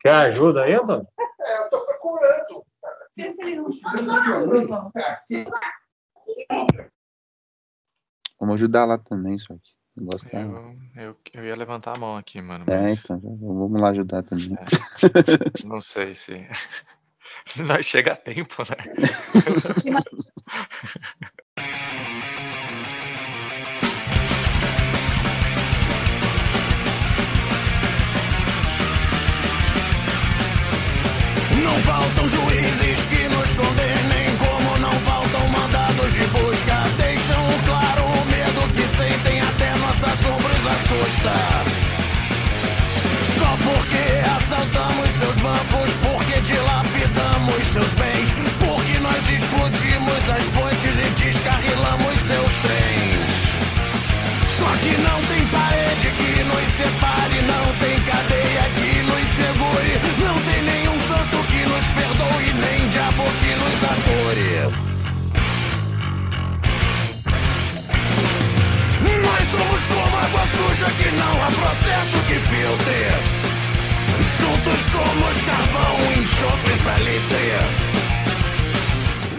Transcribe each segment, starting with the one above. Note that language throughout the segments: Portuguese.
Quer ajuda aí, Antônio? É, eu tô procurando. Vê se ele não Vamos ajudar lá também, só que. tá- Eu, eu, eu ia levantar a mão aqui, mano. É, mas então, já vamos lá ajudar também. Não sei se. Se nós chega a tempo, né? Não faltam juízes que nos condenem, como não faltam mandados de busca. Deixam claro o medo que sentem, até nossa sombra os assusta. Só porque assaltamos seus bancos, porque dilapidamos seus bens, porque nós explodimos as pontes e descarrilamos seus trens. Só que não tem parede que nos separe, diabo que nos atore. Nós somos como água suja que não há processo que filtre. Juntos somos carvão, enxofre, salitre.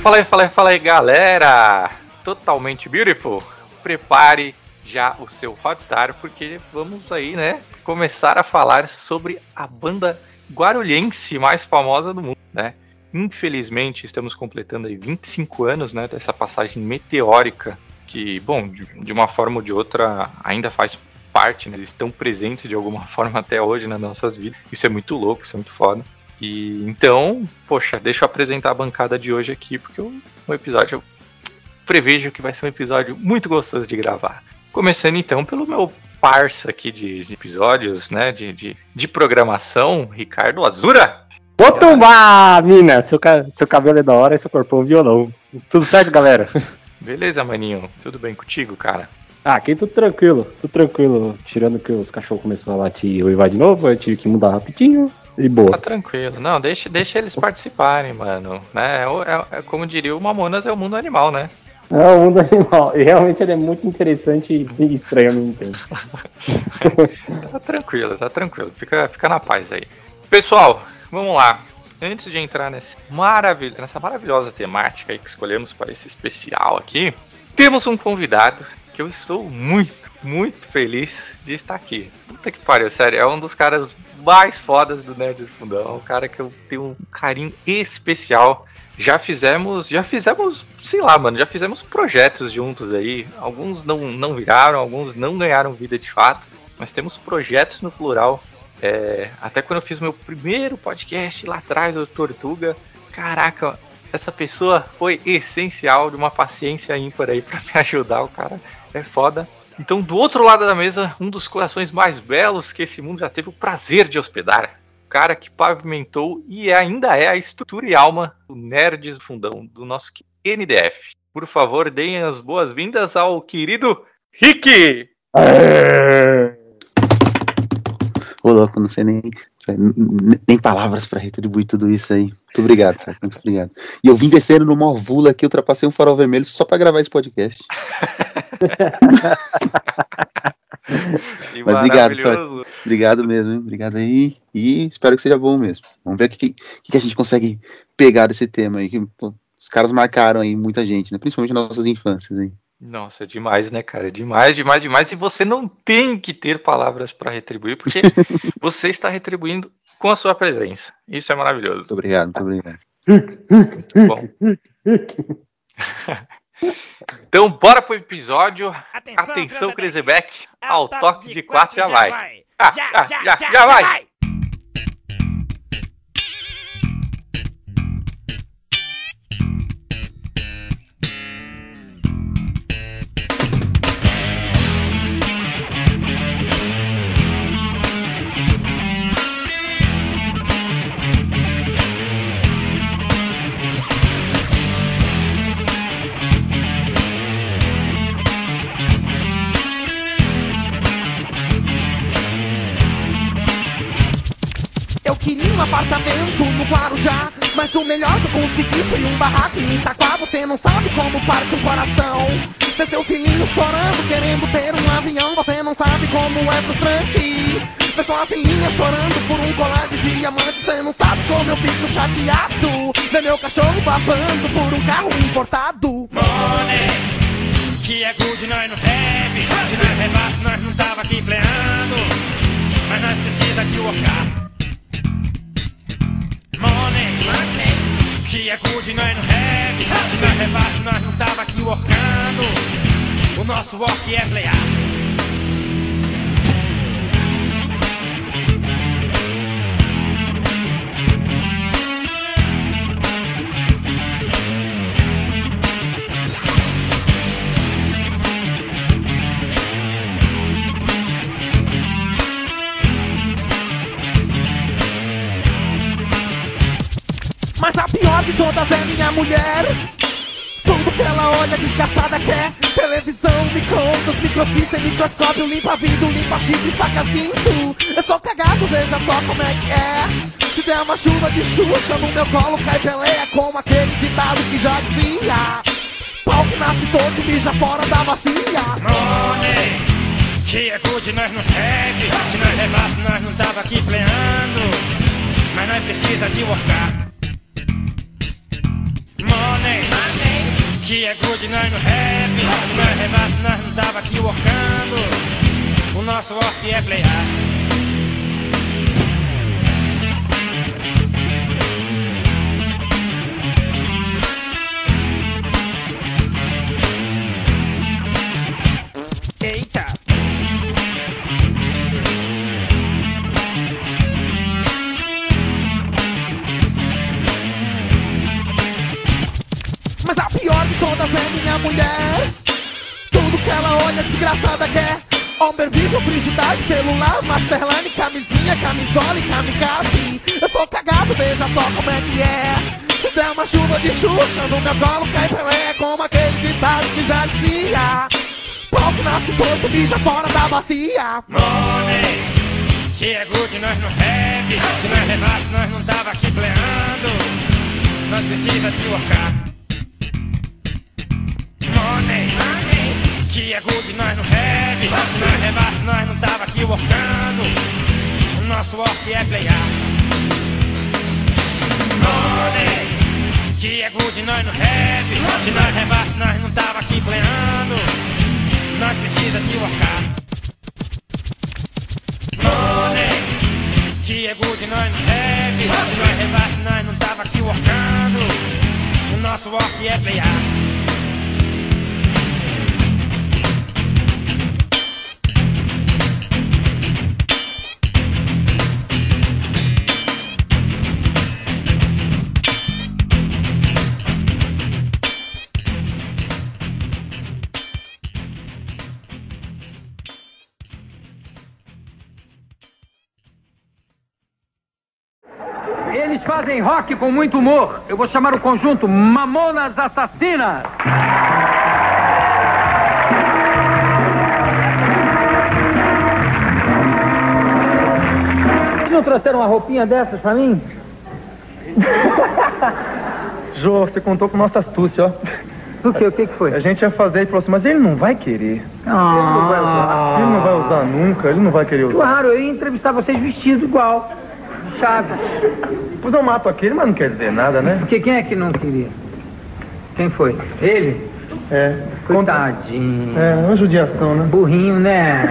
Fala aí, fala aí, fala aí, galera! Totalmente beautiful. Prepare já o seu Hotstar, porque vamos aí, né, começar a falar sobre a banda guarulhense mais famosa do mundo, né? Infelizmente, estamos completando aí 25 anos, né, dessa passagem meteórica que, bom, de, de uma forma ou de outra ainda faz parte, né? Estão presentes de alguma forma até hoje nas nossas vidas. Isso é muito louco, isso é muito foda. E então, poxa, deixa eu apresentar a bancada de hoje aqui, porque o, o episódio eu prevejo que vai ser um episódio muito gostoso de gravar. Começando então pelo meu parça aqui de, de episódios, né? De, de, de programação, Ricardo Azura. Vou tombar, mina! Seu, seu cabelo é da hora e seu corpão é um violão. Tudo certo, galera? Beleza, maninho? Tudo bem contigo, cara? Ah, aqui tudo tranquilo, tudo tranquilo. Tirando que os cachorros começaram a latir e uivar de novo, eu tive que mudar rapidinho e Tá boa. tranquilo. Não, deixa, deixa eles participarem, mano. Né? É, é- é como diria o Mamonas, é o mundo animal, né? É o mundo animal. E realmente ele é muito interessante e estranho ao mesmo tempo. Tá tranquilo, tá tranquilo. Fica, fica na paz aí. Pessoal, vamos lá. Antes de entrar nesse maravil... nessa maravilhosa temática que escolhemos para esse especial aqui, temos um convidado que eu estou muito, muito feliz de estar aqui. Puta que pariu, sério, é um dos caras mais fodas do Nerd do Fundão, um cara que eu tenho um carinho especial. Já fizemos, já fizemos, sei lá, mano, já fizemos projetos juntos aí. Alguns não, não viraram, alguns não ganharam vida de fato, mas temos projetos no plural. É, até quando eu fiz meu primeiro podcast lá atrás, o Tortuga, caraca, essa pessoa foi essencial de uma paciência ímpar aí pra me ajudar, o cara é foda. Então, do outro lado da mesa, um dos corações mais belos que esse mundo já teve o prazer de hospedar. O cara que pavimentou e ainda é a estrutura e alma do Nerds do Fundão, do nosso NDF. Por favor, deem as boas-vindas ao querido Rick! Ô, louco, não sei nem, nem- palavras pra retribuir tudo isso aí. Muito obrigado, cara. Muito obrigado. E eu vim descendo no Morvula aqui, ultrapassei um farol vermelho só pra gravar esse podcast. Mas obrigado, maravilhoso. Obrigado mesmo, hein? Obrigado aí. E espero que seja bom mesmo. Vamos ver o que, que, que a gente consegue pegar desse tema aí. Que, pô, os caras marcaram aí muita gente, né? Principalmente nas nossas infâncias aí. Nossa, é demais, né, cara? É demais, demais, demais. E você não tem que ter palavras pra retribuir, porque você está retribuindo com a sua presença. Isso é maravilhoso. Muito obrigado, muito obrigado. Muito bom. Então, bora pro episódio. Atenção, Krezebeck. Ao toque de quatro já vai. Ah, já, já, já vai. Melhor que eu consegui. Foi um barraco em Itaquá Você não sabe como parte um coração. Ver seu filhinho chorando, querendo ter um avião Você não sabe como é frustrante. Só uma filhinha chorando por um colar de diamante Cê não sabe como eu fico chateado. Vê meu cachorro babando por um carro importado. Money, que é good, nós não rap Se nós rebasse, nós não tava aqui pleando. Mas nós precisa de workar Money, que é good, nós não rap Se nós rebasse, nós não tava aqui workando. O nosso work é playar de todas é minha mulher. Tudo que ela olha desgraçada quer. Televisão, micro-ondas, microfície, microscópio. Limpa vidro, limpa chifre, facas, guinso Eu sou cagado, veja só como é que é. Se der uma chuva de xuxa no meu colo cai peleia Como aquele ditado que já dizia. Pau que nasce todo mija fora da bacia Money, que é good, nós não rap Se nós rebasse, nós não tava aqui pleando. Mas nós precisa de workar Money, que é good, nós não rap Se nós rebasse, nós não tava aqui workando. O nosso work é playar Mas a pior de todas é minha mulher. Tudo que ela olha desgraçada quer Homem, vídeo, frigidade, celular, masterline, camisinha, camisola e kamikaze. Eu sou cagado, veja só como é que é. Se der uma chuva de xuxa no meu colo cai Pelé Como aquele ditado que já dizia. Que nasce torto, mija fora da bacia. Money, é good, nós não rap Se nós rebasse, nós não tava aqui pleando. Nós precisa de workar Money, que é good, nós não Se nós rebasse, nós não tava aqui workando. Nosso work é playar Money, que é good, nós não rap Se nós rebasse, nós não tava aqui pleando Nós precisa de workar. Money, que é good, nós não rap Se nós rebasse, nós não tava aqui workando. Nosso work é playar fazem rock com muito humor. Eu vou chamar o conjunto Mamonas Assassinas. Vocês não trouxeram uma roupinha dessas pra mim? Jô, você contou com nossa astúcia, ó. O que? O que, que foi? A gente ia fazer e falou assim, mas ele não vai querer. Ah, Ele não vai usar nunca, ele não vai querer usar. Claro, eu ia entrevistar vocês vestidos igual. Chaves. Pois eu mato aquele, mas não quer dizer nada, né? Porque quem é que não queria? Quem foi? Ele? É. Coitadinho. É, uma judiação, né? Burrinho, né?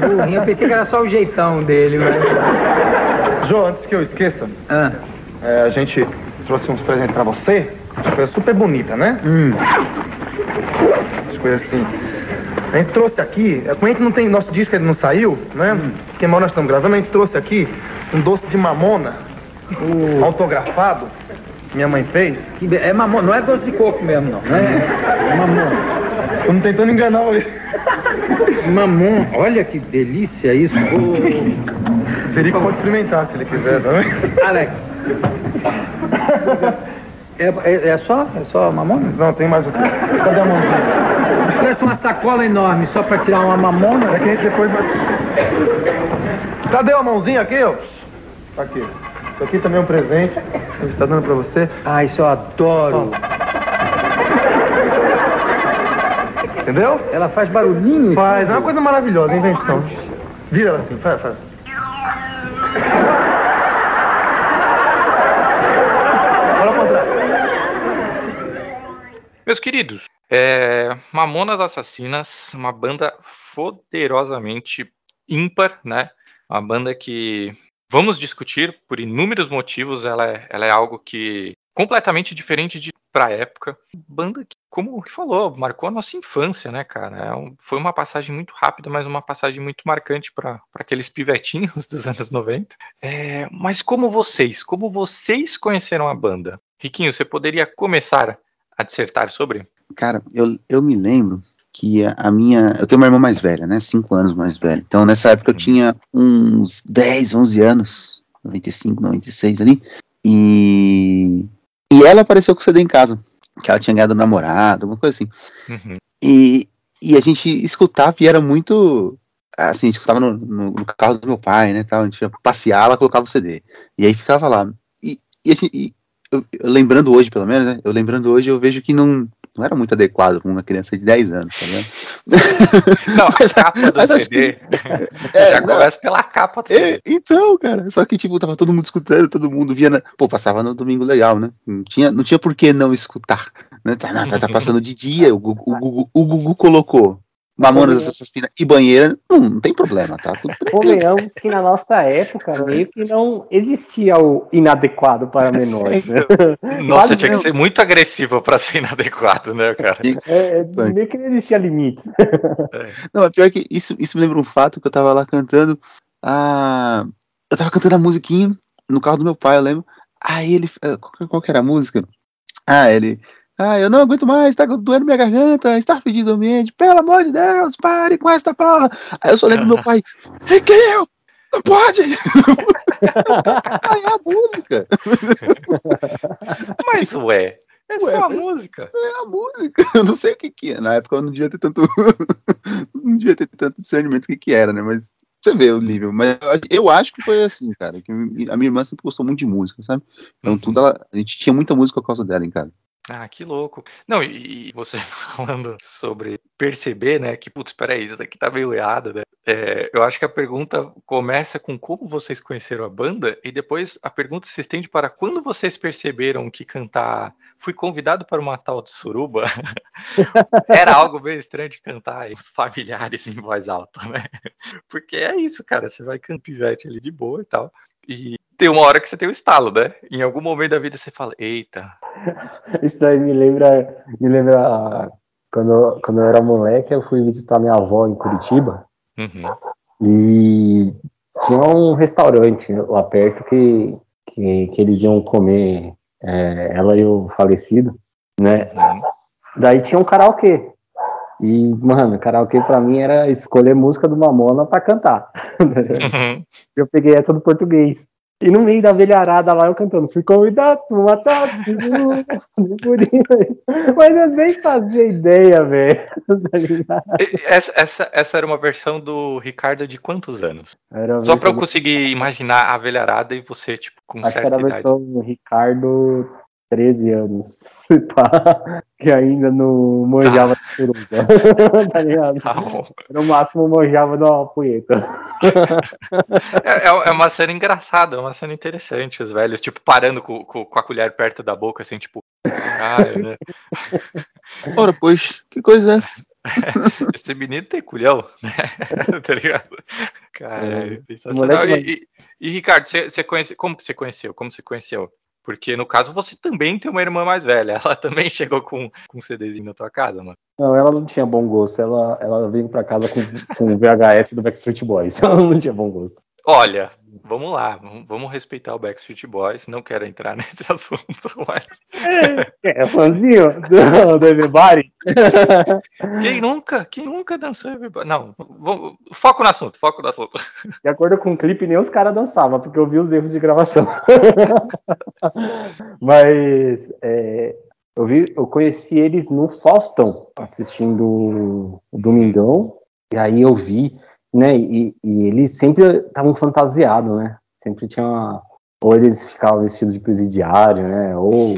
Burrinho, eu pensei que era só o jeitão dele, mas. Jô, antes que eu esqueça, Ah, é, a gente trouxe uns presentes pra você. As coisas super bonitas, né? hum. As coisas assim. A gente trouxe aqui, é, como a gente não tem, nosso disco ele não saiu, né? Porque mal nós estamos gravando, a gente trouxe aqui um doce de mamona, autografado, que minha mãe fez. Que be- É mamão, não é doce de coco mesmo, não. não é. Tô não tentando enganar ele. Mamão, olha que delícia isso. Seria que pode experimentar se ele quiser, tá vendo? Alex. É, é- é só? É só mamona? Não, tem mais um. Cadê a mãozinha? Parece uma sacola enorme só pra tirar uma mamona. É que a gente depois vai. Cadê a mãozinha aqui, ó? Tá aqui. Isso aqui também é um presente. A gente tá dando pra você. Ah, isso eu adoro. Entendeu? Ela faz barulhinho. Faz, é uma coisa maravilhosa, invenção. Vira ela assim, faz, faz. Meus queridos, é, Mamonas Assassinas, uma banda poderosamente ímpar, né? Uma banda que vamos discutir por inúmeros motivos. Ela é, ela é algo que completamente diferente de pra época. Banda que, como que falou, marcou a nossa infância, né, cara? É um- foi uma passagem muito rápida, mas uma passagem muito marcante para aqueles pivetinhos dos anos 90. É, mas como vocês, como vocês conheceram a banda? Riquinho, você poderia começar a dissertar sobre? Cara, eu, eu me lembro que a, a minha. Eu tenho uma irmã mais velha, né? Cinco anos mais velha. Então, nessa época, eu tinha uns 10, 11 anos. 95, 96 ali. E. E ela apareceu com o CD em casa. Que ela tinha ganhado um namorado, alguma coisa assim. Uhum. E, e a gente escutava e era muito. Assim, escutava no, no- no carro do meu pai, né? Tal, a gente ia passear, ela colocava o CD. E aí ficava lá. E, e, a gente- e eu- eu lembrando hoje, pelo menos, né? Eu lembrando hoje, eu vejo que não, não era muito adequado para uma criança de 10 anos, tá vendo? Não, a Mas- capa do CD. É, já não. começa pela capa do CD. É, então, cara, só que tipo, tava todo mundo escutando, todo mundo via, na... pô, passava no domingo legal, né? Não tinha, não tinha por que não escutar, né? Tá, tá, tá passando de dia, o Gugu, o Gugu, o Gugu colocou Mamonas Assassina e banheira, não, não tem problema, tá? Convenhamos que na nossa época meio que não existia o inadequado para menores, né? Nossa, Quase tinha que ser muito agressivo pra ser inadequado, né, cara? É, é, meio que não existia limites. Não, é pior que isso, isso me lembra um fato que eu tava lá cantando. Ah, eu tava cantando a musiquinha no carro do meu pai, eu lembro. Aí ele. Qual, qual que era a música? Ah, ele. Ah, eu não aguento mais, tá doendo minha garganta, está fedido o ambiente, pelo amor de Deus, pare com esta porra. Aí eu só lembro do meu pai, Riquinho, não pode! Aí é a música, Mas, ué, é Ué, só a música. é a música. Eu não sei o que que é. Na época eu não devia ter tanto. não devia ter tanto discernimento do que que era, né? Mas você vê o nível. Mas eu acho- eu acho que foi assim, cara. Que a minha irmã sempre gostou muito de música, sabe? Então Uhum. tudo ela. A gente tinha muita música por causa dela em casa. Ah, que louco. Não, e, e você falando sobre perceber, né, que, putz, peraí, isso aqui tá meio errado, né? É, eu acho que a pergunta começa com como vocês conheceram a banda e depois a pergunta se estende para quando vocês perceberam que cantar fui convidado para uma tal de suruba era algo meio estranho de cantar os familiares em voz alta, né? Porque é isso, cara, você vai cantar pivete ali de boa e tal. E tem uma hora que você tem o estalo, né? Em algum momento da vida você fala, eita, Isso daí me lembra, me lembra quando, eu- quando eu era moleque, eu fui visitar minha avó em Curitiba uhum. e tinha um restaurante lá perto que, que, que eles iam comer, é, ela e o falecido, né? uhum. Daí tinha um karaokê. E, mano, karaokê pra mim era escolher música do Mamona pra cantar. Uhum. Eu peguei essa do português. E no meio da velharada lá eu cantando, fui convidado pra matar Mas eu nem fazia ideia, velho. Tá Essa, essa, essa era uma versão do Ricardo de quantos anos? Só pra eu conseguir imaginar a velharada e você, tipo, com Acho que certa era a idade. versão do Ricardo, 13 anos. se pá, que ainda não manjava de suruba. tá ligado? Tá. No máximo manjava da punheta. É, é- é uma cena engraçada, é uma cena interessante. Os velhos, tipo, parando com, com- com a colher perto da boca, assim, tipo, caralho, né? Ora, pois, que coisa é essa? Esse menino tem culhão, né? tá ligado? Caralho, sensacional. É. moleque E, e- e, Ricardo, você, você conhece, como que você conheceu? Como você conheceu? Porque no caso você também tem uma irmã mais velha. Ela também chegou com, com um CDzinho na tua casa, mano. Não, ela não tinha bom gosto. Ela, ela veio pra casa com, com o VHS do Backstreet Boys. Ela não tinha bom gosto. Olha, vamos lá, vamos, respeitar o Backstreet Boys. Não quero entrar nesse assunto, mas É, fãzinho do, do Everybody? quem nunca, quem nunca dançou Everybody? Não, vamos- foco no assunto, foco no assunto. De acordo com o clipe, nem os caras dançavam, porque eu vi os erros de gravação. Mas é, eu, vi, eu conheci eles no Faustão, assistindo o Domingão, e aí eu vi, né? E, e eles sempre estavam fantasiados, né? Sempre tinha uma, Ou eles ficavam vestidos de presidiário, né? Ou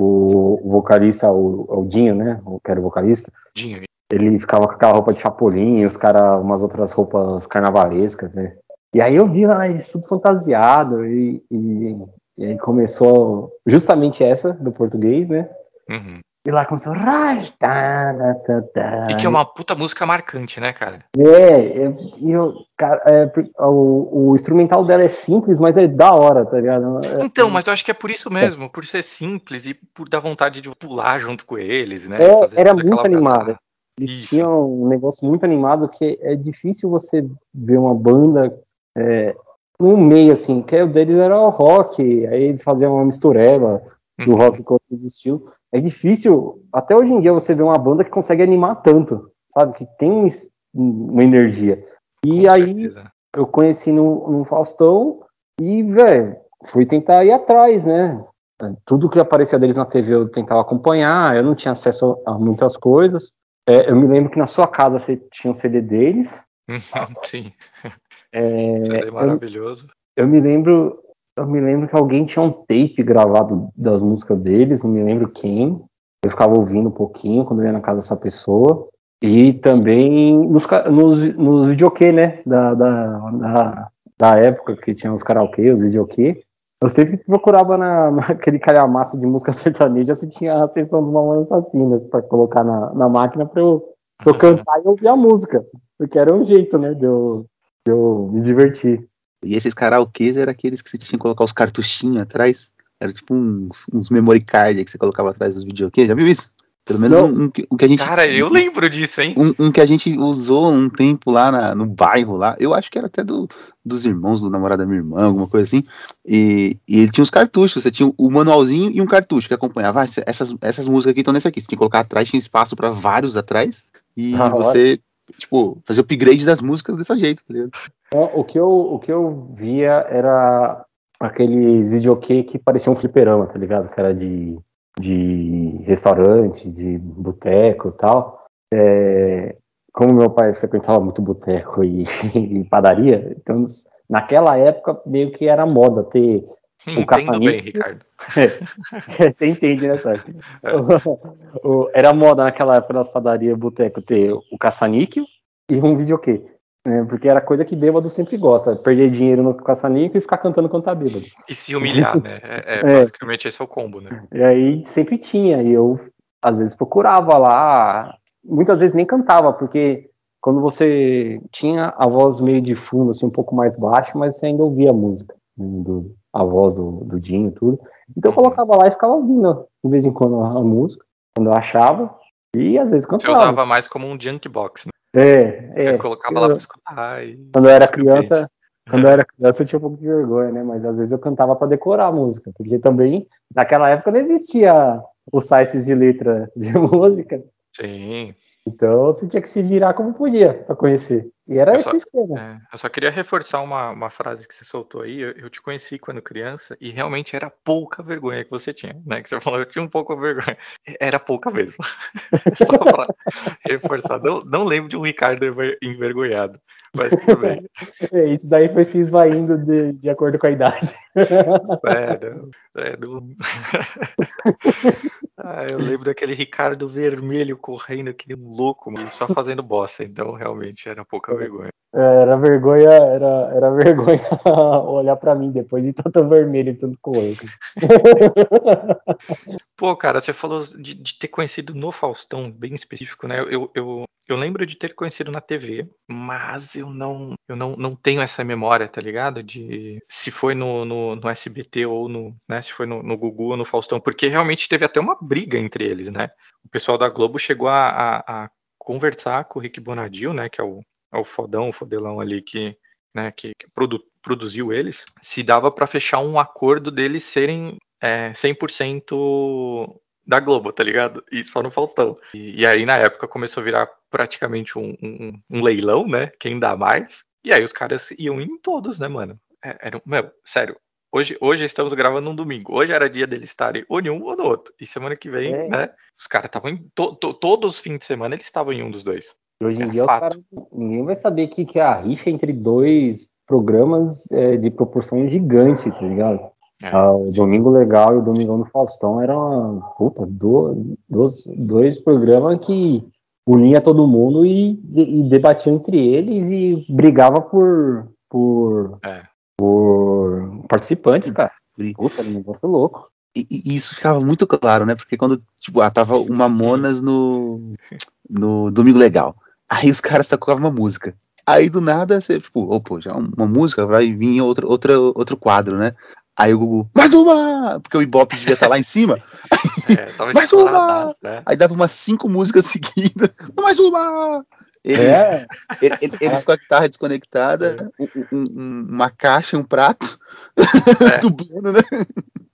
o, o vocalista, o, o Dinho, né? O que era o vocalista, Dinho, ele ficava com aquela roupa de chapolim, e os caras, umas outras roupas carnavalescas, né? E aí eu vi lá isso tudo fantasiado, e, e, e aí começou justamente essa do português, né? Uhum. E lá começou. "Rai, tá, tá, tá, tá". E que é uma puta música marcante, né, cara? É, eu, e eu, cara, é, o, o instrumental dela é simples, mas é da hora, tá ligado? É, Então, mas eu acho que é por isso mesmo, por ser simples e por dar vontade de pular junto com eles, né? É, era muito animada. Eles Isso. tinham um negócio muito animado que é difícil você ver uma banda é, no meio, assim, que o deles era o rock, aí eles faziam uma mistureba do Uhum. rock com outros estilos. É difícil, até hoje em dia, você ver uma banda que consegue animar tanto, sabe? Que tem um uma energia. E Com aí certeza. eu conheci no, no Faustão e, velho, fui tentar ir atrás, né? Tudo que aparecia deles na TV eu tentava acompanhar, eu não tinha acesso a muitas coisas. É, eu me lembro que na sua casa você tinha um CD deles. Sim, É, isso é eu, maravilhoso. eu me lembro, eu me lembro que alguém tinha um tape gravado das músicas deles, não me lembro quem. Eu ficava ouvindo um pouquinho quando eu ia na casa dessa pessoa. E também nos, nos, nos videokê, né? Da, da, da, da época que tinha os karaokê, os videokê. Eu sempre procurava na, naquele calhamaço de música sertaneja se tinha a sessão dos Mamonas Assassinas pra colocar na, na máquina pra eu, eu cantar e ouvir a música. Porque era um jeito, né? De eu, de eu me divertir. E esses karaokês eram aqueles que você tinha que colocar os cartuchinhos atrás. Era tipo uns, uns memory card que você colocava atrás dos videokês. Já viu isso? Pelo menos um, um que, um que a gente. Cara, eu lembro disso, hein? Um, um que a gente usou um tempo lá na- no bairro lá. Eu acho que era até do, dos irmãos do namorado da minha irmã, alguma coisa assim. E, e ele tinha os cartuchos. Você tinha o manualzinho e um cartucho que acompanhava. Ah, essas, essas músicas aqui estão nesse aqui. Você tinha que colocar atrás, tinha espaço pra vários atrás. E hora. você, tipo, fazer upgrade das músicas desse jeito, tá ligado? Então, o, que eu, o que eu via era aqueles videokê que pareciam um fliperama, tá ligado? Que era de, de restaurante, de boteco e tal. É, como meu pai frequentava muito boteco e, e padaria, então naquela época meio que era moda ter. Entendo caça-níquel. bem, Ricardo. Você entende, né, Sérgio? O- o- Era moda naquela época nas padarias boteco ter o caça-níquel e um videokê. né? porque era coisa que bêbado sempre gosta, perder dinheiro no caça-níquel e ficar cantando quando tá bêbado. E se humilhar, né? É, é, É. basicamente esse é o combo, né? E aí sempre tinha, e eu às vezes procurava lá, muitas vezes nem cantava, porque quando você tinha a voz meio de fundo, assim, um pouco mais baixa, mas você ainda ouvia a música, do, a voz do, do Dinho e tudo. Então eu colocava lá e ficava ouvindo de vez em quando a música, quando eu achava, e às vezes Você cantava. usava mais como um junk box, né? É, é. Eu colocava lá pra escutar. E... Quando eu era criança, quando eu era criança eu tinha um pouco de vergonha, né? Mas às vezes eu cantava pra decorar a música, porque também naquela época não existia os sites de letra de música. Sim. Então você tinha que se virar como podia pra conhecer. E era Eu esse só- esquema. É, eu só queria reforçar uma, uma frase que você soltou aí. Eu, eu te conheci quando criança e realmente era pouca vergonha que você tinha, né? Que você falou, eu tinha um pouco vergonha. Era pouca mesmo. só pra reforçar. Não, não lembro de um Ricardo enver- envergonhado, mas tudo bem. É, Isso daí foi se esvaindo de, de acordo com a idade. É, não, é, não- Ah, eu lembro daquele Ricardo vermelho correndo que nem um louco, mas só fazendo bosta. Então realmente era pouca vergonha. Era vergonha, era, era vergonha olhar pra mim depois de tanto vermelho e tanto cor. Pô, cara, você falou de, de ter conhecido no Faustão, bem específico, né? Eu, eu, eu lembro de ter conhecido na TV, mas eu não eu não, não tenho essa memória, tá ligado? De se foi no, no, no SBT ou no, né, se foi no, no Gugu ou no Faustão, porque realmente teve até uma briga entre eles, né? O pessoal da Globo chegou a, a, a conversar com o Rick Bonadil, né? Que é o, é o fodão, o fodelão ali que, né, que, que produ- produziu eles, se dava pra fechar um acordo deles serem é, 100% da Globo, tá ligado? E só no Faustão. E, e aí, na época, começou a virar praticamente um, um- um leilão, né? Quem dá mais. E aí os caras iam em todos, né, mano? É, era, meu, sério. Hoje, hoje estamos gravando um domingo. Hoje era dia deles estarem ou em um ou no outro. E semana que vem, É. né? Os caras estavam em. to- to- todos os fins de semana eles estavam em um dos dois. Hoje em É dia caras, ninguém vai saber que, que é a rixa entre dois programas é, de proporção gigante, tá ligado? É. Ah, o Domingo Legal e o Domingão do Faustão eram, puta, do- dos, dois programas que unia todo mundo e, e, e debatia entre eles e brigava por por, É. por participantes, cara. Puta, negócio louco. E, e isso ficava muito claro, né? Porque quando, tipo, ah, tava o Mamonas no, no Domingo Legal. Aí os caras tocavam uma música. Aí do nada, você, tipo, ô, pô, já uma música, vai vir outro, outra, outro quadro, né? Aí o Gugu, mais uma! Porque o Ibope devia estar lá em cima. É, tava Mais uma! né? Aí dava umas cinco músicas seguidas. Mais uma! Ele- É, ele- ele- eles com a guitarra desconectada, um- um- um- uma caixa e um prato, É. dublando, né?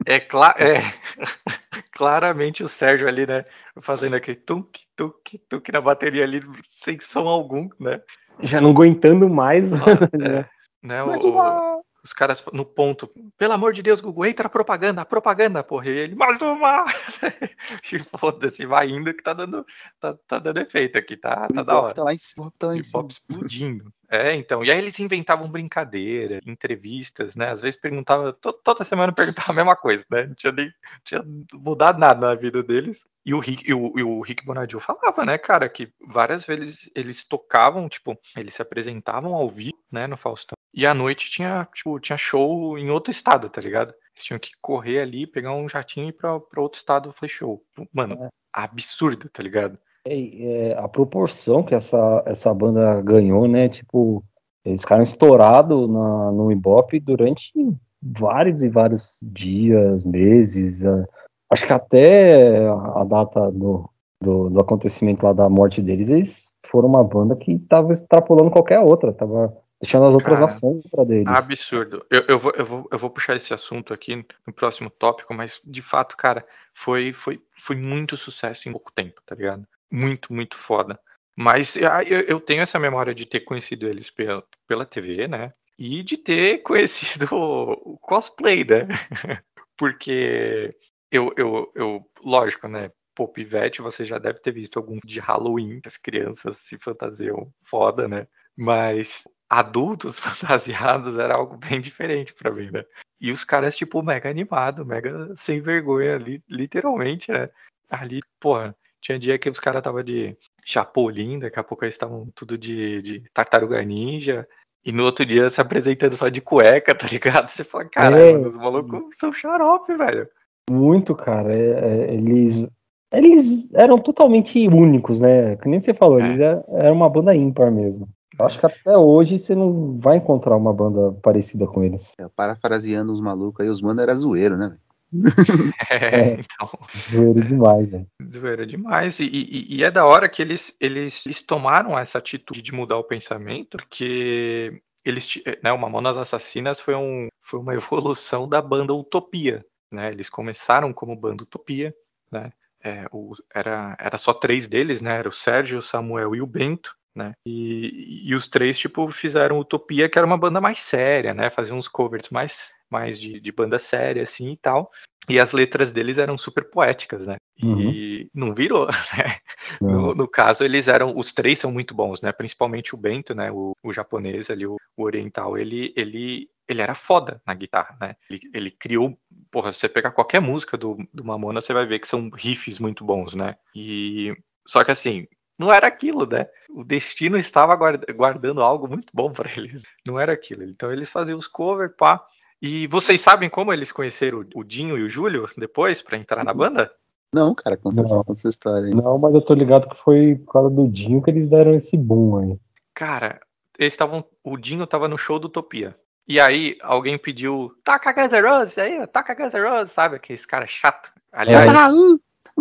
É, cla é claramente o Sérgio ali, né? Fazendo aquele tuk, tuk, tuk na bateria ali, sem som algum, né? já não aguentando mais. É, né? Mais o-! Os caras no ponto, pelo amor de Deus, Google, entra a propaganda, a propaganda, porra. E ele, mais uma! e foda-se, vai indo que tá dando, tá, tá dando efeito aqui, tá, tá da hora. tá lá em cima, tá lá em cima. explodindo. É, então. E aí eles inventavam brincadeira, entrevistas, né? Às vezes perguntava, to- toda semana perguntava a mesma coisa, né? Não tinha nem tinha mudado nada na vida deles. E o Rick, e o, e o Rick Bonadio falava, né, cara, que várias vezes eles tocavam, tipo, eles se apresentavam ao vivo, né, no Faustão. E à noite tinha, tipo, tinha show em outro estado, tá ligado? Eles tinham que correr ali, pegar um jatinho e ir pra, pra outro estado fazer show. Mano, absurdo, tá ligado? É, é, a proporção que essa, essa banda ganhou, né? Tipo, eles ficaram estourados no Ibope durante vários e vários dias, meses. é. acho que até a data do, do, do acontecimento lá da morte deles, eles foram uma banda que tava extrapolando qualquer outra, tava deixando as outras Cara, ações para deles. Absurdo. Eu, eu, vou, eu, vou, eu vou puxar esse assunto aqui no próximo tópico, mas de fato, cara, foi, foi, foi muito sucesso em pouco tempo, tá ligado? Muito, muito foda. Mas ah, eu, eu tenho essa memória de ter conhecido eles pela, pela TV, né? E de ter conhecido o cosplay, né? Porque eu, eu, eu, lógico, né? Pô, Pivete, você já deve ter visto algum de Halloween, que as crianças se fantasiam foda, né? Mas adultos fantasiados era algo bem diferente pra mim, né? E os caras, tipo, mega animado, mega sem vergonha ali, literalmente, né? Ali, porra, tinha dia que os caras tava de Chapolin, daqui a pouco eles estavam tudo de, de tartaruga ninja. E no outro dia se apresentando só de cueca, tá ligado? Você fala, caralho, É. os malucos são xarope, velho. Muito, cara. é- é, eles, eles eram totalmente únicos, né? Que nem você falou, É. eles eram, eram uma banda ímpar mesmo. Eu acho que até hoje você não vai encontrar uma banda parecida com eles. É, Parafraseando os malucos aí, os mano era zoeiro, né? É, É. então. Zoeiro demais, né? Zoeira demais. E, e- e é da hora que eles, eles, eles tomaram essa atitude de mudar o pensamento, porque eles, ti- né, o Mamonas Assassinas foi, um, foi uma evolução da banda Utopia. Né? Eles começaram como banda Utopia, né? É, o- era, era só três deles, né? Era o Sérgio, o Samuel e o Bento. Né? E, e os três, tipo, fizeram Utopia, que era uma banda mais séria, né? Faziam uns covers mais, mais de, de banda séria, assim, e tal. E as letras deles eram super poéticas, né? E não virou, né? No, no caso, eles eram. Os três são muito bons, né? Principalmente o Bento, né? O, o japonês ali, o, o oriental, ele, ele, ele era foda na guitarra, né? Ele, ele criou. Porra, se você pegar qualquer música do, do Mamona, você vai ver que são riffs muito bons, né? E. Só que assim, não era aquilo, né? O destino estava guarda- guardando algo muito bom para eles. Não era aquilo. Então eles faziam os covers, pá. E vocês sabem como eles conheceram o- Dinho e o Júlio depois para entrar na banda? Não, cara, conta, Não. conta essa história aí. Não, mas eu tô ligado que foi por causa do Dinho que eles deram esse boom aí. Cara, eles estavam. O Dinho tava no show do Utopia. E aí alguém pediu, taca Guns N' Roses aí, ó, taca Guns N' Roses, sabe? Aquele cara chato. Aliás,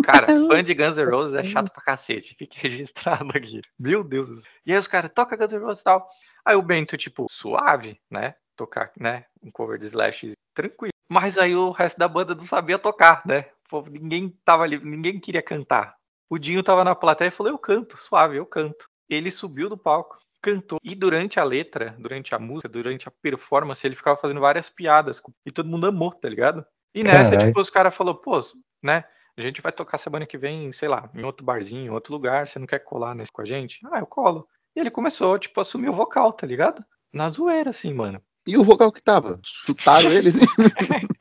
cara, fã de Guns N' Roses é chato pra cacete. Fique registrado aqui. Meu Deus do céu. E aí os caras, toca Guns N' Roses e tal. Aí o Bento, tipo, suave, né? Tocar, né? Um cover de Slash tranquilo. Mas aí o resto da banda não sabia tocar, né? Pô, ninguém tava ali, ninguém queria cantar. O Dinho tava na plateia e falou: Eu canto, suave, eu canto. Ele subiu do palco, cantou. E durante a letra, durante a música, durante a performance, ele ficava fazendo várias piadas. E todo mundo amou, tá ligado? E nessa, Caralho. tipo, os caras falaram: Pô, né? A gente vai tocar semana que vem, sei lá, em outro barzinho, em outro lugar. Você não quer colar nesse com a gente? Ah, eu colo. E ele começou, tipo, a assumir o vocal, tá ligado? Na zoeira, assim, mano. E o vocal que tava? Chutaram eles?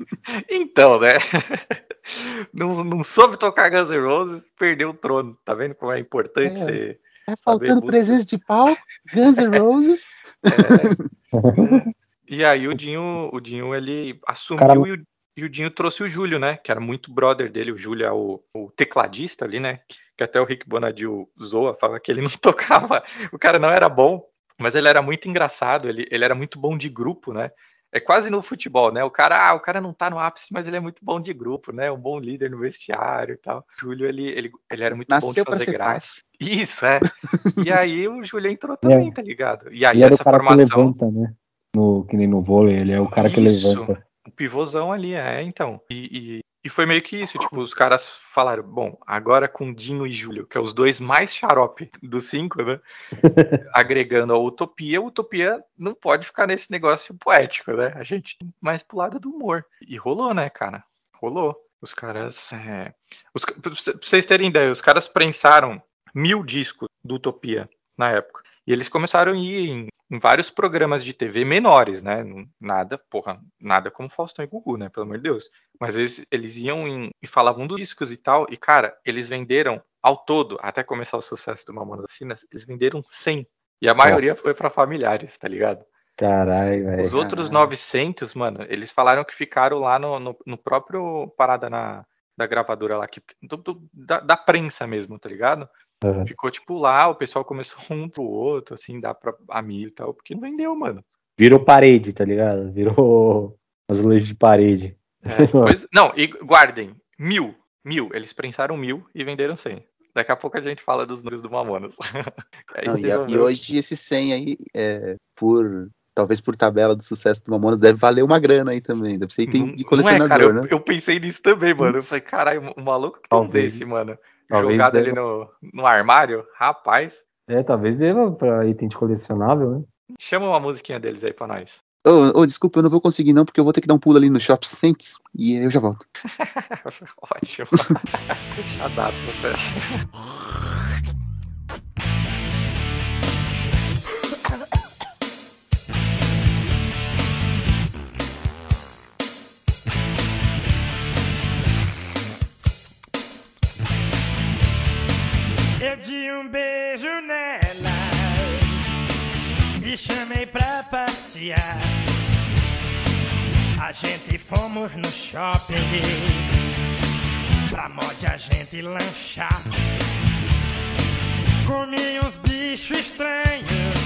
Então, né? Não, não soube tocar Guns N' Roses, perdeu o trono. Tá vendo como é importante É. ser. Tá faltando presença de palco, Guns N' Roses. É. E aí o Dinho, o Dinho ele assumiu Cara- e, o, e o Dinho trouxe o Júlio, né? Que era muito brother dele. O Júlio é o, o tecladista ali, né? Que até o Rick Bonadil zoa, fala que ele não tocava. O cara não era bom, mas ele era muito engraçado. Ele, ele era muito bom de grupo, né? É quase no futebol, né? O cara, ah, o cara não tá no ápice, mas ele é muito bom de grupo, né? Um bom líder no vestiário e tal. O Júlio, ele, ele, ele era muito bom de Nasceu fazer graça. Isso, é. E aí o Júlio entrou também, tá ligado? E aí E essa que formação. levanta, né? No, que nem no vôlei, ele é o cara que Isso. levanta. O pivôzão ali, é, então. E, e, e foi meio que isso, tipo, os caras falaram, bom, agora com Dinho e Júlio, que é os dois mais xarope dos cinco, né? agregando a Utopia, a Utopia não pode ficar nesse negócio poético, né? A gente tem mais pro lado do humor. E rolou, né, cara? Rolou. Os caras. é, os pra cê- pra vocês terem ideia, os caras prensaram mil discos do Utopia na época. E eles começaram a ir em vários programas de TV menores, né? Nada, porra, nada como Faustão e Gugu, né? Pelo amor de Deus. Mas eles, eles iam em- e falavam dos discos e tal. E, cara, eles venderam ao todo, até começar o sucesso do Mamonas Assassinas, eles venderam 100. E a maioria Nossa. foi pra familiares, tá ligado? Caralho, velho. Os outros 900, mano, eles falaram que ficaram lá no, no, no próprio parada na, da gravadora lá, que, do- do- da, da prensa mesmo, tá ligado? Uhum. Ficou tipo lá, o pessoal começou um pro outro, assim, dá pra amigo e tal, porque não vendeu, mano. Virou parede, tá ligado? Virou azulejo de parede. É, pois- não, e guardem, mil, mil, eles prensaram mil e venderam 100. Daqui a pouco a gente fala dos números do Mamonas. Não, e, a- e hoje esse 100 aí, é, por talvez por tabela do sucesso do Mamonas, deve valer uma grana aí também. Deve ser item Não- de não colecionador, é, cara, eu, né? eu pensei nisso também, mano. Eu falei, caralho, um maluco que tem um desse, mano. Talvez jogado ali deva- no, no armário, rapaz. É, talvez deva pra item de colecionável, né? Chama uma musiquinha deles aí pra nós. Ô, ô, desculpa, eu não vou conseguir não, porque eu vou ter que dar um pulo ali no Shop Saints e eu já volto. Ótimo. Fechadaço, meu passear. A gente fomos no shopping pra mod a gente lanchar. Comi uns bichos estranhos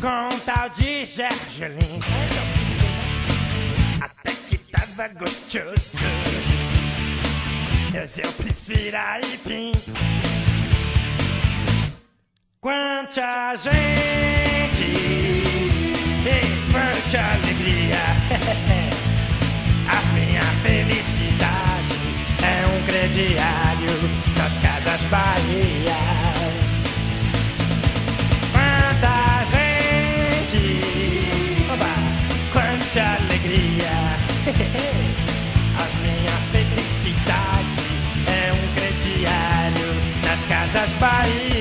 com um tal de gergelim. Até que tava gostoso. Mas eu prefiro aipim. Quanta gente e quanta alegria. A minha felicidade é um crediário das casas Bahia. Quanta gente, oba, quanta alegria. A minha felicidade é um crediário nas casas Bahia.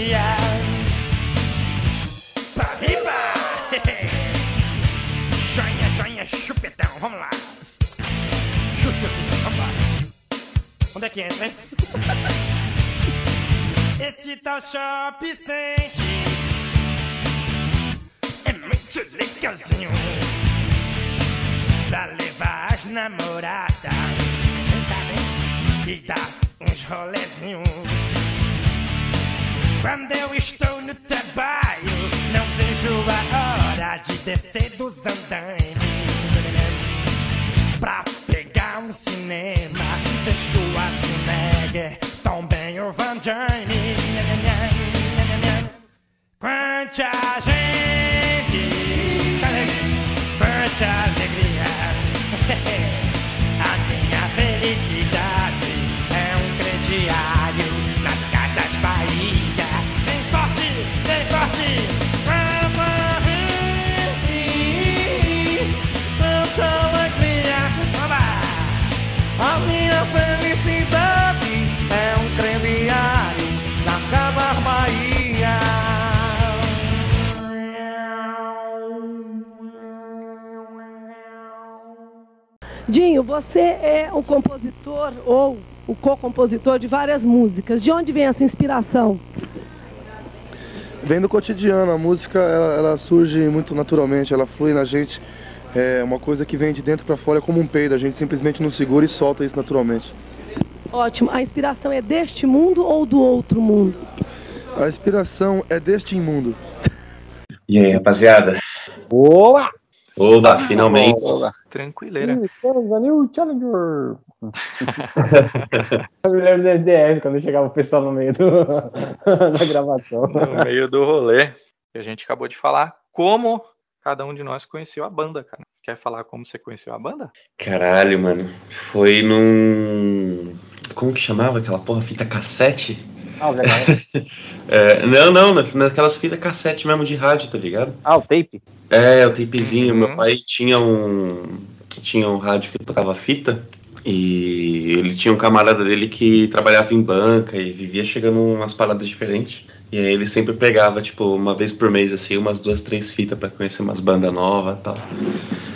Onde é que entra, hein? Esse tal shop sente é muito legalzinho pra levar as namoradas e dar uns rolezinhos. Quando eu estou no trabalho, não vejo a hora de descer dos andaimes pra pegar um cinema. Deixo a Cinegger, também o Van Journey. Quanta gente, quanta Dinho, você é o compositor ou o co-compositor de várias músicas. De onde vem essa inspiração? Vem do cotidiano, a música ela, ela surge muito naturalmente, ela flui na gente. É uma coisa que vem de dentro para fora, é como um peido, a gente simplesmente não segura e solta isso naturalmente. Ótimo. A inspiração é deste mundo ou do outro mundo? A inspiração é deste imundo. E aí, rapaziada? Boa! Oba, finalmente. Tranquileira. Kansas New Challenger! Eu me lembro do MDF, quando chegava o pessoal no meio do, da gravação. No meio do rolê. E a gente acabou de falar como cada um de nós conheceu a banda, cara. Quer falar como você conheceu a banda? Caralho, mano. Foi num. Como que chamava aquela porra? Fita cassete? Ah, legal. É, não, não, na- naquelas fitas cassete mesmo de rádio, tá ligado? Ah, o tape? É, o tapezinho. Uhum. Meu pai tinha um. Tinha um rádio que tocava fita. E ele tinha um camarada dele que trabalhava em banca e vivia chegando umas paradas diferentes. E aí ele sempre pegava, tipo, uma vez por mês, assim, umas duas, três fitas pra conhecer umas bandas novas e tal.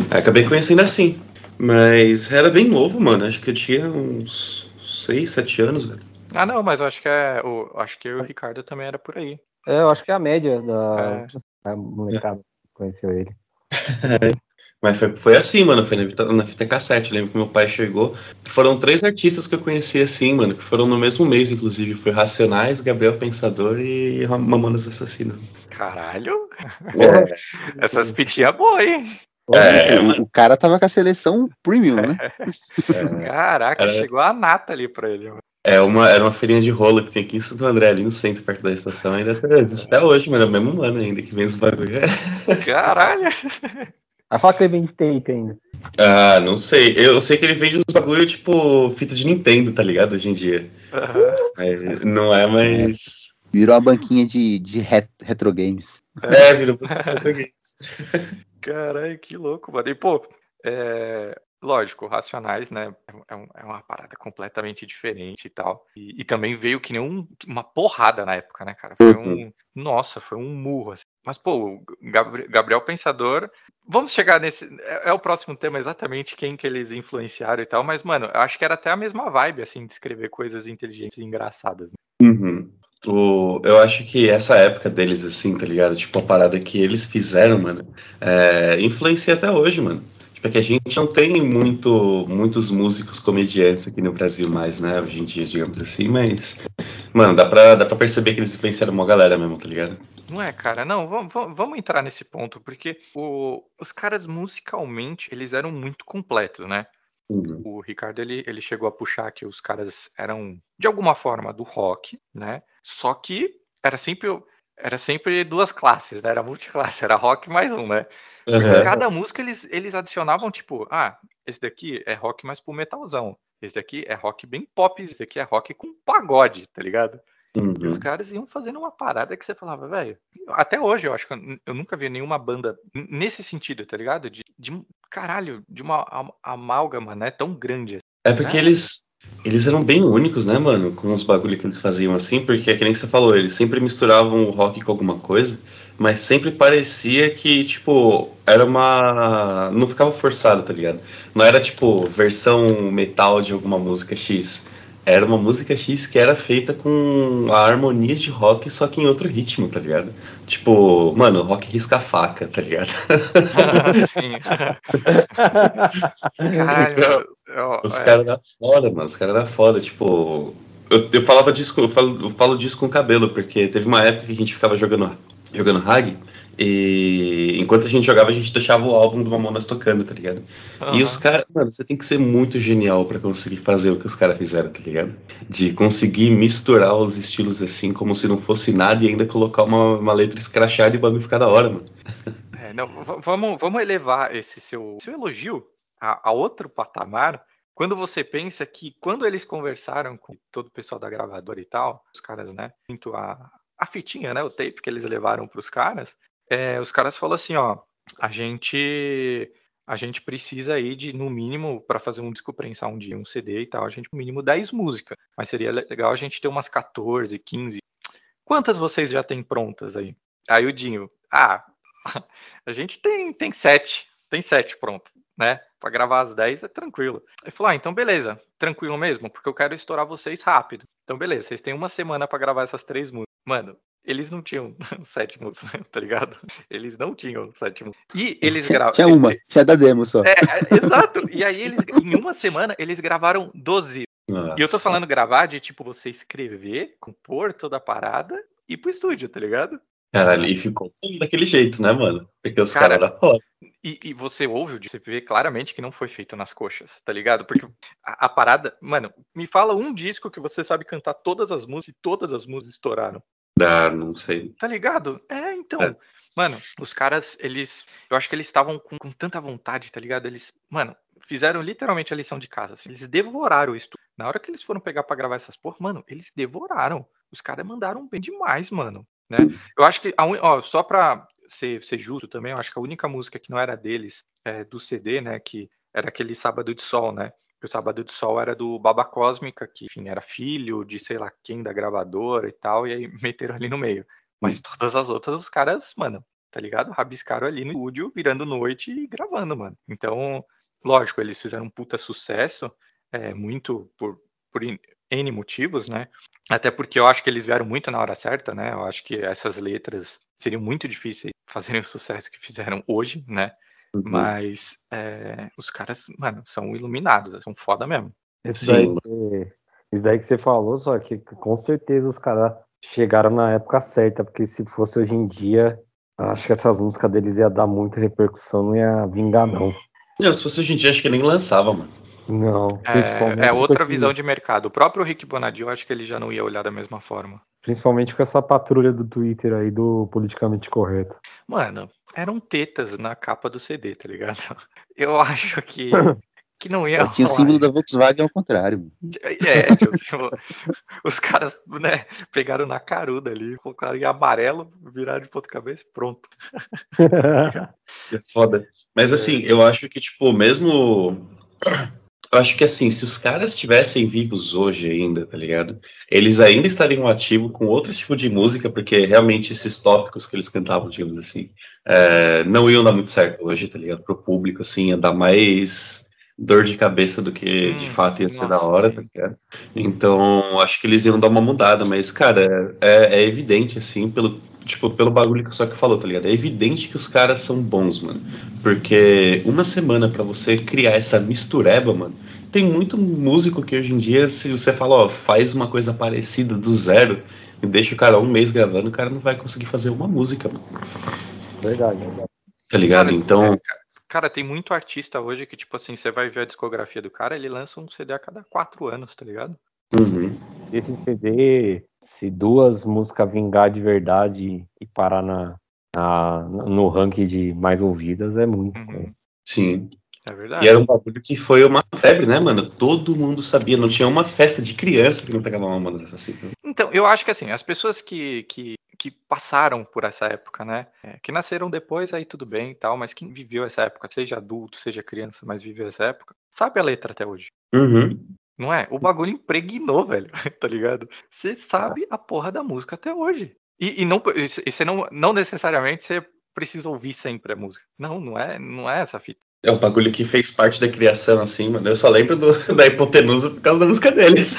Aí acabei conhecendo assim. Mas era bem novo, mano. Acho que eu tinha uns seis, sete anos, velho. Ah, não, mas eu acho que é. O, acho que eu e o Ricardo também era por aí. É, eu acho que é a média da, É. da molecada que conheceu ele. Mas foi, foi assim, mano, foi na fita, na fita cassete. Eu lembro que meu pai chegou. Foram três artistas que eu conheci assim, mano, que foram no mesmo mês, inclusive. Foi Racionais, Gabriel Pensador e Mamonas Assassino. Caralho! É, Essas pitinhas boas, hein? é, o, o cara tava com a seleção premium, né? Caraca, É. chegou a nata ali pra ele. mano. É uma, era uma feirinha de rolo que tem aqui em Santo André, ali no centro, perto da estação. Ainda até- existe até hoje, mano. É o mesmo ano ainda que vem os bagulho. Caralho! Falar que ele vem de tape ainda. Ah, não sei. Eu sei que ele vende uns bagulho tipo fita de Nintendo, tá ligado? Hoje em dia. Mas não é mais. Virou a banquinha de, de ret- retro games. É, virou português. Caralho, que louco, mano. E, pô, é, lógico, Racionais, né? É, um- é uma parada completamente diferente e tal. E, e também veio que nem um- uma porrada na época, né, cara? Foi um. Nossa, foi um murro. assim. Mas, pô, Gabriel Pensador. Vamos chegar nesse. É, é o próximo tema exatamente quem que eles influenciaram e tal. Mas, mano, eu acho que era até a mesma vibe, assim, de escrever coisas inteligentes e engraçadas. né? Uhum. O, eu acho que essa época deles, assim, tá ligado? Tipo, a parada que eles fizeram, mano, é, influencia até hoje, mano. Tipo, é que a gente não tem muito, muitos músicos comediantes aqui no Brasil mais, né? Hoje em dia, digamos assim, mas. Mano, dá pra, dá pra perceber que eles influenciaram uma galera mesmo, tá ligado? Não é, cara? Não, vamos, vamos, entrar nesse ponto, porque o- os caras musicalmente, eles eram muito completos, né? Uhum. O Ricardo, ele, ele chegou a puxar que os caras eram, de alguma forma, do rock, né? Só que era sempre, o- era sempre duas classes, né? Era multiclasse, era rock mais um, né? Uhum. cada música eles, eles adicionavam, tipo, ah, esse daqui é rock mais pro metalzão. Esse daqui é rock bem pop, esse daqui é rock com pagode, tá ligado? E os Uhum. caras iam fazendo uma parada que você falava, velho. Até hoje eu acho que eu, nunca vi nenhuma banda nesse sentido, tá ligado? De, de um- caralho, de uma am- amálgama, né? Tão grande. É porque É. eles, eles eram bem únicos, né, mano? Com os bagulho que eles faziam assim, porque é que nem você falou, eles sempre misturavam o rock com alguma coisa, mas sempre parecia que, tipo, era uma. Não ficava forçado, tá ligado? Não era, tipo, versão metal de alguma música X. Era uma música X que era feita com a harmonia de rock, só que em outro ritmo, tá ligado? Tipo, mano, rock risca-faca, tá ligado? Sim. Caralho, eu- Os é, caras da foda, mano. Os caras da foda, tipo. Eu, eu falava disso, eu falo, eu falo disso com o cabelo, porque teve uma época que a gente ficava jogando, jogando Hag, e enquanto a gente jogava, a gente deixava o álbum do Mamonas tocando, tá ligado? E aham. os caras, mano, você tem que ser muito genial pra conseguir fazer o que os caras fizeram, tá ligado? De conseguir misturar os estilos assim, como se não fosse nada, e ainda colocar uma, uma letra escrachada e o bagulho ficar da hora, mano. É, não, vamos, vamos elevar esse seu, seu elogio a, a outro patamar. Quando você pensa que quando eles conversaram com todo o pessoal da gravadora e tal, os caras, né, muito a, a fitinha, né, o tape que eles levaram para os caras, é, os caras falaram assim, ó, a gente a gente precisa aí de, no mínimo, para fazer um disco prensar um dia, um CD e tal, a gente no mínimo 10 músicas, mas seria legal a gente ter umas 14, 15. Quantas vocês já têm prontas aí? Aí o Dinho, ah, a gente tem, tem sete. Tem sete, pronto. Né? Pra gravar às 10 é tranquilo. Ele falou: ah, então beleza, tranquilo mesmo, porque eu quero estourar vocês rápido. Então beleza, vocês têm uma semana pra gravar essas três músicas. Mano, eles não tinham sete músicas, tá ligado? Eles não tinham sete músicas. E eles gravaram. Tinha uma, tinha da demo só. É, é, exato. E aí eles, em uma semana, eles gravaram 12. E eu tô falando gravar de tipo você escrever, compor toda a parada e ir pro estúdio, tá ligado? Caralho, e ficou daquele jeito, né, mano? Porque os Cara, caras da foda. E, e você ouve, você vê claramente que não foi feito nas coxas, tá ligado? Porque a, a parada. Mano, me fala um disco que você sabe cantar todas as músicas e todas as músicas estouraram. Ah, não sei. Tá ligado? É, então. É. Mano, os caras, eles. Eu acho que eles estavam com, com tanta vontade, tá ligado? Eles. Mano, fizeram literalmente a lição de casa. assim, eles devoraram o estúdio. Na hora que eles foram pegar pra gravar essas porra, mano, eles devoraram. Os caras mandaram bem demais, mano. Né? Eu acho que. A un... Ó, só pra ser, ser justo também, eu acho que a única música que não era deles, é, do CD, né? Que era aquele Sábado de Sol, né? que o Sábado de Sol era do Baba Cósmica, que, enfim, era filho de sei lá quem da gravadora e tal, e aí meteram ali no meio. Mas todas as outras, os caras, mano, tá ligado? Rabiscaram ali no estúdio, virando noite e gravando, mano. Então, lógico, eles fizeram um puta sucesso, é, muito por, por N motivos, né? Até porque eu acho que eles vieram muito na hora certa, né? Eu acho que essas letras seriam muito difíceis fazerem o sucesso que fizeram hoje, né? Uhum. Mas é, os caras, mano, são iluminados, são foda mesmo. Isso daí, que você, isso daí que você falou, só que com certeza os caras chegaram na época certa, porque se fosse hoje em dia, acho que essas músicas deles ia dar muita repercussão, não ia vingar, não. Não, se fosse hoje em dia, acho que nem lançava, mano. Não, É, é outra porque- visão de mercado. O próprio Rick Bonadio, eu acho que ele já não ia olhar da mesma forma. Principalmente com essa patrulha do Twitter aí do politicamente correto. Mano, eram tetas na capa do CD, tá ligado? Eu acho que, que não ia Tinha o rolar. símbolo da Volkswagen ao contrário. É, o os caras, né, pegaram na caruda ali, colocaram em amarelo, viraram de ponta cabeça e pronto. É foda. Mas assim, eu acho que, tipo, mesmo. Acho que assim, se os caras estivessem vivos hoje ainda, tá ligado? Eles ainda estariam ativos com outro tipo de música, porque realmente esses tópicos que eles cantavam, digamos assim, é, não iam dar muito certo hoje, tá ligado? Pro público, assim, ia dar mais dor de cabeça do que de Hum, fato ia ser nossa, da hora, tá ligado? Então, acho que eles iam dar uma mudada, mas, cara, é, é evidente, assim, pelo, tipo, pelo bagulho que o Só que falou, tá ligado? É evidente que os caras são bons, mano. Porque uma semana pra você criar essa mistureba, mano, tem muito músico que hoje em dia, se você fala, ó, faz uma coisa parecida do zero e deixa o cara um mês gravando, o cara não vai conseguir fazer uma música, mano. Verdade. Tá ligado? Então, é, Cara, tem muito artista hoje que, tipo assim, você vai ver a discografia do cara, ele lança um CD a cada quatro anos, tá ligado? uhum. Esse CD, se duas músicas vingar de verdade e parar na, na- no ranking de mais ouvidas, é muito. Uhum. sim. É verdade. E era um bagulho que foi uma febre, né, mano? Todo mundo sabia, não tinha uma festa de criança que não pegava uma banda assim. Então, eu acho que assim, as pessoas que, que, que passaram por essa época, né? é, que nasceram depois, aí tudo bem e tal, mas quem viveu essa época, seja adulto, seja criança, mas viveu essa época, sabe a letra até hoje. Uhum. Não é? O bagulho impregnou, velho, tá ligado? Você sabe a porra da música até hoje. E, e não, e você não, não necessariamente você precisa ouvir sempre a música. Não, não é, não é essa fita. É um bagulho que fez parte da criação, assim, mano. Eu só lembro do- da hipotenusa por causa da música deles.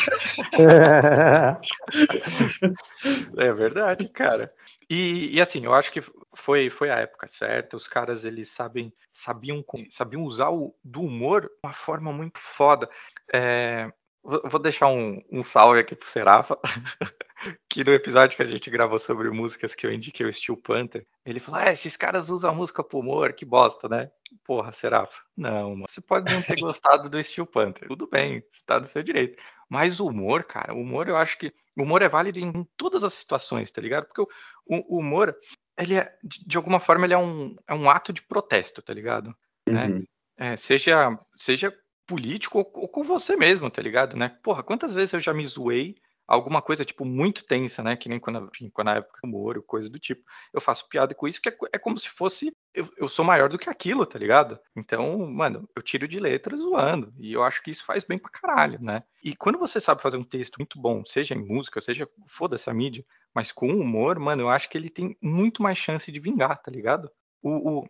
É verdade, cara. E, e, assim, eu acho que foi, foi a época certa. Os caras eles sabem sabiam sabiam usar o do humor de uma forma muito foda. É, vou, deixar um, um salve aqui pro Serafa, que no episódio que a gente gravou sobre músicas que eu indiquei o Steel Panther, ele falou: ah, esses caras usam a música pro humor, que bosta, né? Porra, Serafa. Não, mano. Você pode não ter gostado do Steel Panther. Tudo bem, você tá no seu direito. Mas o humor, cara, o humor eu acho que. O humor é válido em todas as situações, tá ligado? Porque o, o- o humor, ele é, de, alguma forma, ele é um, é um ato de protesto, tá ligado? Né? Uhum. É, seja, seja político ou, ou com você mesmo, tá ligado? Né? Porra, quantas vezes eu já me zoei alguma coisa, tipo, muito tensa, né? Que nem quando, enfim, quando na época humor ou coisa do tipo. Eu faço piada com isso, que é, é como se fosse. Eu, eu sou maior do que aquilo, tá ligado? Então, mano, eu tiro de letra zoando. E eu acho que isso faz bem pra caralho, né? E quando você sabe fazer um texto muito bom, seja em música, seja foda-se a mídia, mas com humor, mano, eu acho que ele tem muito mais chance de vingar, tá ligado? O, o-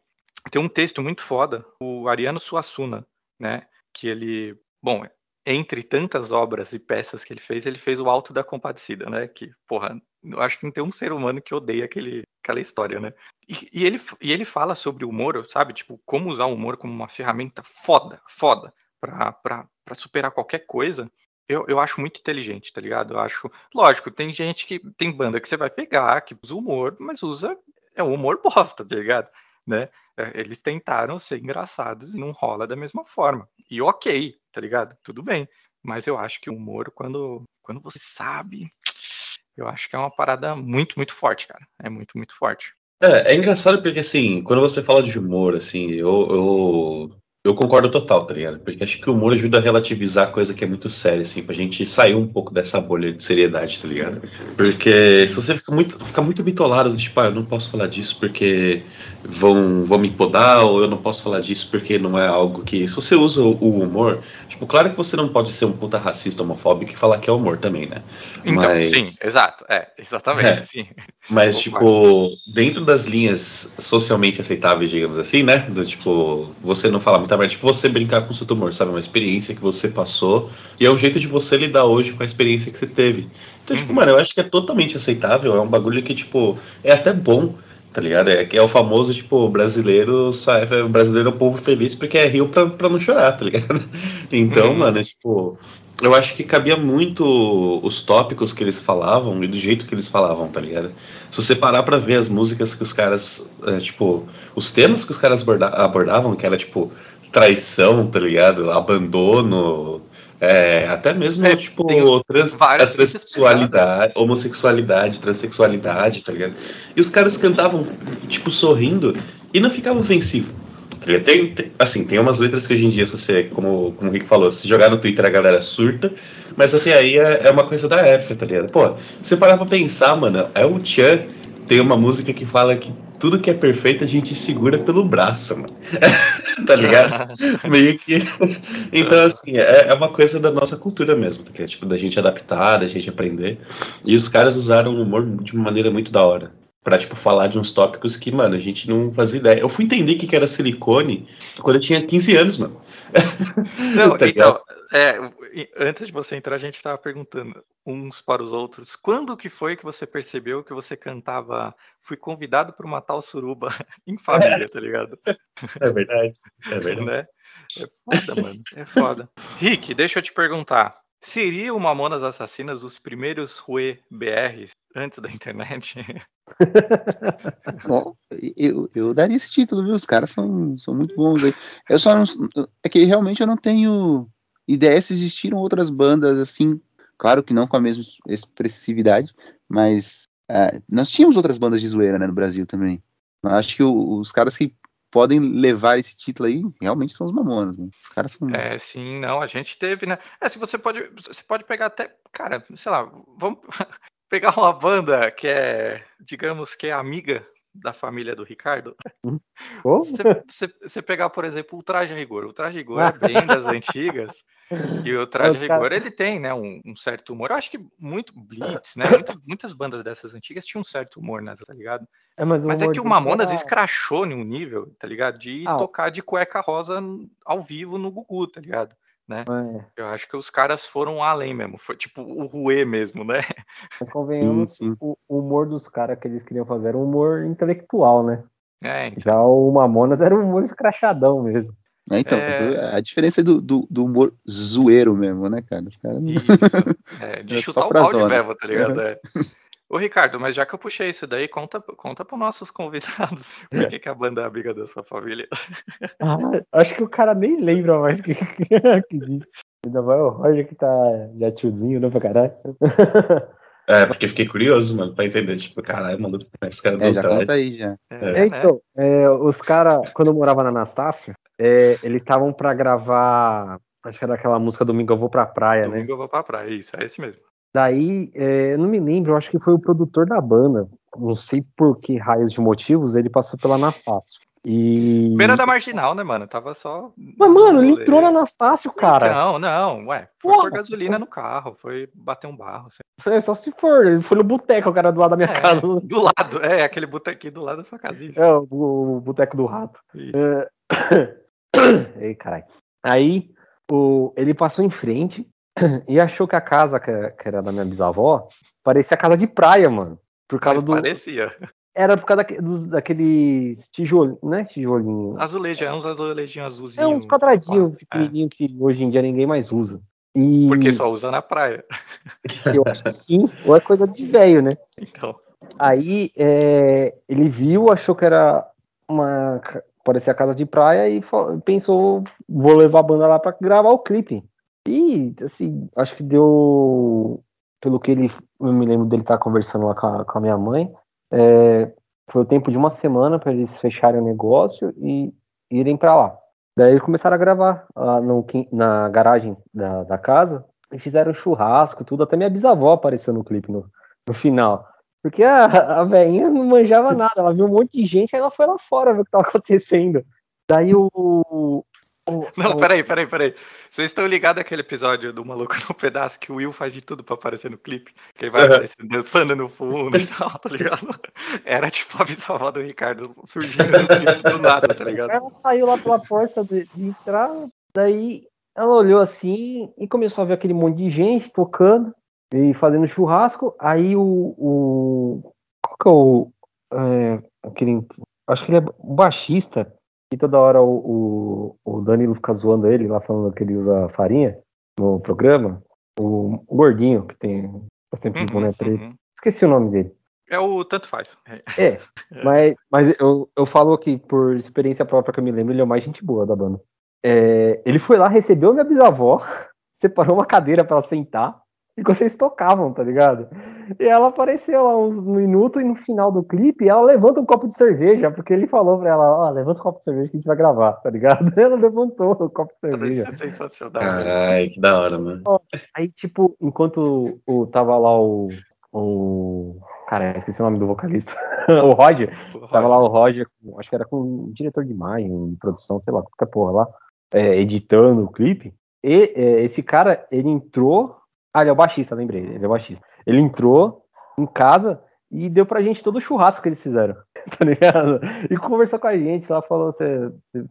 tem um texto muito foda, o Ariano Suassuna, né? Que ele, bom, entre tantas obras e peças que ele fez, ele fez o Alto da Compadecida, né? Que, porra, eu acho que não tem um ser humano que odeia aquele, aquela história, né? E, e ele, e ele fala sobre o humor, sabe? Tipo, como usar o humor como uma ferramenta foda, foda, pra, pra, pra superar qualquer coisa. Eu, eu acho muito inteligente, tá ligado? Eu acho. Lógico, tem gente que. Tem banda que você vai pegar, que usa humor, mas usa. É um humor bosta, tá ligado? Né? É, Eles tentaram ser engraçados e não rola da mesma forma. E ok, tá ligado? Tudo bem. Mas eu acho que o humor, quando, quando você sabe, eu acho que é uma parada muito, muito forte, cara. É muito, muito forte. É, é engraçado porque, assim, quando você fala de humor, assim, eu, eu, eu concordo total, tá ligado? Porque acho que o humor ajuda a relativizar coisa que é muito séria, assim, pra gente sair um pouco dessa bolha de seriedade, tá ligado? Porque se você fica muito, fica muito bitolado, tipo, ah, eu não posso falar disso porque vão, vão me podar, ou eu não posso falar disso porque não é algo que. Se você usa o, o humor, tipo, claro que você não pode ser um puta racista homofóbico e falar que é humor também, né? Então, Mas- sim, exato. É, exatamente. É. Sim. Mas, Opa. tipo, dentro das linhas socialmente aceitáveis, digamos assim, né? Do, tipo, você não falar muita merda, tipo, você brincar com o seu tumor, sabe? Uma experiência que você passou e é um jeito de você lidar hoje com a experiência que você teve. Então, tipo, Uhum. mano, eu acho que é totalmente aceitável, é um bagulho que, tipo, é até bom, tá ligado? É que é o famoso, tipo, brasileiro, é, o brasileiro é um povo feliz porque é rio pra, pra não chorar, tá ligado? Então, Uhum. mano, é, tipo, eu acho que cabia muito os tópicos que eles falavam e do jeito que eles falavam, tá ligado? Se você parar pra ver as músicas que os caras, é, tipo, os temas que os caras aborda- abordavam, que era tipo traição, tá ligado? Abandono, é, até mesmo, É, tipo, tem trans, a transexualidade, homossexualidade, transexualidade, tá ligado? E os caras cantavam, tipo, sorrindo e não ficava ofensivo. tá? Tem, tem- assim, tem umas letras que hoje em dia, se você, como, como o Rick falou, se jogar no Twitter a galera surta, mas até aí é, é uma coisa da época, tá ligado? Pô, se você parar pra pensar, mano, é o Chan tem uma música que fala que tudo que é perfeito a gente segura pelo braço, mano. tá ligado? Meio que. Então, assim, é, é uma coisa da nossa cultura mesmo, que é tipo da gente adaptar, da gente aprender. E os caras usaram o humor de uma maneira muito da hora. Pra, tipo, falar de uns tópicos que, mano, a gente não fazia ideia. Eu fui entender o que que era silicone quando eu tinha 15 anos, mano. Não, Tá então, é, antes de você entrar, a gente estava perguntando uns para os outros, quando que foi que você percebeu que você cantava Fui convidado para uma tal suruba em família, tá ligado? É verdade. É verdade. Né? É foda, mano. É foda. Rick, deixa eu te perguntar. Seria o Mamonas Assassinas os primeiros Rue BRs antes da internet? Ó, eu, eu daria esse título, viu? Os caras são, são muito bons aí. Eu só não. É que realmente eu não tenho ideia se existiram outras bandas assim. Claro que não com a mesma expressividade, mas ah, nós tínhamos outras bandas de zoeira né, no Brasil também. Eu acho que o- os caras que podem levar esse título aí realmente são os mamonas. né? Os caras são. É, sim, não, a gente teve, né? É, se você pode, você pode pegar até, cara, sei lá, vamos pegar uma banda que é, digamos que é amiga da família do Ricardo. Você, você pegar, por exemplo, o Traje a Rigor. O Traje a Rigor é bem das antigas. E o Traje a cara- Rigor, ele tem, né, um, um certo humor. Eu acho que muito Blitz, né? Muitas, muitas bandas dessas antigas tinham um certo humor nessa, tá ligado? É, mas Mas é que o Mamonas era- escrachou em um nível, tá ligado? De Ah, tocar de cueca rosa ao vivo no Gugu, tá ligado? É, Eu acho que os caras foram além mesmo. Foi tipo o Rue mesmo, né? mas convenhamos, Sim, sim. o o humor dos caras que eles queriam fazer era um humor intelectual, né? É, então, Já o Mamonas era um humor escrachadão mesmo. né? Então, É. a diferença do, do, do humor zoeiro mesmo, né, cara? Os caras não- isso. É, de É chutar só o balde zona. mesmo, tá ligado? É. Ô, Ricardo, mas já que eu puxei isso daí, conta, conta para nossos convidados por que, que a banda é amiga da sua família. Ah, acho que o cara nem lembra mais que, que disse. Ainda vai o Roger que tá já tiozinho, né, pra caralho. É, porque fiquei curioso, mano, pra entender. Tipo, caralho, mano, esse cara É, do já traje. conta aí já. É, É, né? então, é, os caras, quando eu morava na Anastácio, é, eles estavam pra gravar, acho que era aquela música Domingo Eu Vou Pra Praia, né? Domingo eu vou pra praia, isso, é esse mesmo. Daí, é, eu não me lembro, eu acho que foi o produtor da banda. Não sei por que raios de motivos, ele passou pela Anastácio. E. Beira da marginal, né, mano? Tava só. Mas, mano, ele entrou no Anastácio, cara. Não, não, ué. Foi Porra, pôr gasolina no carro, foi bater um barro. assim. É, só se for. Ele foi no boteco, o cara do lado da minha É, casa. Do lado, é, aquele botequinho do lado da sua casinha. É, o, o boteco do rato. Isso. É... Ei, caralho. Aí, o, ele passou em frente e achou que a casa que, era da minha bisavó parecia casa de praia, mano. Por causa Mas do. parecia. Era por causa daqueles tijolinhos, não é tijolinho? Azulejo, é uns azulejinhos É azulzinhos. uns quadradinhos É. pequenininhos que hoje em dia ninguém mais usa. E Porque só usa na praia. eu acho que sim, ou é coisa de velho, né? Então. Aí é, ele viu, achou que era uma. parecia casa de praia e pensou, vou levar a banda lá pra gravar o clipe. E, assim, acho que deu. Pelo que ele. Eu me lembro dele estar conversando lá com a, com a minha mãe. é, foi o tempo de uma semana para eles fecharem o negócio e irem pra lá. Daí eles começaram a gravar lá no na garagem da, da casa e fizeram churrasco, tudo. Até minha bisavó apareceu no clipe no, no final. Porque a, a velhinha não manjava nada, ela viu um monte de gente, aí ela foi lá fora ver o que tava acontecendo. Daí o. o- Não, o- peraí, peraí, peraí. Vocês estão ligados àquele episódio do Maluco no Pedaço que o Will faz de tudo pra aparecer no clipe? Que ele vai Uhum. aparecer dançando no fundo e tal, tá ligado? Era tipo a bisavó do Ricardo surgindo no clipe do nada, tá ligado? Ela saiu lá pela porta de, de entrar, daí ela olhou assim e começou a ver aquele monte de gente tocando e fazendo churrasco. Aí o. o qual que é o. é, aquele. Acho que ele é o baixista. E toda hora o, o, o Danilo fica zoando ele lá falando que ele usa farinha no programa. O, o gordinho, que tem. Tá sempre Uhum, boné preto. uhum. Esqueci o nome dele. É o tanto faz. É. É, mas, mas eu, eu falo que por experiência própria que eu me lembro, ele é o mais gente boa da banda. É, ele foi lá, recebeu minha bisavó, separou uma cadeira pra ela sentar, enquanto eles tocavam, tá ligado? E ela apareceu lá uns minutos e no final do clipe ela levanta um copo de cerveja, porque ele falou pra ela, ó, levanta um copo de cerveja que a gente vai gravar, tá ligado? Ela levantou o copo de cerveja. Isso é sensacional. velho. Caralho, que da hora, mano. Aí, tipo, enquanto o, tava lá o. o cara, esqueci o nome do vocalista. o Roger. Tava lá o Roger, acho que era com o diretor de imagem, de produção, sei lá, qualquer porra lá, é, editando o clipe. E é, esse cara, ele entrou. Ah, ele é o baixista, lembrei, ele é o baixista. Ele entrou em casa e deu pra gente todo o churrasco que eles fizeram, tá ligado? E conversou com a gente lá, falou se, se,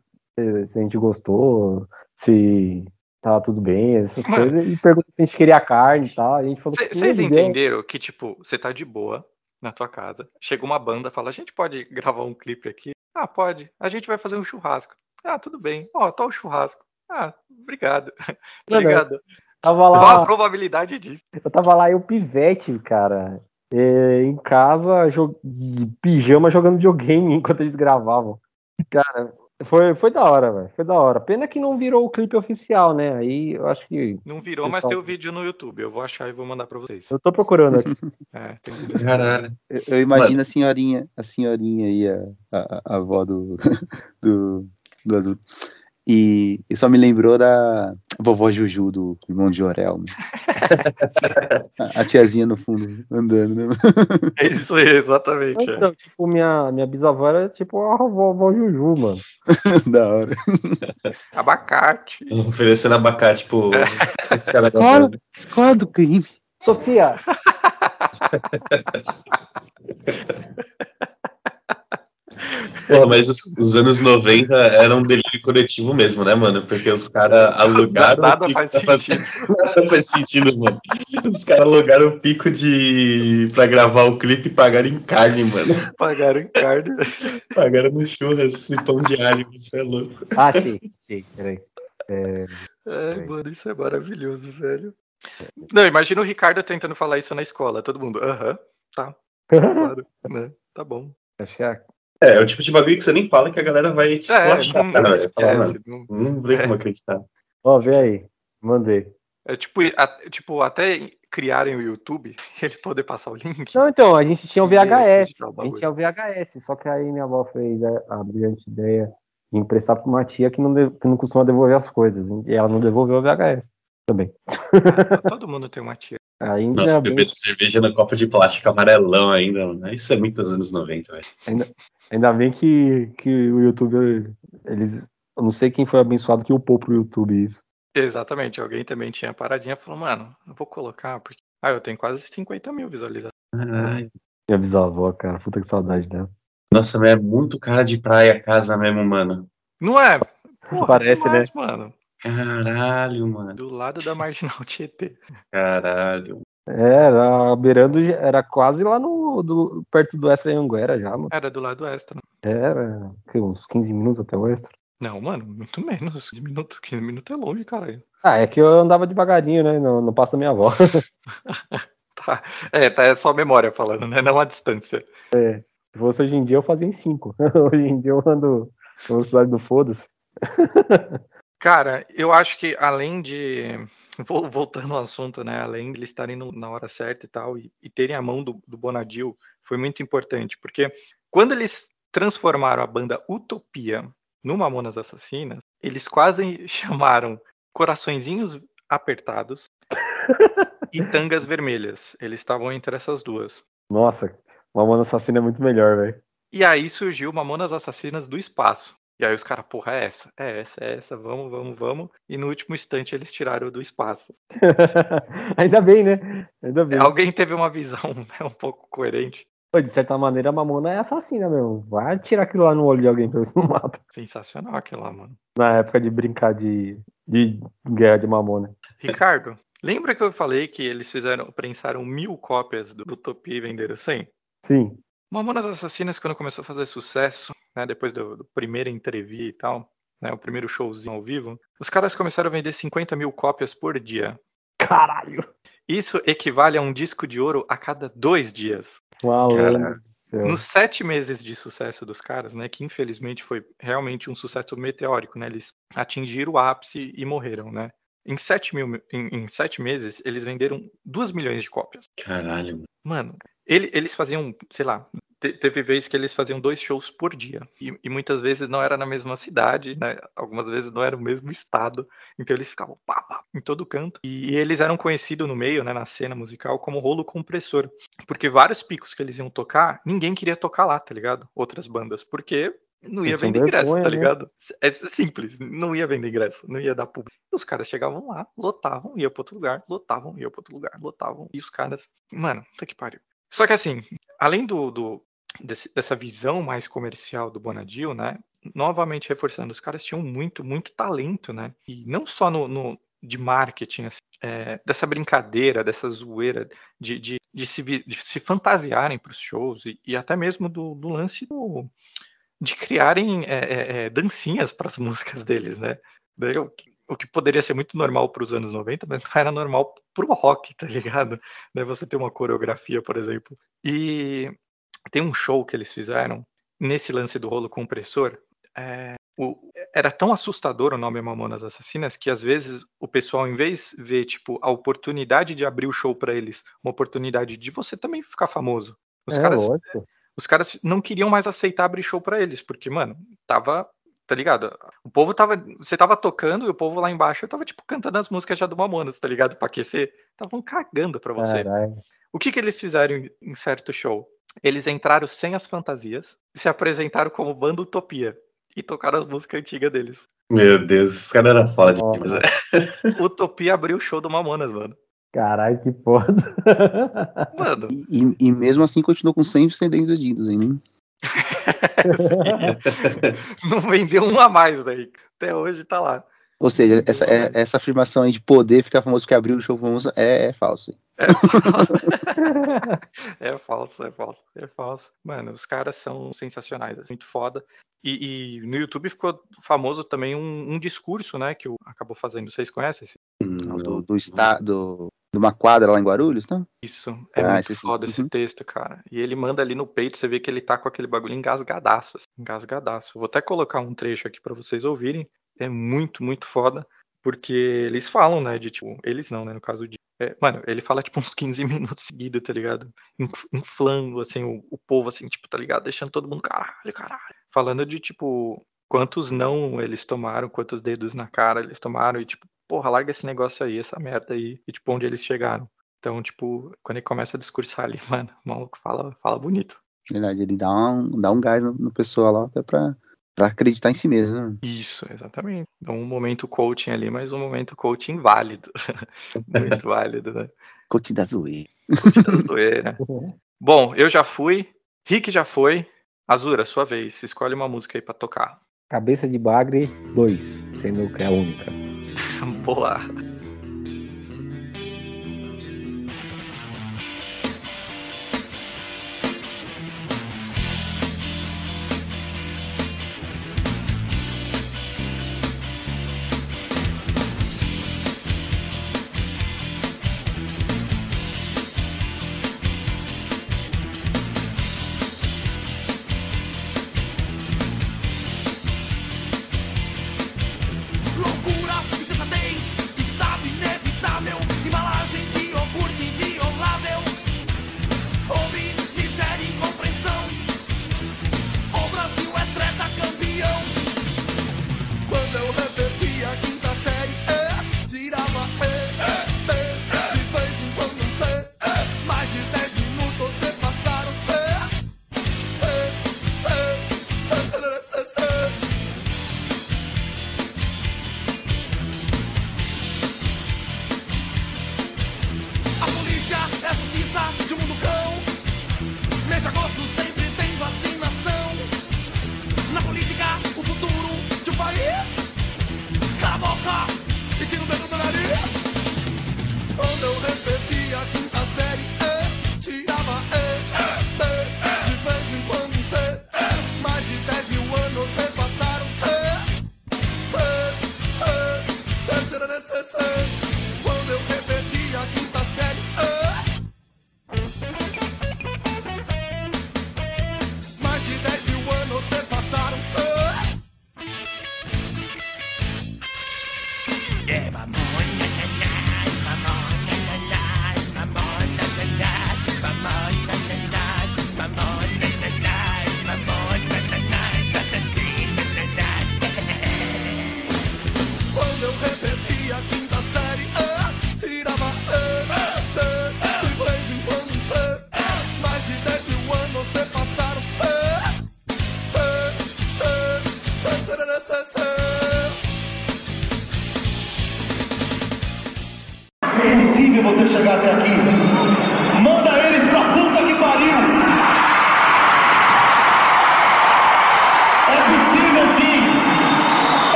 se- a gente gostou, se tava tudo bem, essas Mano. coisas, e perguntou se a gente queria carne e tal. A gente falou Vocês entenderam que, tipo, você tá de boa na tua casa, chega uma banda, fala, a gente pode gravar um clipe aqui? Ah, pode. A gente vai fazer um churrasco. Ah, tudo bem. Ó, tá o churrasco. Ah, obrigado. Obrigado. Tava Qual a lá. probabilidade disso? Eu tava lá, eu pivete, cara, é, em casa, jo- de pijama, jogando videogame enquanto eles gravavam. Cara, foi, foi da hora, velho. Foi da hora. Pena que não virou o clipe oficial, né? Aí eu acho que. Não virou, mas Pessoal- tem o vídeo no YouTube. Eu vou achar e vou mandar pra vocês. Eu tô procurando aqui. É, tem vídeo. Caralho. Eu, eu imagino a senhorinha, a senhorinha aí, a, a, a avó do, do, do azul. E, e só me lembrou da vovó Juju do irmão de Jorel. né? a, tiazinha no fundo andando, né? É isso aí, exatamente. é. Então, tipo, minha, minha bisavó era tipo a avó Juju, mano. da hora. Abacate. Oferecendo abacate pro. Caras Escola, escola do crime. Sofia, Porra, mas os, os anos 90 eram um delírio coletivo mesmo, né, mano? Porque os caras alugaram. Nada o pico faz pra sentido. Nada faz sentido, mano. Os caras alugaram o pico de. pra gravar o clipe e pagaram em carne, mano. Pagaram em carne. Pagaram no churras e pão de alho, isso é louco. ah, achei, achei, peraí. É, Ai, mano, isso é maravilhoso, velho. Não, imagina o Ricardo tentando falar isso na escola. Todo mundo, aham, tá. Claro, né? Tá bom. acho que é. É, é o tipo de bagulho que você nem fala que a galera vai te É, esculachar, não, cara. Fala, mano, esquece. Não, Não tem como acreditar. Ó, vê aí. Mandei. É tipo, a- tipo, até criarem o YouTube, ele poder passar o link. Não, então, a gente tinha o VHS. A gente tinha o VHS, só que aí minha avó fez a, a brilhante ideia de emprestar pra uma tia que não, de- que não costuma devolver as coisas. E ela não devolveu o VHS também. Ah, Todo mundo tem uma tia. Ainda Nossa, bem- bebendo cerveja no copo de plástico amarelão ainda, mano. Isso é muitos anos 90, velho. Ainda bem que, que o YouTube, eles. Eu não sei quem foi abençoado que upou pro YouTube isso. Exatamente, alguém também tinha paradinha e falou, mano, eu vou colocar, porque. Ah, eu tenho quase 50 mil visualizações. Ai, Minha bisavó, cara, puta que saudade dela. Nossa, mas é muito cara de praia a casa mesmo, mano. Não é? Porra, Parece, demais, mano. Caralho, mano. Do lado da Marginal Tietê. Caralho. É, Era beirando, era quase lá no. do- perto do Extra Anguera já, mano. Era do lado extra. né? Era que, uns 15 minutos até o Extra. Não, mano, muito menos. 15 minutos, 15 minutos é longe, caralho. Ah, é que eu andava devagarinho, né? No, no passo da minha avó. Tá. É, tá, é só a memória falando, né? Não a distância. Se fosse hoje em dia, eu fazia em 5. hoje em dia eu ando velocidade do foda-se. Cara, eu acho que além de. vol- Voltando ao assunto, né? Além de eles estarem no- na hora certa e tal, e, e terem a mão do, do Bonadil, foi muito importante, porque quando eles transformaram a banda Utopia no Mamonas Assassinas, eles quase chamaram Coraçõezinhos Apertados e Tangas Vermelhas. Eles estavam entre essas duas. Nossa, Mamona Assassina é muito melhor, velho. E aí surgiu Mamonas Assassinas do Espaço. E aí os caras, porra, é essa, é essa, é essa, vamos, vamos, vamos. E no último instante eles tiraram do espaço. Ainda bem, né? Ainda bem. Alguém teve uma visão né, um pouco coerente. Pô, de certa maneira, a Mamona é assassina mesmo. Vai tirar aquilo lá no olho de alguém pra ver se não mata. Sensacional aquilo lá, mano. Na época de brincar de, de guerra de Mamona. Ricardo, lembra que eu falei que eles fizeram, prensaram mil cópias do Utopia e venderam 100? Sim. Mamonas Assassinas, quando começou a fazer sucesso, né, depois do, do primeiro entrevista e tal, né, o primeiro showzinho ao vivo, os caras começaram a vender 50 mil cópias por dia. Caralho! Isso equivale a um disco de ouro a cada dois dias. Do céu. Nos sete meses de sucesso dos caras, né, que infelizmente foi realmente um sucesso meteórico, né, eles atingiram o ápice e morreram, né. Em sete, mil, em, em sete meses, eles venderam duas milhões de cópias. Caralho, mano. Mano, ele- eles faziam, sei lá, te- teve vezes que eles faziam dois shows por dia. E, e muitas vezes não era na mesma cidade, né? Algumas vezes não era o mesmo estado. Então eles ficavam pá, pá, em todo canto. E, eles eram conhecidos no meio, né, na cena musical, como rolo compressor. Porque vários picos que eles iam tocar, ninguém queria tocar lá, tá ligado? Outras bandas. Porque não ia vender ingresso, tá né? ligado? É simples, não ia vender ingresso, não ia dar público. Os caras chegavam lá, lotavam, ia pra outro lugar, lotavam, ia pra outro lugar, lotavam. E os caras, mano, tá que pariu. Só que assim, além do, do- desse- dessa visão mais comercial do Bonadil, né? Novamente reforçando, os caras tinham muito, muito talento, né? E não só no, no- de marketing, assim, é, dessa brincadeira, dessa zoeira, de, de, de se, de se fantasiarem para os shows e, e até mesmo do, do lance do- de criarem é, é, é, dancinhas para as músicas deles, né? O que, o que poderia ser muito normal para os anos 90, mas não era normal pro rock, tá ligado? Né, Você ter uma coreografia, por exemplo. E tem um show que eles fizeram nesse lance do rolo compressor. é, o- era tão assustador o nome Mamonas Assassinas que às vezes o pessoal, em vez de ver tipo a oportunidade de abrir o show para eles, uma oportunidade de você também ficar famoso. Os é, caras lógico. os caras não queriam mais aceitar abrir show pra eles, porque, mano, tava, tá ligado? O povo tava, você tava tocando e o povo lá embaixo tava, tipo, cantando as músicas já do Mamonas, tá ligado? Pra aquecer. Estavam cagando pra você. O que que eles fizeram em certo show? Eles entraram sem as fantasias e se apresentaram como banda Utopia e tocaram as músicas antigas deles. Meu Deus, esse cara era foda demais. Né? Utopia abriu o show do Mamonas, mano. Caralho, que foda. Mano, E, e mesmo assim continuou com 100 descendentes vendidos ainda. hein? não vendeu um a mais daí. Até hoje tá lá. Ou seja, essa, é- essa afirmação aí de poder ficar famoso que abriu o show famoso é, é falso. É falso, é falso, é falso. Mano, os caras são sensacionais, assim, muito foda. E, e no YouTube ficou famoso também um, um discurso, né, que o acabou fazendo. Vocês conhecem esse? Do, do, está, do, de uma quadra lá em Guarulhos, não? Isso, é Ah, muito esse foda esse Uhum. texto, cara. E ele manda ali no peito, você vê que ele tá com aquele bagulho engasgadaço, assim, engasgadaço. Vou até colocar um trecho aqui pra vocês ouvirem. É muito, muito foda, porque eles falam, né, de tipo, eles não, né, no caso de é, mano, ele fala, tipo, uns 15 minutos seguidos, tá ligado? Inflando, assim, o, o povo, assim, tipo, tá ligado? Deixando todo mundo, caralho, caralho. Falando de, tipo, quantos não eles tomaram, quantos dedos na cara eles tomaram, e, tipo, porra, larga esse negócio aí, essa merda aí, e, tipo, onde eles chegaram. Então, tipo, quando ele começa a discursar ali, mano, o maluco fala, fala bonito. Verdade, ele dá um, dá um gás no, no pessoal lá até pra para acreditar em si mesmo. Né? Isso, exatamente. Então, um momento coaching ali, mas um momento coaching válido. Muito válido, né? Coaching da zoeira. Coaching da zoeira. Uhum. Bom, eu já fui, Rick já foi. Azura, sua vez. Escolhe uma música aí para tocar. Cabeça de Bagre 2, sendo que é a única. Boa.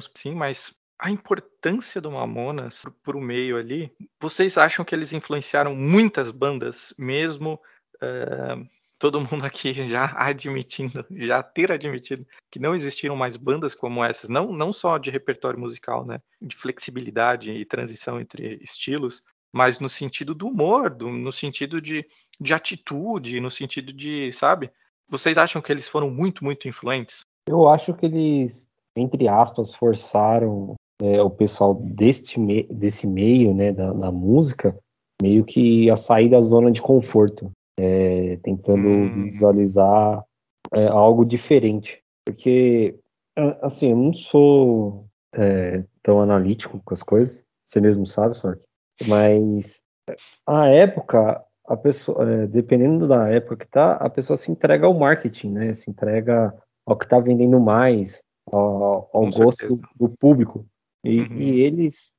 Sim, mas a importância do Mamonas para o meio ali, vocês acham que eles influenciaram muitas bandas, mesmo uh, todo mundo aqui já admitindo, já ter admitido que não existiram mais bandas como essas, não, não só de repertório musical, né, de flexibilidade e transição entre estilos, mas no sentido do humor, do, no sentido de, de atitude, no sentido de, sabe? Vocês acham que eles foram muito, muito influentes? Eu acho que eles, entre aspas, forçaram é, o pessoal deste me desse meio, né, da, da, música, meio que a sair da zona de conforto, é, tentando hum. visualizar é, algo diferente. Porque, assim, eu não sou é, tão analítico com as coisas, você mesmo sabe, Sork, mas a época, a pessoa, é, dependendo da época que tá, a pessoa se entrega ao marketing, né, se entrega ao que está vendendo mais, ao, ao gosto do, do público. E, uhum. e eles,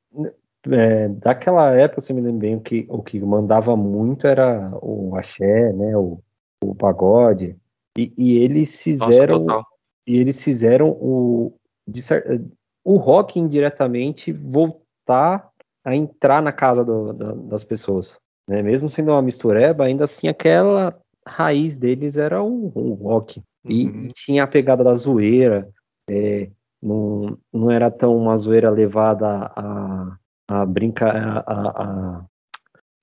é, daquela época, você me lembra bem, o que, o que mandava muito era o axé, né, o, o pagode, e, e eles fizeram, Nossa, e eles fizeram o, de, o rock indiretamente voltar a entrar na casa do, da, das pessoas, né, mesmo sendo uma mistureba, ainda assim aquela raiz deles era o, o rock, e, uhum. e, tinha a pegada da zoeira, é, não, não era tão uma zoeira levada a, a brincar, a, a,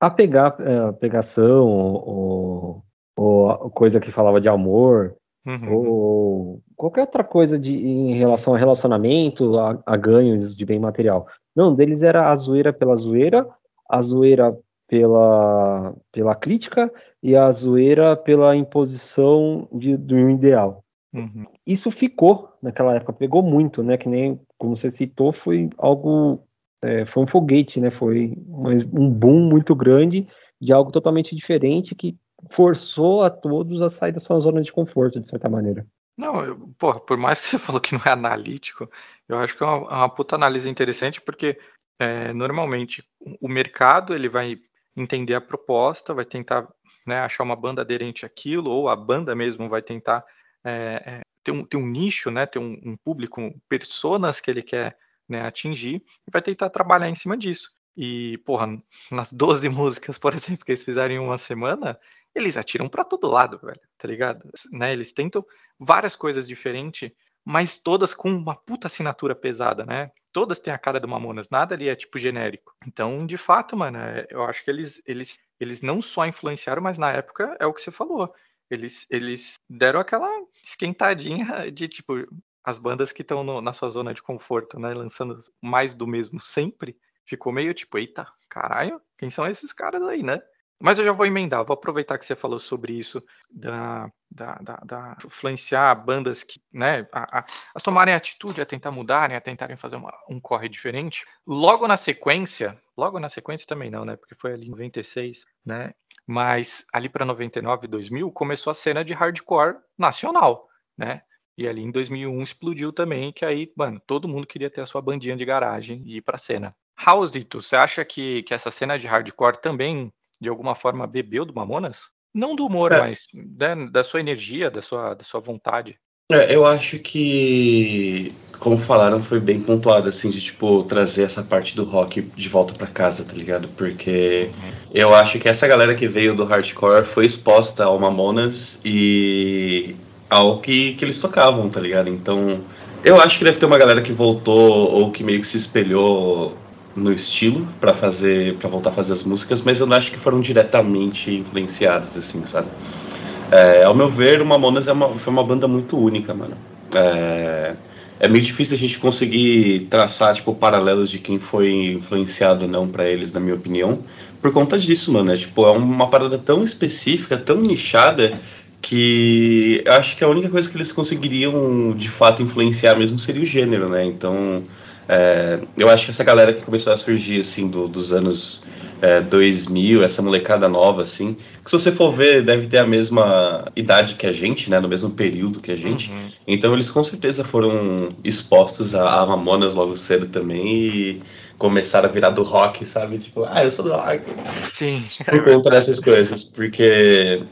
a pegar a pegação, ou, ou coisa que falava de amor, uhum. ou qualquer outra coisa de, em relação a relacionamento, a, a ganhos de bem material. Não, deles era a zoeira pela zoeira, a zoeira pela, pela crítica e a zoeira pela imposição de, de um ideal. Uhum. Isso ficou naquela época, pegou muito, né? Que nem, como você citou, foi algo, é, foi um foguete, né? Foi um boom muito grande de algo totalmente diferente que forçou a todos a sair da sua zona de conforto, de certa maneira. Não, eu, porra, por mais que você falou que não é analítico, eu acho que é uma, uma puta análise interessante, porque é, normalmente o mercado ele vai entender a proposta, vai tentar né, achar uma banda aderente àquilo, ou a banda mesmo vai tentar é, é, ter, um, ter um nicho, né, ter um, um público, personas que ele quer né, atingir, e vai tentar trabalhar em cima disso. E, porra, nas 12 músicas, por exemplo, que eles fizeram em uma semana, eles atiram para todo lado, velho, tá ligado? Né, eles tentam várias coisas diferentes, mas todas com uma puta assinatura pesada, né? Todas têm a cara do Mamonas, nada ali é tipo genérico. Então, de fato, mano, é, eu acho que eles, eles, eles não só influenciaram, mas na época é o que você falou. Eles, eles deram aquela esquentadinha de tipo as bandas que estão na sua zona de conforto, né? Lançando mais do mesmo sempre. Ficou meio tipo, eita, caralho, quem são esses caras aí, né? Mas eu já vou emendar, vou aproveitar que você falou sobre isso, da, da, da, da influenciar bandas que, né, a, a, a, tomarem atitude, a tentar mudarem, a tentarem fazer uma, um corre diferente. Logo na sequência, logo na sequência também não, né, porque foi ali em 96, né, mas ali para 99, 2000 começou a cena de hardcore nacional, né? E ali em 2001 explodiu também, que aí, mano, todo mundo queria ter a sua bandinha de garagem e ir pra cena. Raulzito, você acha que, que essa cena de hardcore também, de alguma forma, bebeu do Mamonas? Não do humor, é. mas né, da sua energia, da sua, da sua vontade. É, eu acho que, como falaram, foi bem pontuado, assim, de, tipo, trazer essa parte do rock de volta para casa, tá ligado? Porque uhum. eu acho que essa galera que veio do hardcore foi exposta ao Mamonas e ao que, que eles tocavam, tá ligado? Então, eu acho que deve ter uma galera que voltou ou que meio que se espelhou no estilo para fazer, para voltar a fazer as músicas, mas eu não acho que foram diretamente influenciadas, assim, sabe? É, ao meu ver, o Mamonas é uma, foi uma banda muito única, mano. É, é meio difícil a gente conseguir traçar, tipo, paralelos de quem foi influenciado ou não para eles, na minha opinião, por conta disso, mano. É, tipo, é uma parada tão específica, tão nichada, que acho que a única coisa que eles conseguiriam, de fato, influenciar mesmo seria o gênero, né? Então, é, eu acho que essa galera que começou a surgir, assim, do, dos anos é, 2000, essa molecada nova, assim, que se você for ver, deve ter a mesma idade que a gente, né, no mesmo período que a gente. Uhum. Então eles com certeza foram expostos a, a Mamonas logo cedo também e começaram a virar do rock, sabe? Tipo, ah, eu sou do rock. Sim. Por conta dessas coisas, porque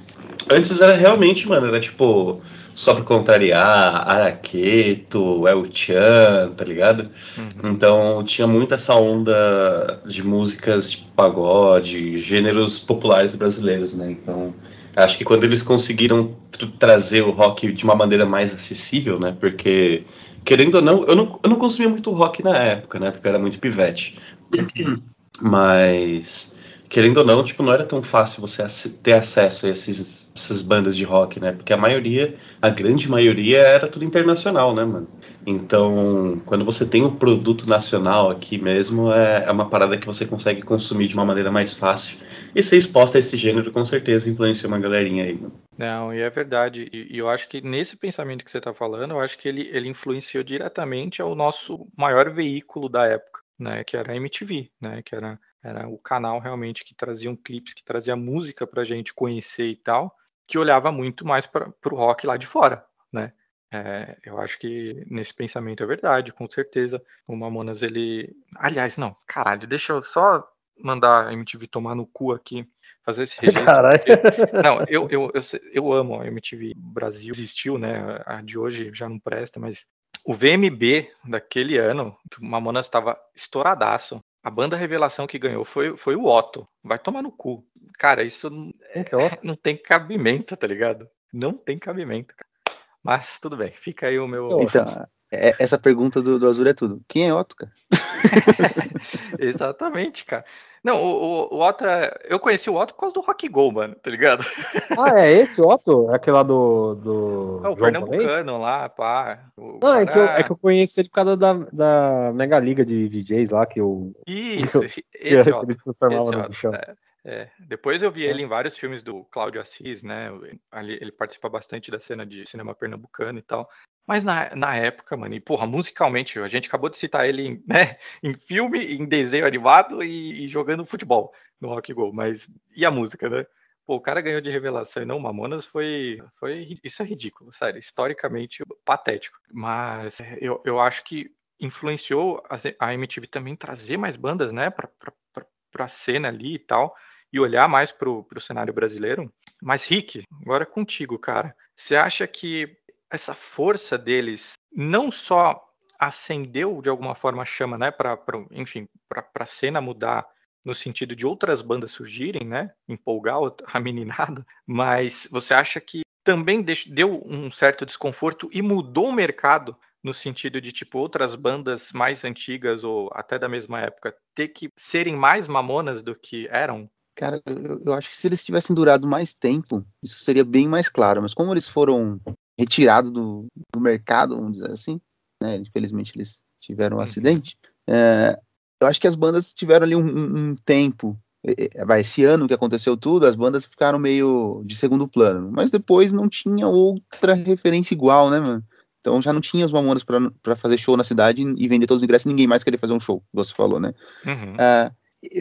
Antes era realmente, mano, era tipo só pra contrariar, Araqueto, El Chan, tá ligado? Uhum. Então tinha muito essa onda de músicas de pagode, gêneros populares brasileiros, né? Então acho que quando eles conseguiram tr- trazer o rock de uma maneira mais acessível, né? Porque, querendo ou não, eu não, eu não consumia muito rock na época, né? Porque eu era muito pivete. Mas, querendo ou não, tipo, não era tão fácil você ter acesso a esses, essas bandas de rock, né? Porque a maioria, a grande maioria, era tudo internacional, né, mano? Então, quando você tem um produto nacional aqui mesmo, é, é uma parada que você consegue consumir de uma maneira mais fácil. E ser exposta a esse gênero, com certeza, influenciou uma galerinha aí. Não, e é verdade. E, e eu acho que nesse pensamento que você está falando, eu acho que ele, ele influenciou diretamente ao nosso maior veículo da época, né? Que era a MTV, né? Que era, era o canal realmente que trazia clipes, que trazia música pra gente conhecer e tal, que olhava muito mais para o rock lá de fora, né? É, eu acho que nesse pensamento é verdade, com certeza. O Mamonas, ele. Aliás, não, caralho, deixa eu só mandar a MTV tomar no cu aqui, fazer esse registro. Caralho. porque- Não, eu, eu, eu, eu amo a MTV Brasil, existiu, né? A de hoje já não presta, mas o VMB daquele ano, que o Mamonas estava estouradaço. A banda revelação que ganhou foi, foi o Otto. Vai tomar no cu. Cara, isso é não tem cabimento, tá ligado? Não tem cabimento, cara. Mas tudo bem, fica aí o meu. Então, é- essa pergunta do, do Azul é tudo. Quem é Otto, cara? Exatamente, cara. Não, o, o, o Otto, é- eu conheci o Otto por causa do Rock Go, mano, tá ligado? Ah, é esse Otto? É aquele lá do. do É o João pernambucano lá, pá. Não, é que, eu, é que eu conheço ele por causa da, da Mega Liga de DJs lá, que eu. Isso, que esse ele Otto. Esse no bichão. é, é. Depois eu vi ele em vários filmes do Cláudio Assis, né? Ali, ele participa bastante da cena de cinema pernambucano e tal. Mas na, na época, mano, e porra, musicalmente, a gente acabou de citar ele em, né, em filme, em desenho animado e, e jogando futebol no Rock Go. Mas e a música, né? Pô, o cara ganhou de revelação e não Mamonas foi, foi. Isso é ridículo, sério. Historicamente patético. Mas é, eu, eu acho que influenciou a MTV também trazer mais bandas, né, pra, pra, pra, pra cena ali e tal, e olhar mais pro, pro cenário brasileiro. Mas, Rick, agora é contigo, cara. Você acha que essa força deles não só acendeu de alguma forma a chama, né, para, enfim, para a cena mudar no sentido de outras bandas surgirem, né, empolgar a meninada, mas você acha que também deu um certo desconforto e mudou o mercado no sentido de tipo outras bandas mais antigas ou até da mesma época ter que serem mais mamonas do que eram? Cara, eu, eu acho que se eles tivessem durado mais tempo, isso seria bem mais claro. Mas como eles foram retirados do, do mercado, vamos dizer assim, né? Infelizmente eles tiveram um Uhum. acidente. é, eu acho que as bandas tiveram ali um, um- tempo. é, é, Vai, esse ano que aconteceu tudo, as bandas ficaram meio de segundo plano. Mas depois não tinha outra referência igual, né, mano? Então já não tinha os Mamonas pra pra fazer show na cidade e vender todos os ingressos, ninguém mais queria fazer um show, você falou, né? Uhum. Ah,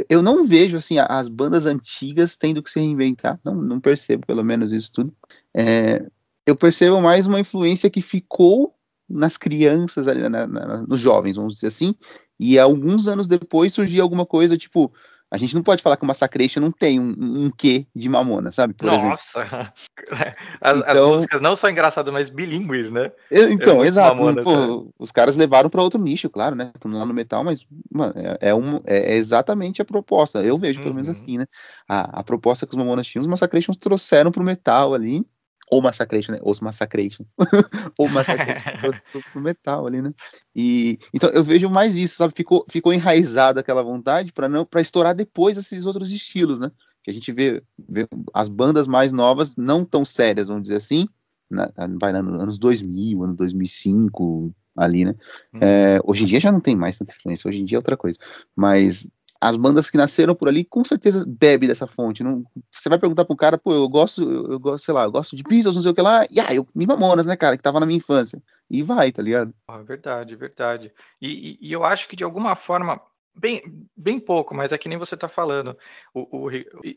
eu- não vejo assim as bandas antigas tendo que se reinventar, não, não percebo pelo menos isso tudo. É, eu percebo mais uma influência que ficou nas crianças, ali, na- na- nos jovens, vamos dizer assim, e alguns anos depois surgia alguma coisa tipo. A gente não pode falar que o Massacration não tem um, um quê de mamona, sabe? Por. Nossa! As, as Então- músicas não só engraçadas, mas bilíngues, né? É, Então, muito exato. Mamonas, pô, né? Os caras levaram para outro nicho, claro, né? Estão lá no metal, mas mano, é, é um, é, é exatamente a proposta. Eu vejo pelo menos Uhum. assim, né? A, a proposta que os Mamonas tinham, os Massacrations trouxeram pro metal ali. Ou Massacration, né? Os Massacrations. ou Massacration trouxe pro, metal ali, né? E, então eu vejo mais isso, sabe? Ficou, ficou enraizada aquela vontade para não para estourar depois esses outros estilos, né? Que a gente vê, vê as bandas mais novas não tão sérias, vamos dizer assim, na, vai lá nos anos 2000, anos 2005, ali, né? É, hoje em dia já não tem mais tanta influência, hoje em dia é outra coisa. Mas as bandas que nasceram por ali, com certeza bebe dessa fonte. Não, você vai perguntar pro cara, pô, eu gosto, eu, eu gosto, sei lá, eu gosto de Beatles, não sei o que lá, e ah, eu me Mamonas, né, cara, que tava na minha infância. E vai, tá ligado? Ah, verdade, verdade. E, e- e eu acho que de alguma forma, bem, bem pouco, mas é que nem você está falando. O, o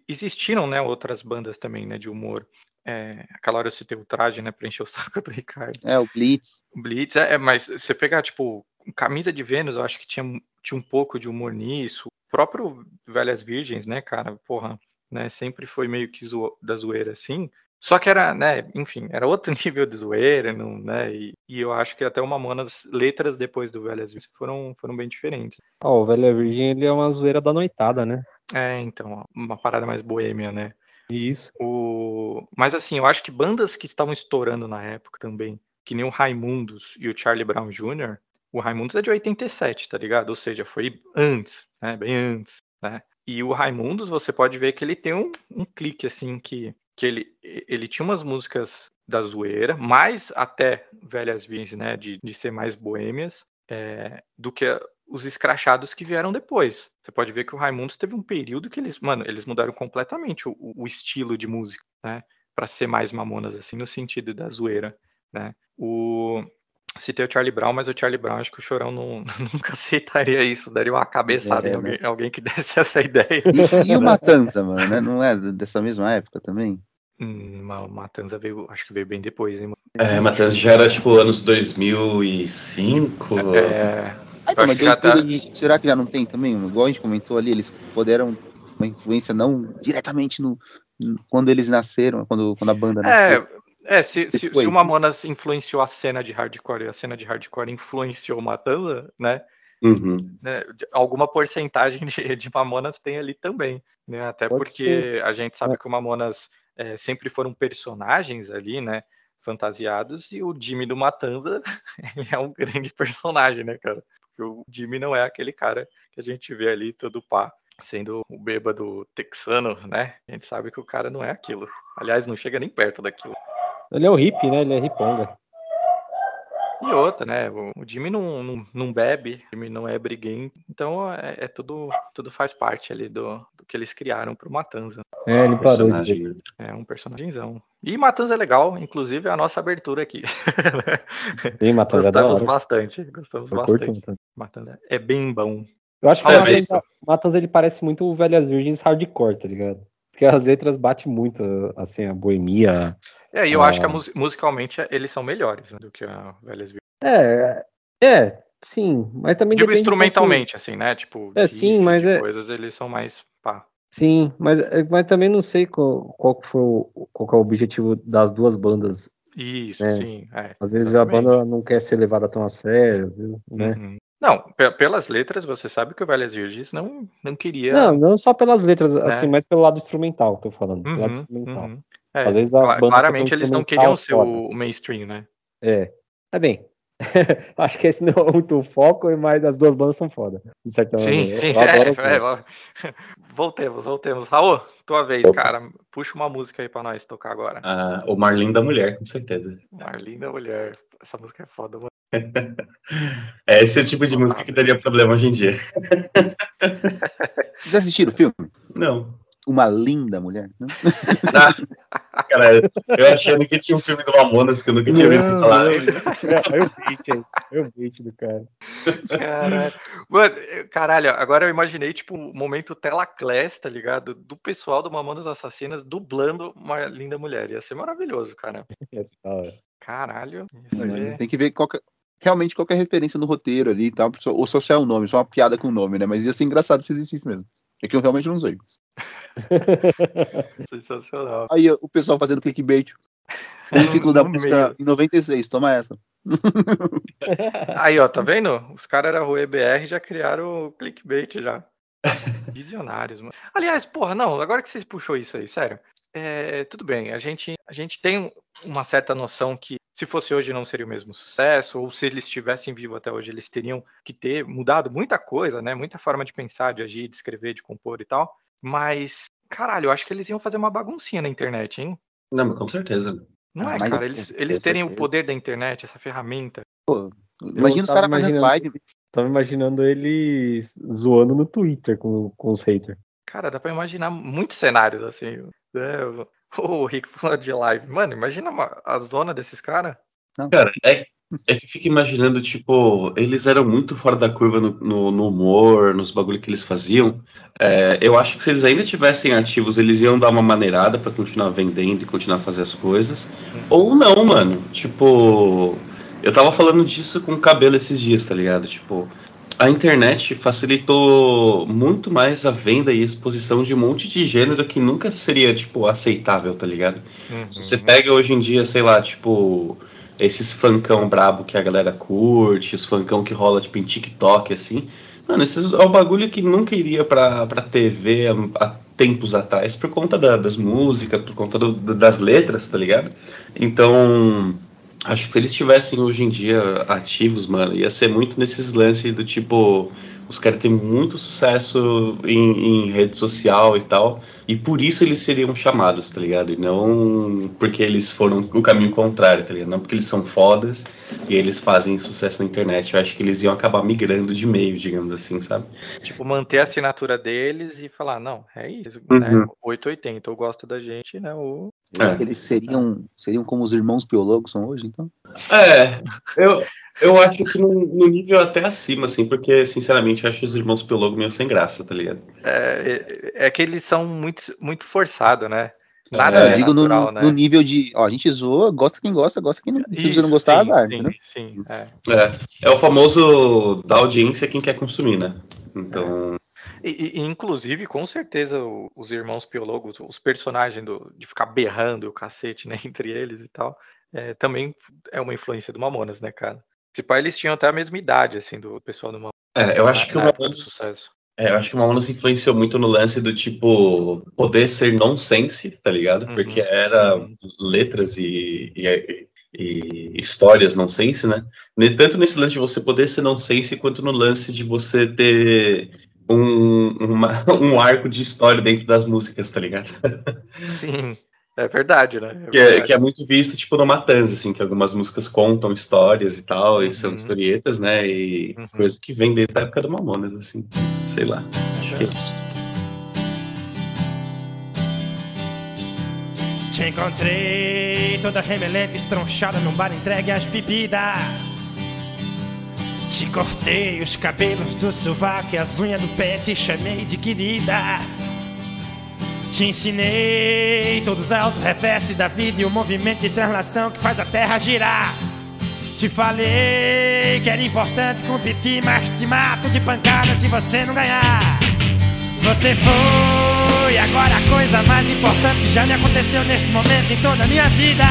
existiram, né, outras bandas também, né, de humor. É, aquela hora eu citei o traje, né, para encher o saco do Ricardo. É, o Blitz. Blitz, é, é, mas você pegar, tipo, Camisa de Vênus, eu acho que tinha, tinha um pouco de humor nisso. O próprio Velhas Virgens, né, cara, porra, né, sempre foi meio que zo- da zoeira assim. Só que era, né, enfim, era outro nível de zoeira, não, né? E, e eu acho que até o Mamonas, letras depois do Velhas Virgens foram, foram bem diferentes. Ó, o Velha Virgem ele é uma zoeira da noitada, né? É, então, uma parada mais boêmia, né? Isso. O... Mas assim, eu acho que bandas que estavam estourando na época também, que nem o Raimundos e o Charlie Brown Jr., o Raimundos é de 87, tá ligado? Ou seja, foi antes, né? Bem antes, né? E o Raimundos, você pode ver que ele tem um, um clique, assim, que, que ele, ele tinha umas músicas da zoeira, mais até Velhas Virgens, né? De, de ser mais boêmias, é, do que os escrachados que vieram depois. Você pode ver que o Raimundos teve um período que eles, mano, eles mudaram completamente o, o estilo de música, né? Pra ser mais mamonas, assim, no sentido da zoeira, né? O, Citei o Charlie Brown, mas o Charlie Brown acho que o Chorão não, nunca aceitaria isso, daria uma cabeçada É, em alguém, alguém que desse essa ideia. E, e o Matanza, mano, né? Não é dessa mesma época também? Hum, o Matanza veio, acho que veio bem depois, hein? mano? É, Matheus já era tipo anos 2005. É, Ah, então, mas que já tem tá- de- será que já não tem também? Igual a gente comentou ali, eles puderam uma influência não diretamente no, no- quando eles nasceram, quando, quando a banda nasceu. é, é se, se, se o Mamonas influenciou a cena de hardcore e a cena de hardcore influenciou o Matanza, né? Uhum. né, alguma porcentagem de, de Mamonas tem ali também, né? Até Pode porque ser. a gente sabe que o Mamonas é, sempre foram personagens ali, né? Fantasiados, e o Jimmy do Matanza ele é um grande personagem, né, cara? Porque o Jimmy não é aquele cara que a gente vê ali todo pá, sendo o bêbado texano, né? A gente sabe que o cara não é aquilo. Aliás, não chega nem perto daquilo. Ele é o hippie, né? Ele é riponga. E outra, né? O Jimmy não, não, não bebe, o Jimmy não é briguento, então é, é tudo, tudo faz parte ali do, do que eles criaram pro Matanza. É, ele parou de Personagem. É um personagemzão. E Matanza é legal, inclusive é a nossa abertura aqui. Sim, Matanza é Gostamos hora. bastante, gostamos Eu curto bastante. Matanza. Matanza é bem bom. Eu acho que o mas Matanza, isso- Matanza, ele parece muito o Velhas Virgens hardcore, tá ligado? Porque as letras batem muito, assim, a boemia. É, e eu Ah. acho que a mus- musicalmente eles são melhores né, do que a Velhas Virgens. É, é, sim, mas também Digo um pouco- instrumentalmente, assim, né? Tipo, É, de sim, mas é- coisas, eles são mais pá. Sim, mas, mas também não sei qual, qual, foi o, qual é o objetivo das duas bandas. Isso, É. sim. é, Às vezes exatamente. a banda não quer ser levada tão a sério, vezes, né? Uhum. Não, pe- pelas letras você sabe que o Velhas Virgens não, não queria. Não, não só pelas letras, assim, É. mas pelo lado instrumental, tô falando. pelo lado Uhum, instrumental. uhum. É, Às vezes a banda claramente eles não instrumental queriam ser foda. o, mainstream, né? É. Tá bem. Acho que esse não é muito o foco, mas as duas bandas são foda. De certa Sim, maneira. sim, é, é, voltemos, voltemos. Raul, tua vez, cara. Puxa uma música aí pra nós tocar agora. Ah, o Marlin da Mulher, com certeza. Marlinda Mulher. Essa música é foda, mano. É esse é o tipo de música que daria problema hoje em dia. Vocês assistiram o filme? Não. Uma linda mulher? Ah, cara, eu achando que tinha um filme do Mamonas que eu nunca tinha ouvido Não, falar. É, Olha o bait aí. Olha o bait do cara. Caralho. Mano, caralho, agora eu imaginei, tipo, um momento tela class, tá ligado? Do pessoal do Mamonas Assassinas dublando uma linda mulher. Ia ser maravilhoso, cara. É. Caralho. Ser... Tem que ver qual que- realmente qual que é a referência no roteiro ali e tal, ou só se é o nome, só uma piada com o nome, né? Mas ia ser engraçado se existisse mesmo. É que eu realmente não sei. Sensacional. Aí o pessoal fazendo clickbait. Com o título da música em 96, toma essa. Aí, ó, tá vendo? Os caras eram Rue BR e já criaram o clickbait já. Visionários, mano. Aliás, porra, não, agora que vocês puxou isso aí, sério. É, tudo bem, a gente, a gente tem uma certa noção que se fosse hoje não seria o mesmo sucesso, ou se eles estivessem vivos até hoje, eles teriam que ter mudado muita coisa, né? Muita forma de pensar, de agir, de escrever, de compor e tal. Mas, caralho, eu acho que eles iam fazer uma baguncinha na internet, hein? Não, mas com certeza. Não Ah, é, mas cara? Eles, eles terem o poder da internet, essa ferramenta. Imagina os caras fazendo live. Tava imaginando eles zoando no Twitter com, com os haters. Cara, dá pra imaginar muitos cenários assim. Né? O o Rick falando de live. Mano, imagina uma- a zona desses caras. Cara, é, é que eu fico imaginando, tipo, eles eram muito fora da curva no, no- no humor, nos bagulho que eles faziam. É, eu acho que se eles ainda tivessem ativos, eles iam dar uma maneirada pra continuar vendendo e continuar a fazer as coisas. Ou não, mano. Tipo, eu tava falando disso com o cabelo esses dias, tá ligado? Tipo, a internet facilitou muito mais a venda e exposição de um monte de gênero que nunca seria, tipo, aceitável, tá ligado? Uhum. Se você pega hoje em dia, sei lá, tipo, esses funkão brabo que a galera curte, os funkão que rola, tipo, em TikTok, assim. Mano, esses é um bagulho que nunca iria pra, pra TV há, há tempos atrás por conta da- das músicas, por conta do- das letras, tá ligado? Então, acho que se eles estivessem hoje em dia ativos, mano, ia ser muito nesses lances do tipo. Os caras têm muito sucesso em, em rede social e tal. E por isso eles seriam chamados, tá ligado? E não porque eles foram o caminho contrário, tá ligado? Não porque eles são fodas e eles fazem sucesso na internet. Eu acho que eles iam acabar migrando de meio, digamos assim, sabe? Tipo, manter a assinatura deles e falar, não, é isso, Uhum. né? 880, ou gosta da gente, né? Ou... É. Eles seriam, seriam como os irmãos biólogos são hoje, então? É, eu, eu acho que no, no nível até acima, assim, porque, sinceramente, eu acho os irmãos Piologo meio sem graça, tá ligado? É, é, é que eles são muito, muito forçados, né? Nada eu é digo no, natural, né? no nível de, ó, a gente zoa, gosta quem gosta, gosta quem não. Se você não gostar, sim, azar, sim, entendeu? Sim, é. É, é o famoso da audiência quem quer consumir, né? Então, E, e, inclusive, com certeza, o- os irmãos biólogos, os personagens do, de ficar berrando o cacete, né, entre eles e tal, é, também é uma influência do Mamonas, né, cara? Se pá, eles tinham até a mesma idade, assim, do pessoal do Mamonas. é, eu acho que o Mamonas, é, eu acho que o Mamonas influenciou muito no lance do tipo poder ser nonsense, tá ligado? Uhum. Porque era letras e, e, e histórias nonsense, né? Tanto nesse lance de você poder ser nonsense, quanto no lance de você ter um, uma- um arco de história dentro das músicas, tá ligado? Sim, é verdade, né? É Que é, verdade. que é muito visto, tipo, no Matanza, assim, que algumas músicas contam histórias e tal, e são Uhum. historietas, né? E Uhum. coisa que vem desde a época do Mamonas, assim. Sei lá. Acho que é isso. Te encontrei toda remelenta, estronchada num bar entregue às bebidas. Te cortei os cabelos do sovaco e as unhas do pé, te chamei de querida. Te ensinei todos os alto reverse da vida e o movimento de translação que faz a terra girar. Te falei que era importante competir, mas te mato de pancada se você não ganhar. Você foi agora a coisa mais importante que já me aconteceu neste momento em toda a minha vida.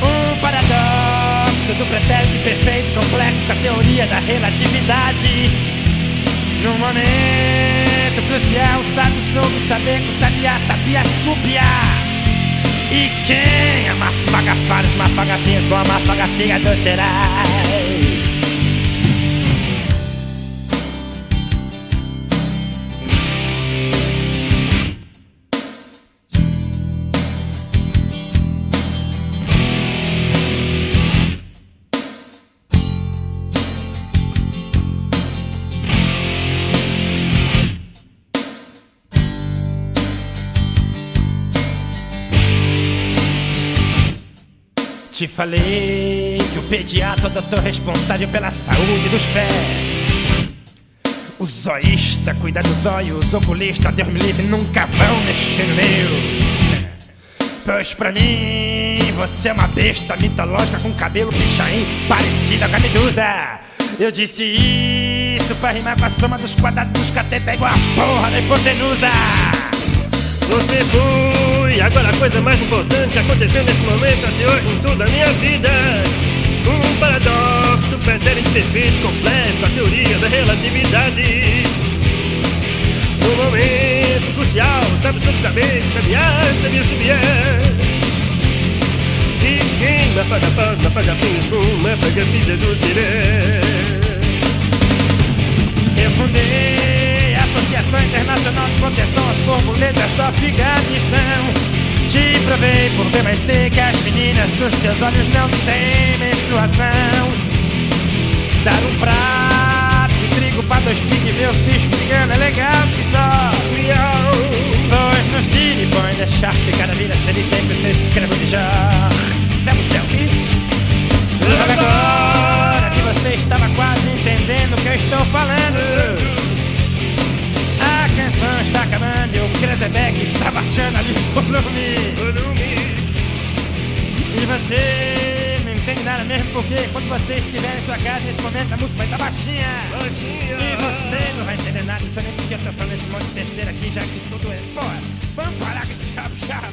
Um paradoxo do pretérito perfeito complexo com a teoria da relatividade. Num momento crucial, o sábio soube saber que o sabiá sabia subiar. E quem ama fagafaros, mafagafinhos, bom mafagafígado será. Te falei que o pediatra é o doutor responsável pela saúde dos pés. O zoísta cuida dos olhos, o oculista, Deus me livre, nunca vão mexer no meu. Pois pra mim, você é uma besta mitológica com cabelo pichain parecida com a medusa. Eu disse isso pra rimar com a soma dos quadrados dos catetas igual a porra da hipotenusa. Você foi agora a coisa mais importante que aconteceu nesse momento até hoje em toda a minha vida. Um paradoxo do pretérito perfeito complexo com a teoria da relatividade. Um momento crucial, sabe sobre saber, sabiá, sabia, sabia. E quem me afaga faz, me afaga fins, bum, me afaga fiz seduziré. Eu fundei Associação Internacional de Proteção às Borboletas do Afeganistão. Te provei por B mais C que as meninas dos teus olhos não têm menstruação. Dar um prato de trigo pra dois tigres e ver os bichos brigando é legal que só. Pois nos tire e põe deixar ficar na vida se ele sempre se escreve de já. Vamos ter. Logo agora que você estava quase entendendo o que eu estou falando. A canção está acabando e o Krezebeck está baixando ali o volume. Volume. E você não entende nada mesmo porque quando você estiver em sua casa nesse momento a música vai estar baixinha. Baixinha. E você não vai entender nada, não sei nem porque eu tô falando esse monte de besteira aqui, já que isso tudo é. Porra, vamos parar com esse chapa chapa.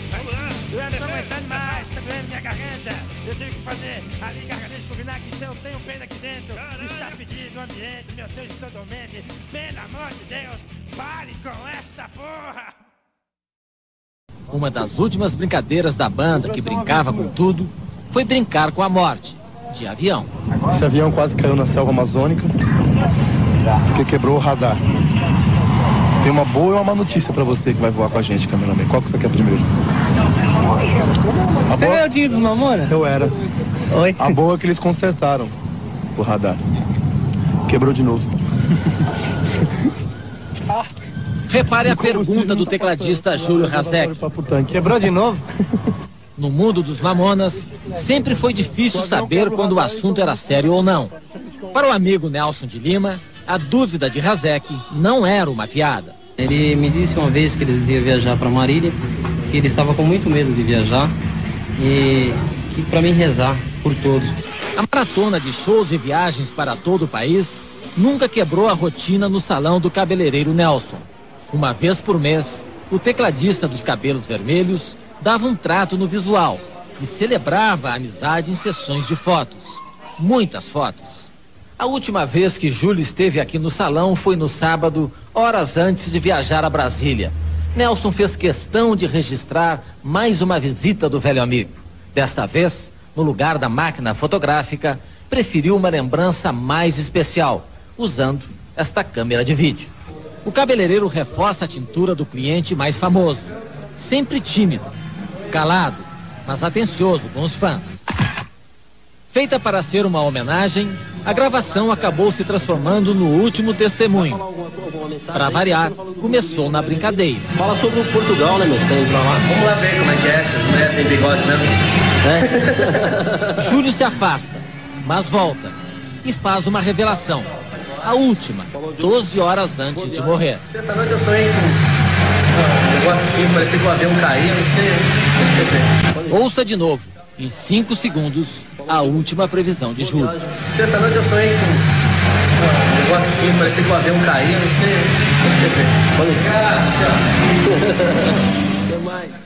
Eu não tô aguentando mais, tá doendo minha garganta. Eu tenho que fazer ali gargarejo com vinagre, se eu tenho pena aqui dentro. Está fedido o ambiente, meu Deus, estou dormente. Pelo amor de Deus, pare com esta porra. Uma das últimas brincadeiras da banda que brincava com tudo foi brincar com a morte, de avião. Esse avião quase caiu na selva amazônica porque quebrou o radar. Tem uma boa e uma má notícia pra você que vai voar com a gente, cameraman. Qual que você quer primeiro? A Você boa- é o Dinho dos Mamonas? Eu era. Oi. A boa é que eles consertaram o radar. Quebrou de novo. Repare a pergunta do tecladista Júlio Razek. Quebrou de novo? No mundo dos Mamonas, sempre foi difícil saber quando o assunto era sério ou não. Para o amigo Nelson de Lima, a dúvida de Razek não era uma piada. Ele me disse uma vez que ele ia viajar para Marília, que ele estava com muito medo de viajar e que para mim rezar por todos. A maratona de shows e viagens para todo o país nunca quebrou a rotina no salão do cabeleireiro Nelson. Uma vez por mês, o tecladista dos cabelos vermelhos dava um trato no visual e celebrava a amizade em sessões de fotos. Muitas fotos. A última vez que Júlio esteve aqui no salão foi no sábado, horas antes de viajar a Brasília. Nelson fez questão de registrar mais uma visita do velho amigo. Desta vez, no lugar da máquina fotográfica, preferiu uma lembrança mais especial, usando esta câmera de vídeo. O cabeleireiro reforça a tintura do cliente mais famoso. Sempre tímido, calado, mas atencioso com os fãs. Feita para ser uma homenagem, a gravação acabou se transformando no último testemunho. Para variar, começou na brincadeira. Fala sobre o Portugal, né? Tem pra lá. Vamos lá ver como é que é, essas mulheres têm bigode mesmo. Júlio se afasta, mas volta e faz uma revelação. A última, 12 horas antes de morrer. Essa noite eu sonhei com um negócio assim, parecia que o avião caía, não sei. Ouça de novo, em 5 segundos, a última previsão de Júlio. Essa noite eu sonhei com um negócio assim, parecia que o avião caía, não sei.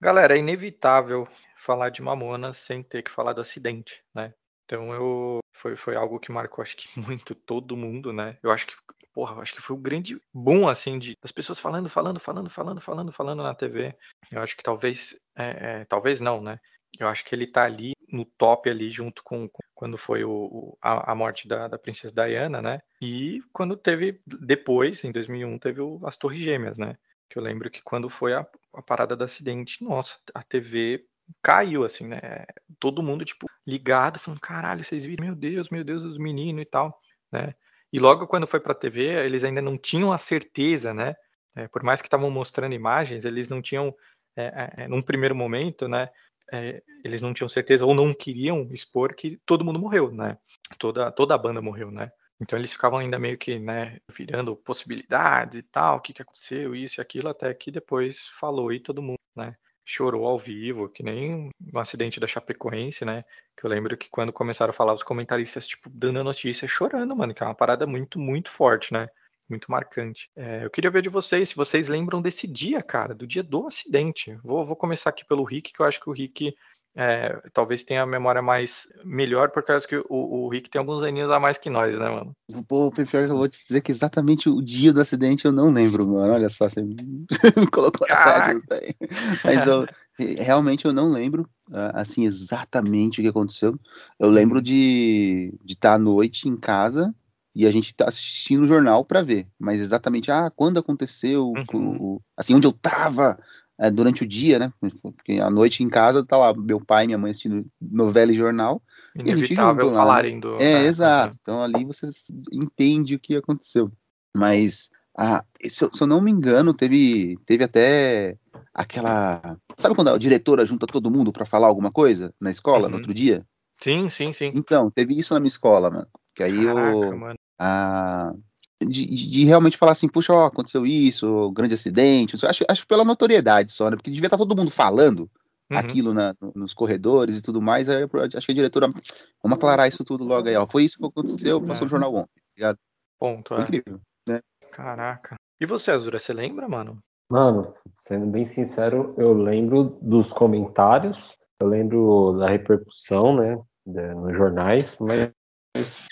Galera, é inevitável falar de Mamonas sem ter que falar do acidente, né? Então eu foi, foi algo que marcou acho que muito todo mundo, né? Eu acho que porra, acho que foi o grande boom assim de as pessoas falando, falando, falando, falando, falando, falando na TV. Eu acho que talvez é, é, talvez não, né? Eu acho que ele tá ali no top ali junto com, com quando foi o, o- a, a morte da, da princesa Diana, né? E quando teve depois, em 2001, teve o- as Torres Gêmeas, né? Que eu lembro que quando foi a, a parada do acidente, nossa, a TV caiu, assim, né? Todo mundo, tipo, ligado, falando, caralho, vocês viram? Meu Deus, meu Deus, os meninos e tal, né? E logo quando foi pra TV, eles ainda não tinham a certeza, né? É, por mais que estavam mostrando imagens, eles não tinham, é, é, num primeiro momento, né? é, eles não tinham certeza ou não queriam expor que todo mundo morreu, né? Toda, toda a banda morreu, né? Então eles ficavam ainda meio que, né, virando possibilidades e tal, o que que aconteceu, isso e aquilo, até que depois falou e todo mundo, né, chorou ao vivo, que nem um acidente da Chapecoense, né, que eu lembro que quando começaram a falar os comentaristas, tipo, dando a notícia, chorando, mano, que é uma parada muito, muito forte, né, muito marcante. É, eu queria ver de vocês, se vocês lembram desse dia, cara, do dia do acidente. Vou, vou começar aqui pelo Rick, que eu acho que o Rick é, talvez tenha a memória mais melhor, por causa que o, o Rick tem alguns aninhos a mais que nós, né, mano? Pô, pior que eu vou te dizer que exatamente o dia do acidente eu não lembro, mano. Olha só, você me colocou saia disso daí. Mas eu, realmente eu não lembro, ah, assim, exatamente o que aconteceu. Eu lembro de estar à noite em casa e a gente tá assistindo o jornal pra ver. Mas exatamente, ah, quando aconteceu, o- o- assim, onde eu tava eh, durante o dia, né? Porque à noite em casa tá lá meu pai e minha mãe assistindo novela e jornal. e Inevitável junto lá, né? falarem do- É, é, exato. Então ali você entende o que aconteceu. Mas, ah, se, eu, se eu não me engano, teve, teve até aquela. Sabe quando a diretora junta todo mundo pra falar alguma coisa na escola no Uhum. outro dia? Sim, sim, sim. Então, teve isso na minha escola, mano. Que aí Caraca, eu. mano. De, de- de realmente falar assim, puxa, ó, aconteceu isso, grande acidente. isso. Acho, acho pela notoriedade só, né? Porque devia estar todo mundo falando, Uhum. aquilo na- no- nos corredores e tudo mais. Aí eu acho que a diretora, vamos aclarar isso tudo logo aí, ó. Foi isso que aconteceu, passou no jornal ontem, tá ligado? Ponto, Foi é. incrível, né? Caraca. E você, Azura, você lembra, mano? Mano, sendo bem sincero, eu lembro dos comentários, eu lembro da repercussão, né, nos jornais, mas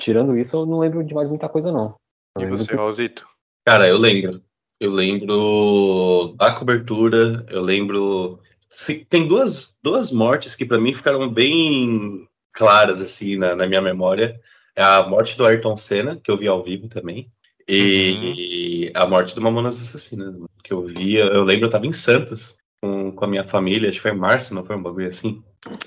tirando isso, eu não lembro de mais muita coisa, não. Eu E você, que- Raulzito? Cara, eu lembro. Eu lembro da cobertura, eu lembro. se- tem duas, duas mortes que pra mim ficaram bem claras assim na, na minha memória. É a morte do Ayrton Senna, que eu vi ao vivo também, e a morte do Mamonas Assassinas, que eu via. Eu lembro, eu tava em Santos com, com a minha família, acho que foi em março, não foi um bagulho assim?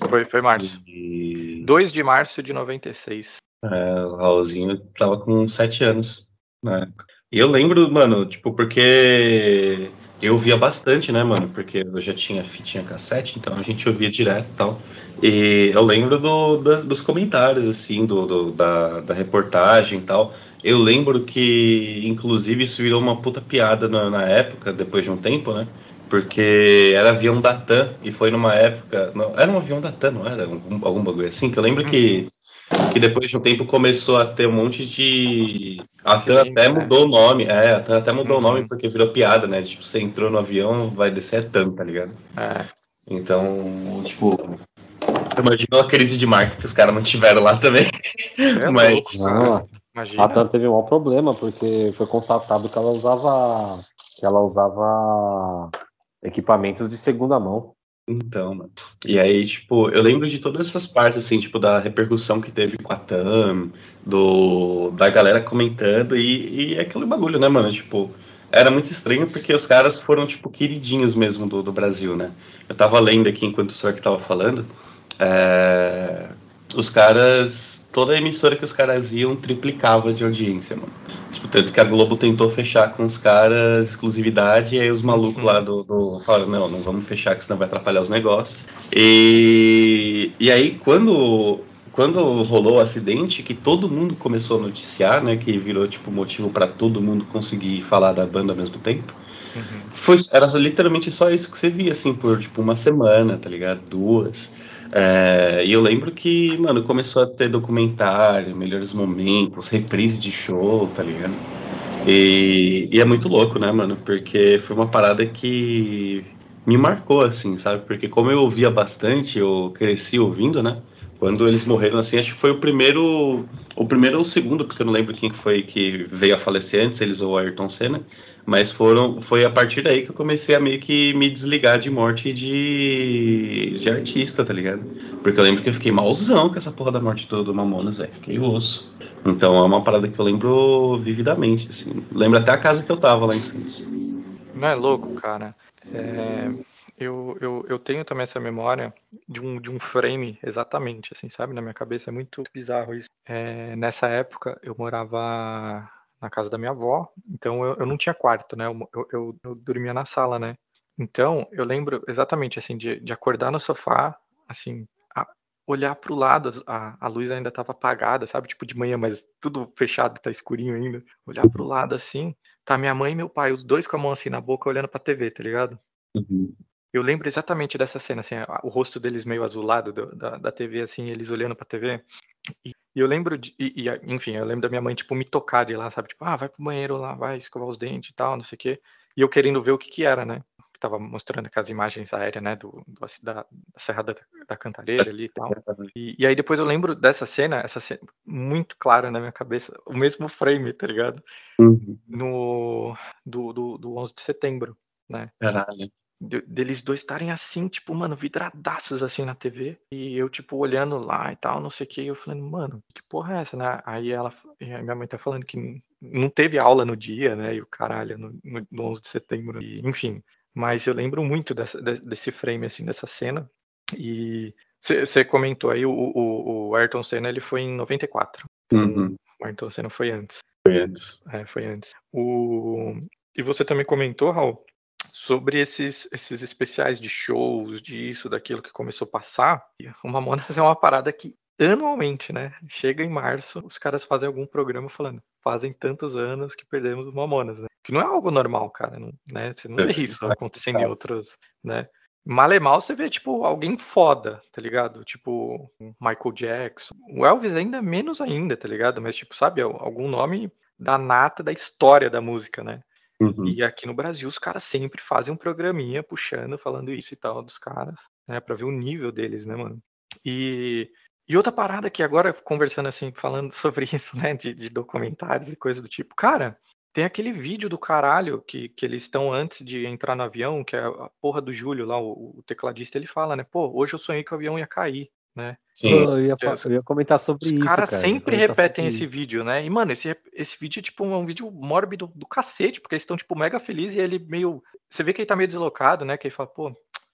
Foi, foi março. E 2 de março de 96. É, o Raulzinho tava com sete anos na época. E eu lembro, mano, tipo, porque eu via bastante, né, mano? Porque eu já tinha fitinha cassete, então a gente ouvia direto e tal. E eu lembro do- da- dos comentários, assim, do, do- da, da reportagem e tal. Eu lembro que, inclusive, isso virou uma puta piada na, na época, depois de um tempo, né? Porque era avião da TAM, e foi numa época. Não, era um avião da TAM, não era? Algum, algum bagulho assim? Que eu lembro que, que depois de um tempo começou a ter um monte de. A TAM até mudou o nome. É, a TAM até mudou o nome porque virou piada, né? Tipo, você entrou no avião, vai descer é TAM, tá ligado? É. Então, tipo. Imagina a crise de marca que os caras não tiveram lá também. É Mas. Não, Imagina. a TAM teve um maior problema, porque foi constatado que ela usava que ela usava equipamentos de segunda mão. Então, mano. E aí, tipo, eu lembro de todas essas partes, assim, tipo, da repercussão que teve com a TAM, do, da galera comentando, e, e aquele bagulho, né, mano? Tipo, era muito estranho porque os caras foram, tipo, queridinhos mesmo do, do Brasil, né? Eu tava lendo aqui enquanto o senhor que tava falando, é, os caras, toda emissora que os caras iam triplicava de audiência, mano. Tipo, tanto que a Globo tentou fechar com os caras exclusividade, e aí os malucos lá do, do falaram, não, não vamos fechar, que senão vai atrapalhar os negócios. E, e aí, quando, quando rolou o acidente, que todo mundo começou a noticiar, né, que virou, tipo, motivo para todo mundo conseguir falar da banda ao mesmo tempo, foi, era literalmente só isso que você via, assim, por, tipo, uma semana, tá ligado? Duas. É, e eu lembro que, mano, começou a ter documentário, melhores momentos, reprise de show, tá ligado? E, e é muito louco, né, mano? Porque foi uma parada que me marcou, assim, sabe? Porque como eu ouvia bastante, eu cresci ouvindo, né? Quando eles morreram, assim, acho que foi o primeiro, o primeiro ou o segundo, porque eu não lembro quem que foi que veio a falecer antes, eles ou Ayrton Senna, mas foram, foi a partir daí que eu comecei a meio que me desligar de morte de, de artista, tá ligado? Porque eu lembro que eu fiquei malzão com essa porra da morte do, do Mamonas, velho, fiquei osso. Então é uma parada que eu lembro vividamente, assim, lembro até a casa que eu tava lá em Santos. Não é louco, cara? É, eu, eu, eu tenho também essa memória de um, de um frame, exatamente, assim, sabe? Na minha cabeça é muito bizarro isso. É, nessa época, eu morava na casa da minha avó, então eu, eu não tinha quarto, né? Eu, eu, eu- dormia na sala, né? Então, eu lembro exatamente, assim, de, de acordar no sofá, assim, a- olhar pro lado, a, a luz ainda tava apagada, sabe? Tipo de manhã, mas tudo fechado, tá escurinho ainda. Olhar pro lado, assim, tá minha mãe e meu pai, os dois com a mão assim na boca, olhando pra TV, tá ligado? Eu lembro exatamente dessa cena, assim, o rosto deles meio azulado do- da, da TV, assim, eles olhando pra TV. E, e eu lembro de, e, e, enfim, eu lembro da minha mãe, tipo, me tocar de lá, sabe? Tipo, ah, vai pro banheiro lá, vai escovar os dentes e tal, não sei o quê. E eu querendo ver o que que era, né? Que tava mostrando aquelas imagens aéreas, né, do, do- da, da Serra da, da Cantareira ali e tal. E, e aí depois eu lembro dessa cena, essa cena muito clara na minha cabeça, o mesmo frame, tá ligado? No, do, do, do 11 de setembro, né? Caralho. De- deles dois estarem assim, tipo, mano, vidradaços assim na TV. E eu, tipo, olhando lá e tal, não sei o que. E eu falando, mano, que porra é essa, né? Aí ela, a minha mãe tá falando que não teve aula no dia, né? E o caralho, no, no, no 11 de setembro. E, enfim, mas eu lembro muito dessa, de- desse frame, assim, dessa cena. E você comentou aí, o, o, o Ayrton Senna, ele foi em 94. Uhum. O Ayrton Senna foi antes. Foi antes. É, foi antes. O... E você também comentou, Raul, sobre esses, esses especiais de shows, disso, daquilo que começou a passar. O Mamonas é uma parada que anualmente, né? Chega em março, os caras fazem algum programa falando, fazem tantos anos que perdemos o Mamonas, né? Que não é algo normal, cara, não, né? Você não vê isso acontecendo em outros, né? Malemal você vê, tipo, alguém foda, tá ligado? Tipo, Michael Jackson. O Elvis ainda menos ainda, tá ligado? Mas, tipo, sabe, algum nome da nata da história da música, né? Uhum. E aqui no Brasil os caras sempre fazem um programinha puxando, falando isso e tal dos caras, né? Pra ver o nível deles, né, mano? E, e outra parada que agora, conversando assim, falando sobre isso, né, de, de documentários e coisa do tipo, cara, tem aquele vídeo do caralho que, que eles estão antes de entrar no avião, que é a porra do Júlio lá, o, o tecladista, ele fala, né? Pô, hoje eu sonhei que o avião ia cair, né? Pô, eu, ia, eu ia comentar sobre Os isso. caras cara, sempre repetem esse isso. vídeo, né? E, mano, esse, esse vídeo é tipo um vídeo mórbido do cacete, porque eles estão, tipo, mega felizes e ele meio. Você vê que ele tá meio deslocado, né? Que ele fala, pô,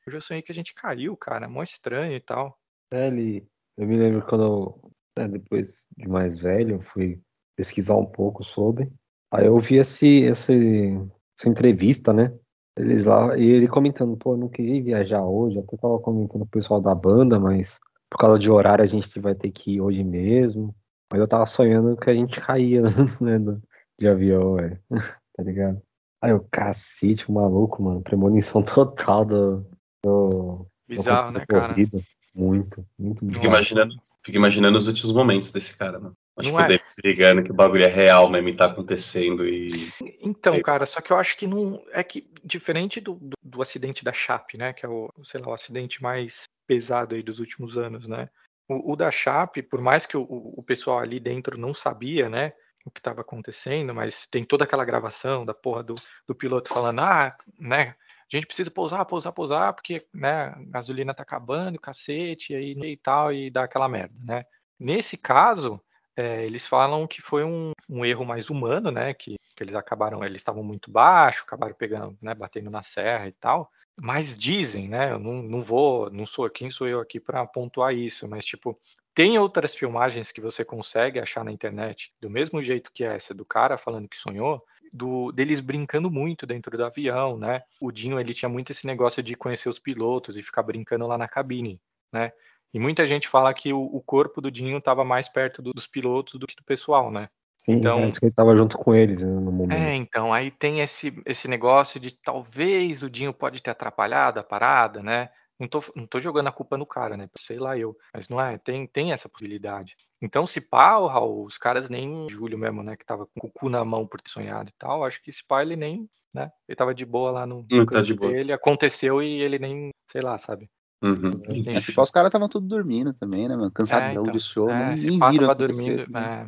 hoje eu sonhei que a gente caiu, cara, mó estranho e tal. É, ele, eu me lembro quando, eu, né, depois de mais velho, eu fui pesquisar um pouco sobre. Aí eu vi esse, esse, essa entrevista, né? Eles lá, e ele comentando, pô, eu não queria viajar hoje, até tava comentando com o pessoal da banda, mas por causa de horário a gente vai ter que ir hoje mesmo. Mas eu tava sonhando que a gente caía, né, do- de avião, velho. Tá ligado? Aí o cacete, o maluco, mano, premonição total do, do, Bizarro, da né, cara? corrida. Muito, muito Fico bizarro. imaginando, fico imaginando os últimos momentos desse cara, mano. Acho Não que é? poder se ligando que o bagulho é real mesmo e tá acontecendo e. Então, cara, só que eu acho que não. É que, diferente do, do, do acidente da Chape, né? Que é o, sei lá, o acidente mais pesado aí dos últimos anos, né? O, o da Chape, por mais que o, o pessoal ali dentro não sabia, né? O que estava acontecendo, mas tem toda aquela gravação da porra do, do piloto falando, ah, né? A gente precisa pousar, pousar, pousar, porque né, a gasolina tá acabando, cacete, e aí e tal, e dá aquela merda, né? Nesse caso, é, eles falam que foi um, um erro mais humano, né? Que, que eles acabaram, eles estavam muito baixo, acabaram pegando, né? Batendo na serra e tal. Mas dizem, né? Eu não, não vou, não sou quem sou eu aqui para pontuar isso, mas tipo tem outras filmagens que você consegue achar na internet, do mesmo jeito que essa do cara falando que sonhou, do deles brincando muito dentro do avião, né? O Dinho ele tinha muito esse negócio de conhecer os pilotos e ficar brincando lá na cabine, né? E muita gente fala que o, o corpo do Dinho estava mais perto do- dos pilotos do que do pessoal, né? Sim, Então- parece que ele tava junto com eles né, no momento. É, então, aí tem esse, esse negócio de talvez o Dinho pode ter atrapalhado a parada, né? Não tô, não tô jogando a culpa no cara, né? Sei lá eu. Mas não é, tem, tem essa possibilidade. Então, se pá, o Raul, os caras nem o Júlio mesmo, né? Que tava com o cu na mão por ter sonhado e tal, acho que esse pá ele nem, né? Ele tava de boa lá no, no Hum, tá canto de boa. dele, aconteceu e ele nem, sei lá, sabe? Uhum. É, tipo, os caras estavam tudo dormindo também, né, mano? Cansadão então. de show, É, nem, esse nem pá viram tava acontecer. dormindo. É,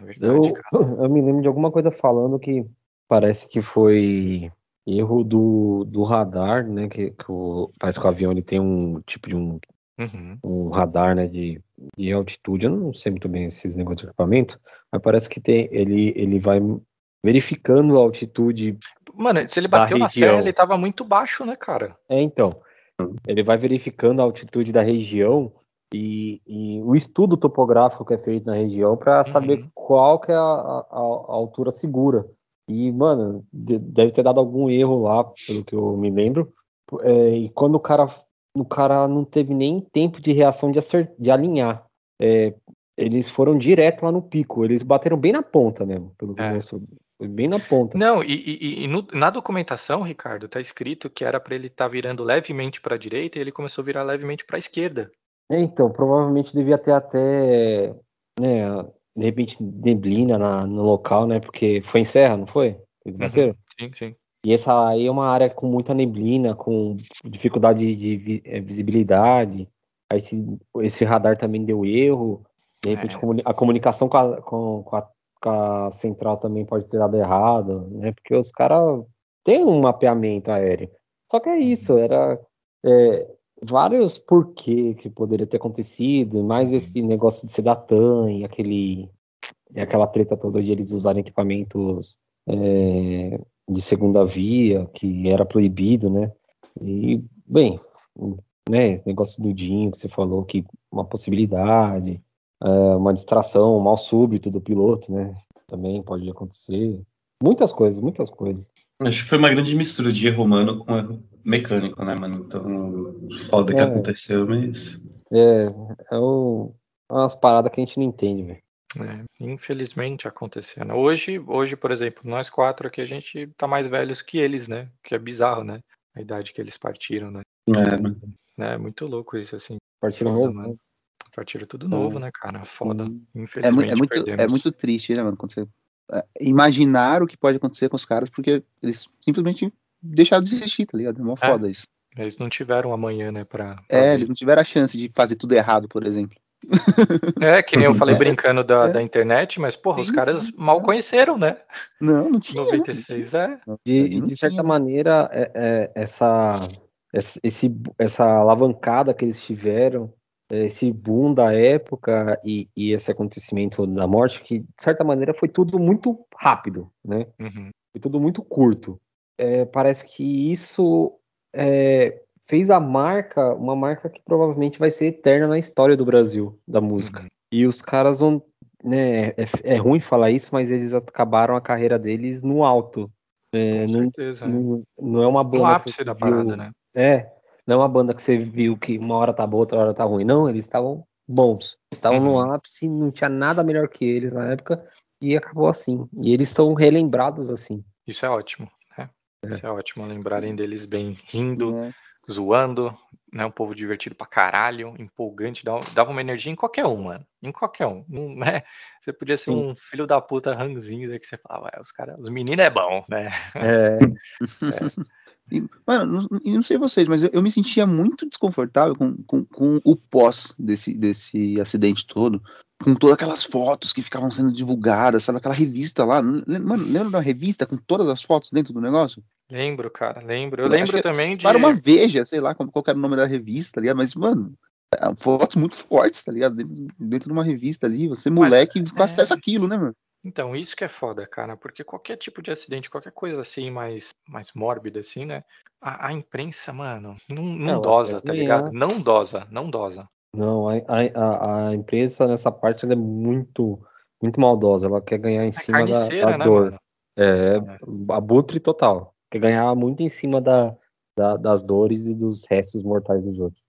é verdade, Eu, eu me lembro de alguma coisa falando que parece que foi erro do, do radar, né? Que, que o, parece que o avião ele tem um tipo de um, Uhum. um radar, né? De, de altitude. Eu não sei muito bem esses negócios de equipamento, mas parece que tem, ele, ele vai verificando a altitude. Mano, se ele bateu na região. serra, ele tava muito baixo, né, cara? É, então. Ele vai verificando a altitude da região e, e o estudo topográfico que é feito na região para saber qual que é a, a- a altura segura. E, mano, de- deve ter dado algum erro lá, pelo que eu me lembro. É, e quando o cara, o cara não teve nem tempo de reação de, acer- de alinhar. É, eles foram direto lá no pico. Eles bateram bem na ponta mesmo, pelo que eu soube. Foi bem na ponta. Não, e, e- e no- na documentação, Ricardo, tá escrito que era pra ele estar virando levemente pra direita e ele começou a virar levemente pra esquerda. É, então, provavelmente devia ter até, né, de repente, neblina na- no local, né? Porque foi em Serra, não foi? Bateram? Sim, sim. E essa aí é uma área com muita neblina, com dificuldade de eh, visibilidade. Aí esse, esse radar também deu erro. De repente, comuni- a comunicação com a, com, com a, com a central também pode ter dado errado, né? Porque os caras têm um mapeamento aéreo. Só que é isso, era é, vários porquê que poderia ter acontecido, mais esse negócio de ser da TAM e aquele, e aquela treta toda de eles usarem equipamentos é, de segunda via, que era proibido, né? E, bem, né, esse negócio do Dinho que você falou, que uma possibilidade, é, uma distração, um mal súbito do piloto, né? Também pode acontecer. Muitas coisas, muitas coisas. Acho que foi uma grande mistura de erro humano com erro mecânico, né, mano? Então, foda que É. aconteceu, mas. É, é o- umas paradas que a gente não entende, velho. É, infelizmente acontecendo. Hoje, hoje, por exemplo, nós quatro aqui, a gente tá mais velhos que eles, né? Que é bizarro, né? A idade que eles partiram, né? É, muito louco isso, assim. Partiram novo, mano. né? Partiram tudo novo, né, cara? Foda. É, mu- Infelizmente é muito, perdemos. é muito triste, né, mano? Quando você é, imaginar o que pode acontecer com os caras, porque eles simplesmente deixaram de existir, tá ligado? É mó É. foda isso. Eles não tiveram amanhã, né, pra... pra É, ver. eles não tiveram a chance de fazer tudo errado, por exemplo. É, que nem eu falei É, brincando da, é. da internet, mas, porra, os caras sim. mal conheceram, né? Não, não tinha. né? 96, é. De, Ali não de certa tinha. maneira, é- é- essa, esse, essa alavancada que eles tiveram, é, esse boom da época e, e esse acontecimento da morte, que de certa maneira foi tudo muito rápido, né? Uhum. Foi tudo muito curto. É, parece que isso é, fez a marca, uma marca que provavelmente vai ser eterna na história do Brasil, da música. Uhum. E os caras vão. Né, é, é ruim falar isso, mas eles acabaram a carreira deles no alto. É, Com não, certeza, né? não, não é uma No banda que ápice da viu- parada, né? É, não é uma banda que você viu que uma hora tá boa, outra hora tá ruim. Não, eles estavam bons. Estavam no Uhum. ápice, não tinha nada melhor que eles na época, e acabou assim. E eles são relembrados assim. Isso é ótimo? Isso é ótimo, lembrarem deles bem rindo, É. zoando, né? Um povo divertido pra caralho, empolgante, dava, uma energia em qualquer um, mano. Em qualquer um. Né? Você podia ser Sim. um filho da puta ranzinho, que você falava, "Ué, os caras, os meninos é bom, né? É, E, mano, não, e não sei vocês, mas eu, eu me sentia muito desconfortável com, com, com o pós desse, desse acidente todo. Com todas aquelas fotos que ficavam sendo divulgadas, sabe? Aquela revista lá. Mano, lembra da revista com todas as fotos dentro do negócio? Lembro, cara, lembro. Eu lembro que também de. Para uma Veja, sei lá qual era o nome da revista, tá ligado? Mas, mano, é, fotos muito fortes, tá ligado? Dentro, dentro de uma revista ali, você moleque com é. acesso àquilo, né, mano? Então, isso que é foda, cara, porque qualquer tipo de acidente, qualquer coisa assim mais, mais mórbida, assim, né? A, a imprensa, mano, não, não dosa, tá ligado? Não dosa, não dosa. Não, a, a, a- empresa nessa parte ela é muito, muito maldosa. Ela quer ganhar em cima da, da né, dor. mano? É, abutre total. Quer ganhar muito em cima da, da- das dores e dos restos mortais dos outros.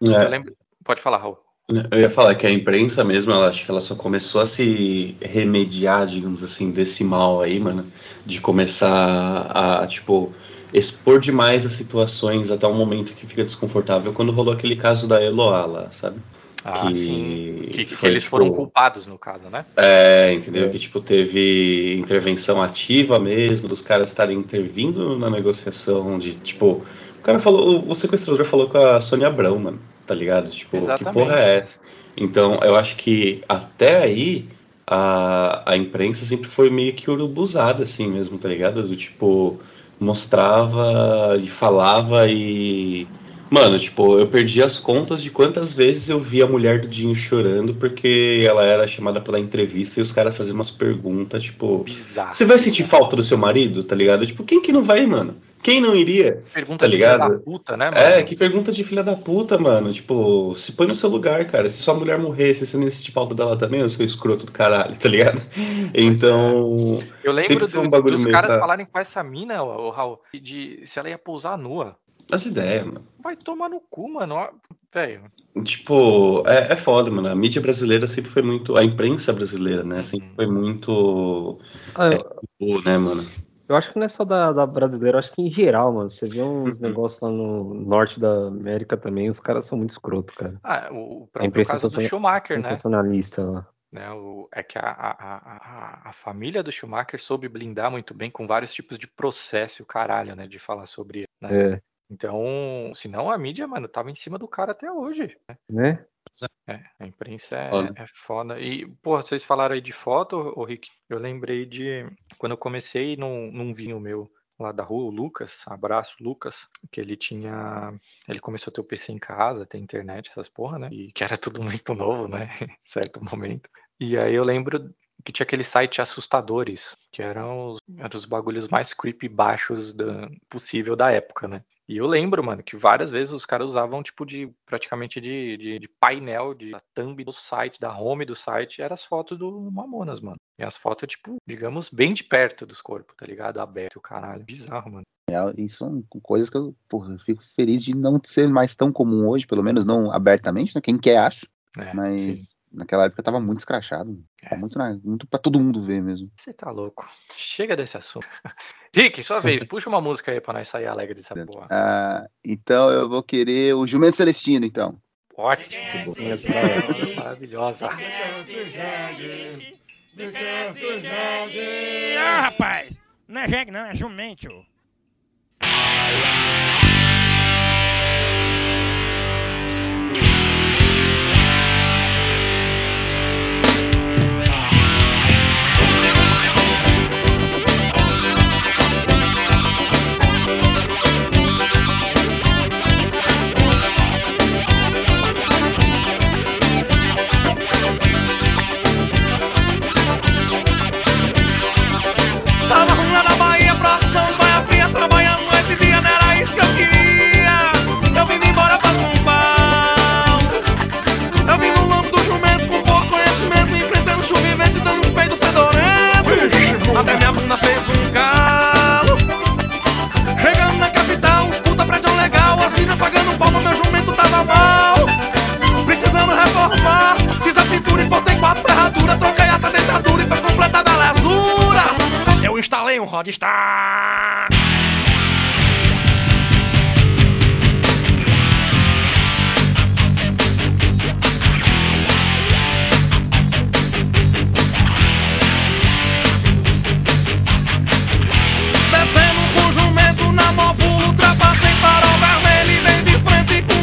Eu É, lembro... Pode falar, Raul. eu ia falar que a imprensa mesmo, ela acho que ela só começou a se remediar, digamos assim, desse mal aí, mano, de começar a, tipo, expor demais as situações até um momento que fica desconfortável quando rolou aquele caso da Eloá lá, sabe? Ah, Que- sim. Que, que foi, eles foram tipo, culpados, no caso, né? É, entendeu? Que tipo teve intervenção ativa mesmo, dos caras estarem intervindo na negociação de tipo, o cara falou, o sequestrador falou com a Sônia Abrão, mano, tá ligado? Tipo, que Exatamente. porra é essa? Então, eu acho que até aí a, a imprensa sempre foi meio que urubuzada assim mesmo, tá ligado? Do tipo, mostrava e falava e Mano, tipo, eu perdi as contas de quantas vezes eu vi a mulher do Dinho chorando porque ela era chamada pela entrevista e os caras faziam umas perguntas, tipo. Bizarro. Você vai sentir falta do seu marido, tá ligado? Tipo, quem que não vai, mano? Quem não iria? Pergunta tá de filha ligado? da puta, né, mano? É, que pergunta de filha da puta, mano. Tipo, se põe no seu lugar, cara. Se sua mulher morresse, você não ia sentir falta dela também, eu sou escroto do caralho, tá ligado? Então. Eu sempre lembro um do- bagulho dos caras pra- falarem com essa mina, o Raul, de se ela ia pousar nua. As ideias, mano. Vai tomar no cu, mano. Velho. Tipo, é, é foda, mano. A mídia brasileira sempre foi muito. A imprensa brasileira, né? Sempre foi muito. Ah, é, né, mano? eu acho que não é só da, da brasileira, eu acho que em geral, mano. Você vê Uhum. uns negócios lá no norte da América também, os caras são muito escroto, cara. Ah, o, o A próprio imprensa caso do Schumacher, né? sensacionalista lá. né? O, é que a, a, a, a- família do Schumacher soube blindar muito bem com vários tipos de processo, o caralho, né? De falar sobre. Né? É, Então, senão a mídia, mano, tava em cima do cara até hoje. Né? né? É, a imprensa é, Foda. é foda. E, porra, vocês falaram aí de foto, ô Rick. Eu lembrei de quando eu comecei num, num vinho meu lá da rua, o Lucas, abraço, Lucas, que ele tinha. Ele começou a ter o PC em casa, ter internet, essas porra, né? E que era tudo muito novo, né? em certo momento. E aí eu lembro que tinha aquele site assustadores, que eram os, eram os bagulhos mais creepy baixos da, possível da época, né? E eu lembro, mano, que várias vezes os caras usavam, tipo, de praticamente de, de, de painel, de da thumb do site, da home do site, eram as fotos do Mamonas, mano. E as fotos, tipo, digamos, bem de perto dos corpos, tá ligado? Aberto, o caralho. Bizarro, mano. É, E são coisas que eu, porra, eu fico feliz de não ser mais tão comum hoje, pelo menos não abertamente, né? Quem quer acha. É, Mas naquela época tava muito escrachado. É. Muito, na- muito pra todo mundo ver mesmo. Você tá louco. Chega desse assunto. Rick, sua vez. Puxa uma música aí pra nós sair alegre dessa porra. Ah, então eu vou querer o Jumento Celestino, então. Ótimo. Maravilhosa. Ah, rapaz, não é jegue não, é jumento.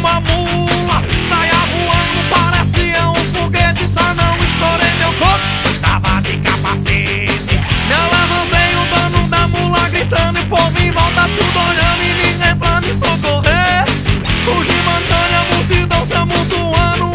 Uma mula. Saia voando, parecia um foguete, só não estourei meu corpo, gritando povo em volta tudo olhando e ninguém pra me socorrer. Fugi mancando, a multidão se amontoando,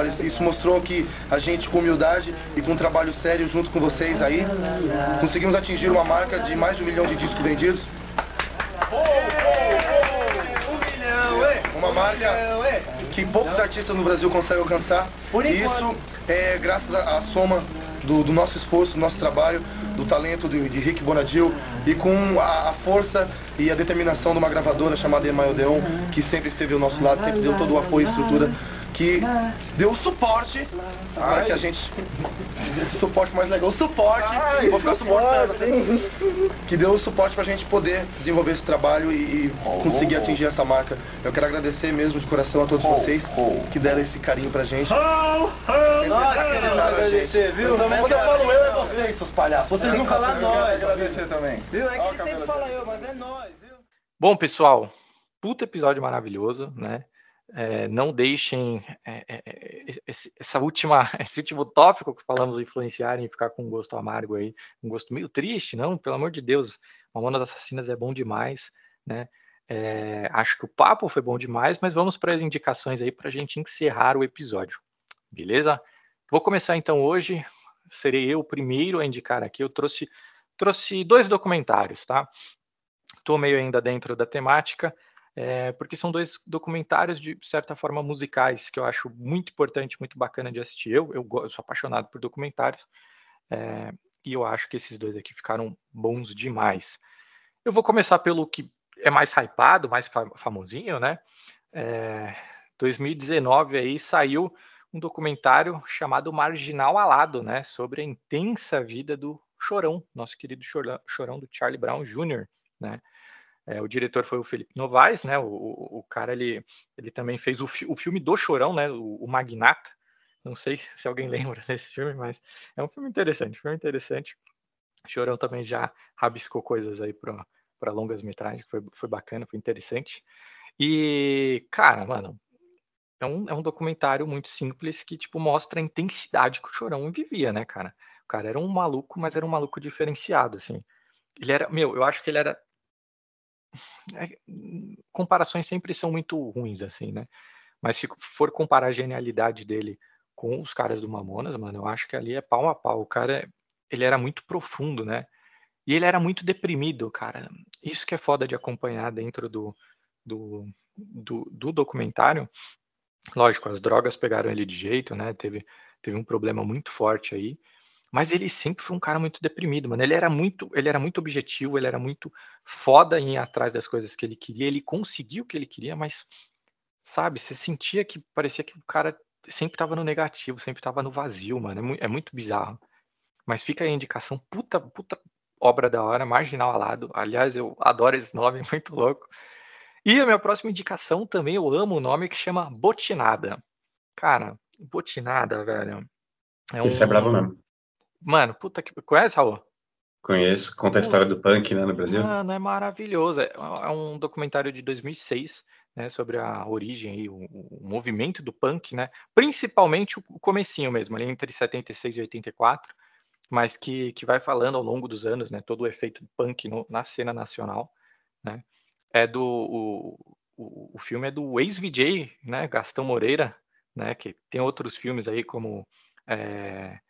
melhores. Isso mostrou que a gente, com humildade e com um trabalho sério junto com vocês aí, conseguimos atingir uma marca de mais de um milhão de discos vendidos. Uma marca que poucos artistas no Brasil conseguem alcançar. E isso é graças à soma do, do nosso esforço, do nosso trabalho, do talento de, de Rick Bonadil e com a, a força e a determinação de uma gravadora chamada Emael Deon, que sempre esteve ao nosso lado, sempre deu todo o apoio e estrutura, que deu suporte para que a gente. Suporte mais legal, o suporte, vou ficar suportando, que deu o suporte pra gente poder desenvolver esse trabalho e, e conseguir atingir essa marca. Eu quero agradecer mesmo de coração a todos vocês que deram esse carinho pra gente. Nós queremos agradecer, viu? Quando eu falo eu, é vocês, seus palhaços. Vocês nunca falam nós. agradecer também. Viu? É que ele sempre fala eu, mas é nós, viu? Bom, pessoal, puta episódio maravilhoso, né? É, não deixem é, é, é, esse, essa última, esse último tópico que falamos influenciarem e ficar com um gosto amargo aí, um gosto meio triste, não? Pelo amor de Deus, Mamonas Assassinas é bom demais, né? É, acho que o papo foi bom demais, mas vamos para as indicações aí para a gente encerrar o episódio, beleza? Vou começar então hoje, serei eu o primeiro a indicar aqui. Eu trouxe, trouxe dois documentários, tá? Estou meio ainda dentro da temática, é, porque são dois documentários de certa forma musicais que eu acho muito importante, muito bacana de assistir. Eu, eu, eu sou apaixonado por documentários. É, e eu acho que esses dois aqui ficaram bons demais. Eu vou começar pelo que é mais hypado, mais fa famosinho, né? É, 2019 aí saiu um documentário chamado Marginal Alado, né? Sobre a intensa vida do Chorão, nosso querido Chorão do Charlie Brown Jr., né? É, o diretor foi o Felipe Novaes, né? O, o, o cara ele, ele também fez o, fi o, filme do Chorão, né? O, o, Magnata. Não sei se alguém lembra desse filme, mas é um filme interessante, filme interessante. Chorão também já rabiscou coisas aí para longas metragens, foi, foi bacana, foi interessante. E, cara, mano, é um, é um documentário muito simples que, tipo, mostra a intensidade que o Chorão vivia, né, cara? O cara era um maluco, mas era um maluco diferenciado, assim. Ele era, meu, eu acho que ele era é, comparações sempre são muito ruins, assim, né? Mas se for comparar a genialidade dele com os caras do Mamonas, mano, eu acho que ali é pau a pau. O cara, ele era muito profundo, né? E ele era muito deprimido, cara. Isso que é foda de acompanhar dentro do, do, do, do documentário. Lógico, as drogas pegaram ele de jeito, né? Teve, teve um problema muito forte aí. Mas ele sempre foi um cara muito deprimido, mano. Ele era muito, ele era muito objetivo, ele era muito foda em ir atrás das coisas que ele queria. Ele conseguiu o que ele queria, mas sabe, você sentia que parecia que o cara sempre tava no negativo, sempre tava no vazio, mano. É, mu é muito bizarro. Mas fica aí a indicação, puta, puta obra da hora, marginal alado. Aliás, eu adoro esse nome, muito louco. E a minha próxima indicação também, eu amo o nome que chama Botinada. Cara, Botinada, velho. É um, Esse é bravo mesmo. Mano, puta que. Conhece, Raul? Conheço, conta a história do punk, né, no Brasil. Mano, é maravilhoso. É, é um documentário de 2006, né, sobre a origem e o, o, movimento do punk, né, principalmente o comecinho mesmo, ali entre 76 e 84, mas que, que vai falando ao longo dos anos, né, todo o efeito do punk no, na cena nacional, né. É do o, o, o filme é do ex-VJ, né, Gastão Moreira, né, que tem outros filmes aí como é,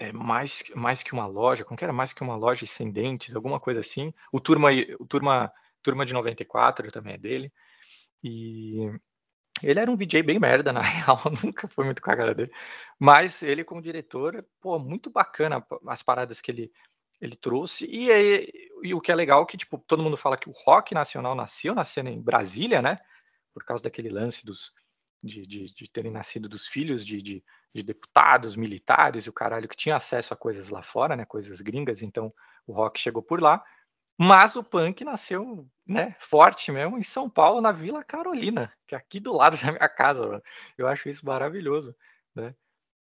é, mais, mais que uma loja, como que era? Mais que uma loja sem dentes, alguma coisa assim. O Turma, o Turma, Turma de 94 também é dele. E ele era um VJ bem merda, na real, nunca foi muito com a cara dele. Mas ele, como diretor, pô, muito bacana as paradas que ele, ele trouxe. E, aí, e o que é legal é que, tipo, todo mundo fala que o rock nacional nasceu nascendo em Brasília, né? Por causa daquele lance dos, de, de, de terem nascido dos filhos de, de, de, deputados, militares e o caralho que tinha acesso a coisas lá fora, né, coisas gringas, então o rock chegou por lá. Mas o punk nasceu, né, forte mesmo em São Paulo, na Vila Carolina, que é aqui do lado da minha casa. Mano. Eu acho isso maravilhoso, né?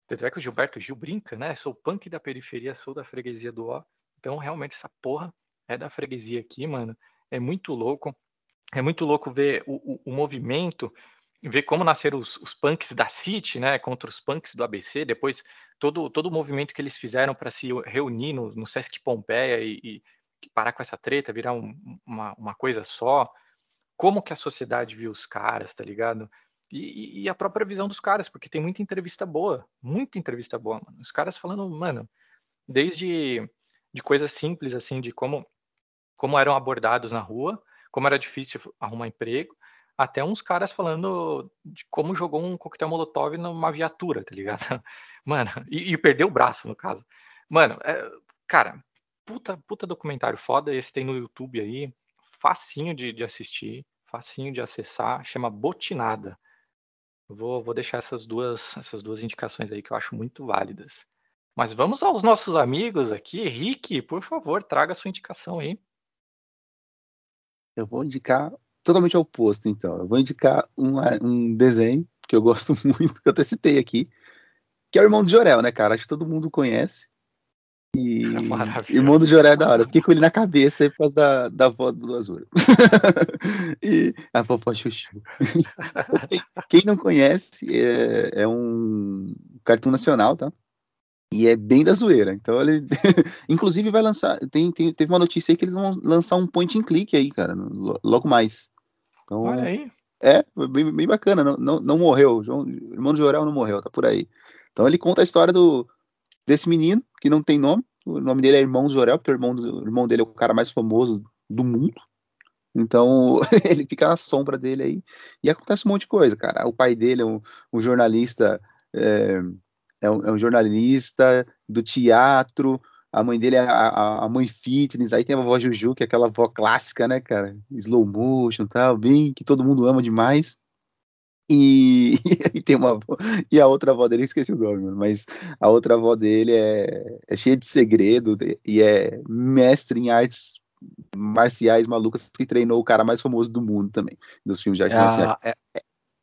Tanto é que o Gilberto Gil brinca, né? Sou punk da periferia, sou da freguesia do Ó. Então, realmente, essa porra é da freguesia aqui, mano. É muito louco. É muito louco ver o, o, o movimento ver como nasceram os, os, punks da City, né, contra os punks do ABC, depois todo, todo o movimento que eles fizeram para se reunir no, no Sesc Pompeia e, e, parar com essa treta, virar um, uma, uma coisa só, como que a sociedade viu os caras, tá ligado? E, e, a própria visão dos caras, porque tem muita entrevista boa, muita entrevista boa, mano. Os caras falando, mano, desde de coisas simples, assim, de como, como eram abordados na rua, como era difícil arrumar emprego, até uns caras falando de como jogou um coquetel molotov numa viatura, tá ligado? Mano, e, e perdeu o braço, no caso. Mano, é, cara, puta, puta documentário foda, esse tem no YouTube aí, facinho de, de assistir, facinho de acessar, chama Botinada. Vou, vou deixar essas duas, essas duas indicações aí que eu acho muito válidas. Mas vamos aos nossos amigos aqui. Rick, por favor, traga a sua indicação aí. Eu vou indicar totalmente oposto, então. Eu vou indicar um, um desenho que eu gosto muito, que eu até citei aqui, que é o Irmão de Jorel, né, cara? Acho que todo mundo conhece. E Irmão do Jorel é da hora. Eu fiquei com ele na cabeça por causa da, da avó do Azul. e a vovó Chuchu. Quem não conhece, é, é um cartoon nacional, tá? E é bem da zoeira. Então ele. Inclusive vai lançar. Tem, tem, teve uma notícia aí que eles vão lançar um point and click aí, cara. Logo mais. Então, Olha aí. É, bem, bem bacana. Não, não, não morreu. João, o irmão do Jorel não morreu, tá por aí. Então ele conta a história do, desse menino, que não tem nome. O nome dele é Irmão do Jorel, porque o irmão, do, o irmão dele é o cara mais famoso do mundo. Então ele fica na sombra dele aí. E acontece um monte de coisa, cara. O pai dele é um, um jornalista. É, é um, é um jornalista do teatro a mãe dele é a, a, mãe fitness, aí tem a vovó Juju, que é aquela avó clássica, né, cara? Slow motion e tal, bem que todo mundo ama demais. E, e tem uma avó, e a outra avó dele, eu esqueci o nome, mano, mas a outra avó dele é, é cheia de segredo e é mestre em artes marciais malucas que treinou o cara mais famoso do mundo também, dos filmes de artes É marciais. a, é,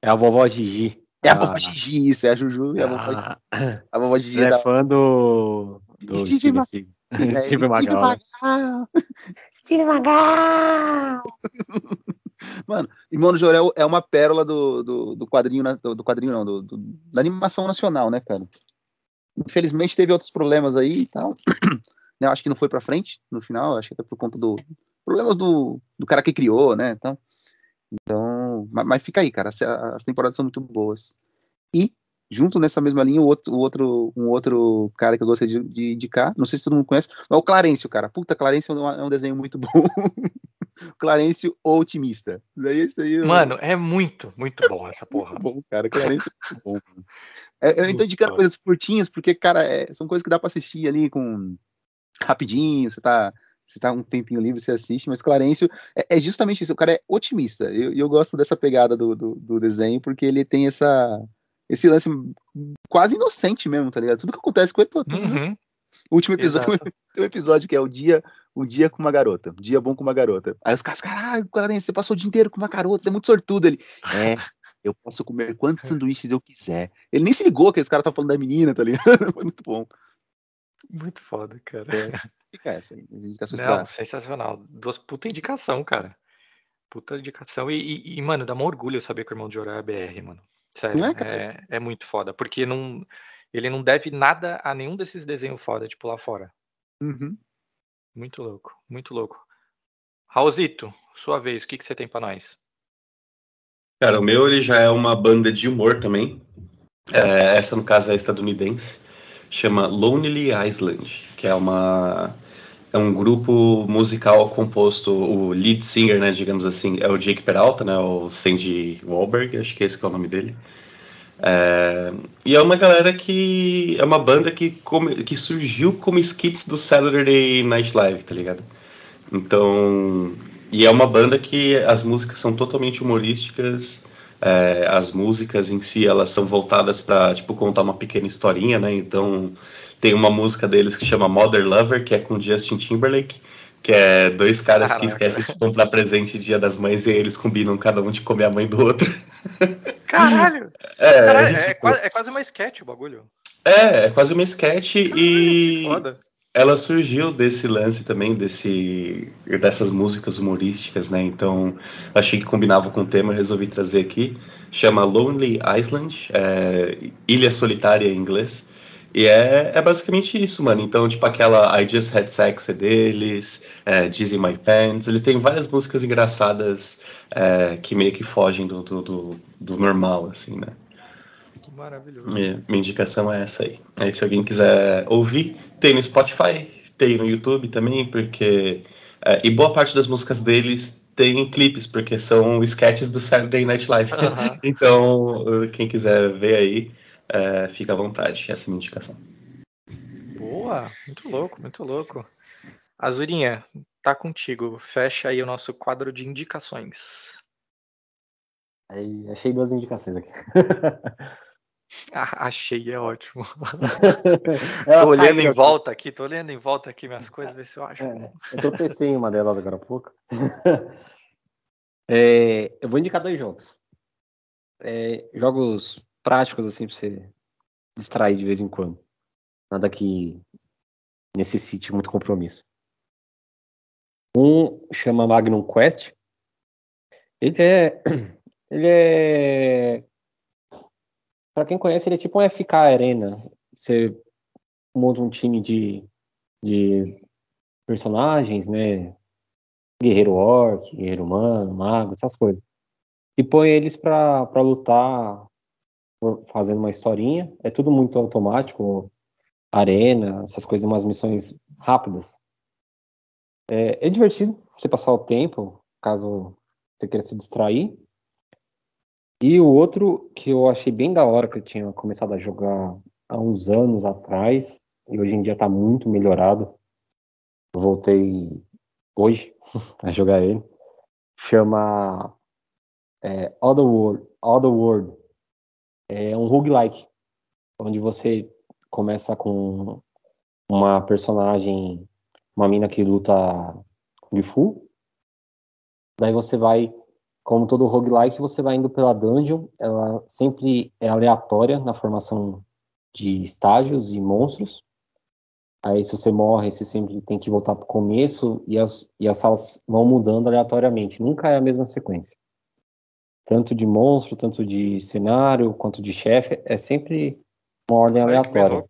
é a vovó Gigi. É a Ah, vovó Gigi, isso, é a Juju e a vovó Gigi. ah, A vovó Gigi Ela é da é fã do, do Steve Ma-. É, Steve Magal. né? Magal. Steve Magal. Mano, Irmão do Jorel é uma pérola do, do, do quadrinho, do, do quadrinho não, do, do- da animação nacional, né, cara? Infelizmente teve outros problemas aí e tal. Né, eu acho que não foi pra frente no final, acho que até por conta do problemas do, do cara que criou, né? Então, então mas, mas fica aí, cara, as, as temporadas são muito boas. E junto nessa mesma linha, o outro, o outro, um outro cara que eu gostaria de, de indicar, não sei se todo mundo conhece, mas é o Clarencio, cara. Puta, Clarencio é um, é um desenho muito bom. Clarencio o otimista. Daí esse aí eu- Mano, é muito, muito bom essa porra. muito bom, cara. Clarencio é muito bom. É, eu tô indicando coisas curtinhas, porque, cara, é- são coisas que dá pra assistir ali com rapidinho, você tá. Você tá um tempinho livre, você assiste, mas Clarencio é, é justamente isso, o cara é otimista. E eu, eu gosto dessa pegada do, do, do desenho, porque ele tem essa, esse lance quase inocente mesmo, tá ligado? Tudo que acontece com ele, pô, tudo Uhum. O último episódio Exato. tem um episódio que é o dia, um dia com uma garota, um dia bom com uma garota. Aí os caras, caralho, você passou o dia inteiro com uma garota, você é muito sortudo. Ele, é, eu posso comer quantos sanduíches eu quiser. Ele nem se ligou que esse cara tá falando da menina, tá ligado? Foi muito bom. Muito foda, cara. Fica essa, as indicações Não, pra- sensacional. Duas puta indicação, cara. Puta indicação. E, e- e, mano, dá um orgulho saber que o irmão de Jorel é BR, mano. Sério, Não é, é, é, muito foda. Porque não, ele não deve nada a nenhum desses desenhos foda, tipo, lá fora. Uhum. Muito louco, muito louco. Raulzito, sua vez, o que, que você tem pra nós? Cara, o meu ele já é uma banda de humor também. É, essa, no caso, é estadunidense. Chama Lonely Island, que é uma é um grupo musical composto, o lead singer, né, digamos assim, é o Jake Peralta, né, o Sandy Wahlberg, acho que esse que é o nome dele. É, e é uma galera que é uma banda que, come- que surgiu como skits do Saturday Night Live, tá ligado? Então, e é uma banda que as músicas são totalmente humorísticas. é, as músicas em si elas são voltadas para tipo contar uma pequena historinha, né? Então tem uma música deles que chama Mother Lover, que é com Justin Timberlake, que é dois caras que Caraca. esquecem de comprar presente Dia das Mães e eles combinam cada um de comer a mãe do outro. Caralho! É, Caralho, é, tipo, quase, é quase uma sketch o bagulho. é, é quase uma sketch e Foda. ela surgiu desse lance também, desse, dessas músicas humorísticas, né? Então, achei que combinava com o tema, resolvi trazer aqui. Chama Lonely Island, é, Ilha Solitária em inglês. E é, é basicamente isso, mano. Então, tipo, aquela I Just Had Sex é deles, é, Dizzy My Pants. Eles têm várias músicas engraçadas é, que meio que fogem do, do, do, do normal, assim, né? Que maravilhoso. Minha, minha indicação é essa aí. Aí se alguém quiser ouvir, tem no Spotify, tem no YouTube também, porque. é, e boa parte das músicas deles tem clipes, porque são sketches do Saturday Night Live. Então, quem quiser ver aí, é, fica à vontade. Essa é a minha indicação. Boa, muito louco, muito louco. Azurinha, tá contigo. Fecha aí o nosso quadro de indicações. Aí, achei duas indicações aqui. Ah, achei, é ótimo. Tô olhando em aqui. volta aqui, tô olhando em volta aqui minhas coisas, ver se eu acho. É, eu tropecei em uma delas agora há pouco. É, eu vou indicar dois jogos. É, jogos práticos, assim, pra você distrair de vez em quando. Nada que necessite muito compromisso. Um chama Magnum Quest. Ele é. Ele é. Pra quem conhece, ele é tipo um FK Arena. Você monta um time de, de personagens, né? Guerreiro orc, guerreiro humano, mago, essas coisas. E põe eles pra, pra lutar fazendo uma historinha. É tudo muito automático. Arena, essas coisas, umas missões rápidas. É, é divertido você passar o tempo, caso você queira se distrair. E o outro que eu achei bem da hora, que eu tinha começado a jogar há uns anos atrás, e hoje em dia tá muito melhorado. Eu voltei hoje a jogar ele. Chama é, Otherworld, Otherworld. É um roguelike, onde você começa com uma personagem, uma mina que luta Kung Fu. Daí você vai, como todo roguelike, você vai indo pela dungeon. Ela sempre é aleatória na formação de estágios e monstros. Aí se você morre, você sempre tem que voltar para o começo e as, e as salas vão mudando aleatoriamente. Nunca é a mesma sequência. Tanto de monstro, tanto de cenário, quanto de chefe, é sempre uma ordem aleatória.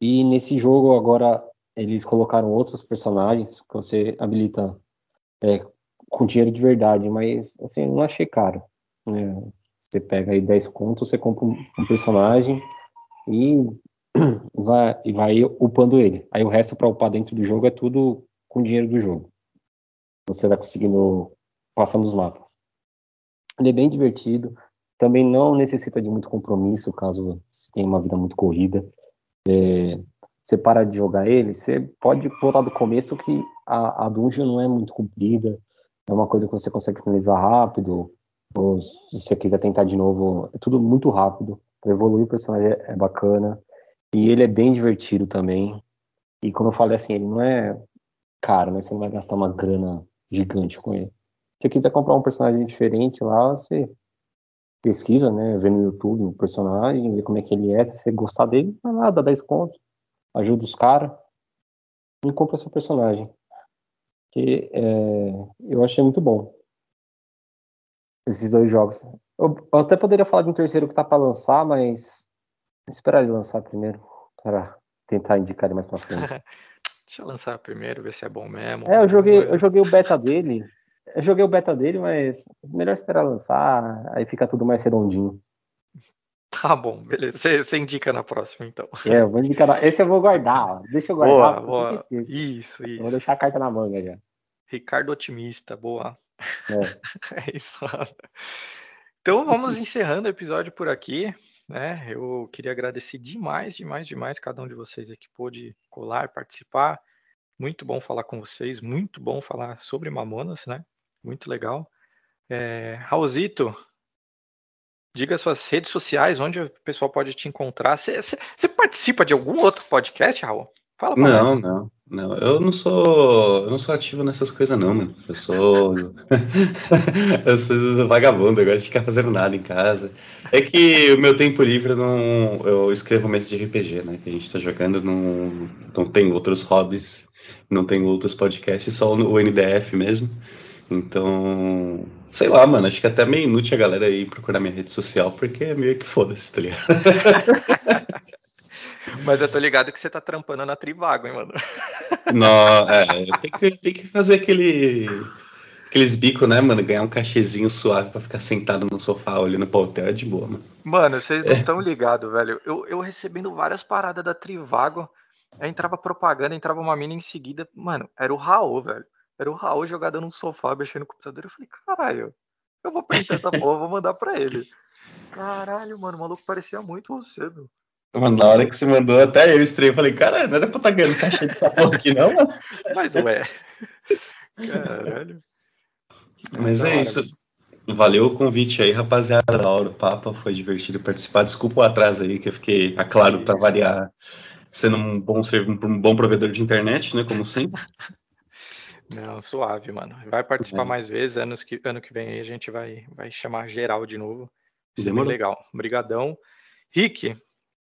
E nesse jogo agora eles colocaram outros personagens que você habilita é, com dinheiro de verdade, mas assim, não achei caro. Né? Você pega aí 10 contos, você compra um, um personagem e vai, e vai upando ele. Aí o resto para upar dentro do jogo é tudo com dinheiro do jogo. Você vai conseguindo passar nos mapas. Ele é bem divertido. Também não necessita de muito compromisso, caso tenha uma vida muito corrida. É, você para de jogar ele, você pode voltar do começo que a, a dungeon não é muito comprida. É uma coisa que você consegue finalizar rápido. Ou se você quiser tentar de novo, é tudo muito rápido. Evoluir o personagem é, é bacana. E ele é bem divertido também. E como eu falei assim, ele não é caro, né? Você não vai gastar uma grana gigante com ele. Se você quiser comprar um personagem diferente lá, você pesquisa, né? Vê no YouTube o personagem, vê como é que ele é. Se você gostar dele, vai lá, dá 10 contos. Ajuda os caras. E compra seu personagem. Que é, eu achei muito bom. Esses dois jogos. Eu, eu até poderia falar de um terceiro que tá para lançar, mas esperar ele lançar primeiro. Para tentar indicar ele mais pra frente. Deixa eu lançar primeiro, ver se é bom mesmo. É, eu joguei, eu joguei o beta dele. Eu joguei o beta dele, mas melhor esperar lançar, aí fica tudo mais redondinho. Tá bom, beleza. Você, indica na próxima, então. É, eu vou indicar. Na... Esse eu vou guardar, ó. Deixa eu guardar. Boa, boa. Isso, isso. Eu vou deixar a carta na manga já. Ricardo Otimista, boa. É, é isso. Então vamos encerrando o episódio por aqui. Né? Eu queria agradecer demais, demais, demais cada um de vocês aqui pôde colar, participar. Muito bom falar com vocês, muito bom falar sobre Mamonas, né? Muito legal. É, Raulzito, diga suas redes sociais, onde o pessoal pode te encontrar. Você participa de algum outro podcast, Raul? Fala pra não, nós. não, não. Eu não sou. Eu não sou ativo nessas coisas, não, mano. Eu sou. eu sou vagabundo, eu gosto de ficar fazendo nada em casa. É que o meu tempo livre não. Eu escrevo mesa de RPG, né? Que a gente tá jogando, não, não tem outros hobbies, não tem outros podcasts, só o NDF mesmo. Então, sei lá, mano, acho que é até meio inútil a galera aí procurar minha rede social, porque é meio que foda-se, tá ligado? Mas eu tô ligado que você tá trampando na Trivago, hein, mano? Não, é, tem que, tem que fazer aquele, aqueles bicos, né, mano? Ganhar um cachezinho suave pra ficar sentado no sofá olhando pro hotel é de boa, mano. Mano, vocês não estão é. ligados, velho. Eu, eu recebendo várias paradas da Trivago, aí entrava propaganda, entrava uma mina em seguida. Mano, era o Raul, velho. Era o Raul jogado no sofá, mexendo no computador. Eu falei, caralho, eu vou printar essa porra, vou mandar pra ele. Caralho, mano, o maluco parecia muito você, meu. Mano, na hora que você mandou, até eu estranho. Falei, cara, não era pra estar tá ganhando caixa de porra aqui, não, mano. Mas ué. Caralho. Mas é isso. Valeu o convite aí, rapaziada. Da hora o papo, foi divertido participar. Desculpa o atraso aí, que eu fiquei, é claro, para variar, sendo um bom, um bom provedor de internet, né? Como sempre. Não, suave, mano. Vai participar mais vezes. Anos que, ano que vem aí a gente vai, vai chamar geral de novo. Isso é muito legal. Obrigadão. Rick,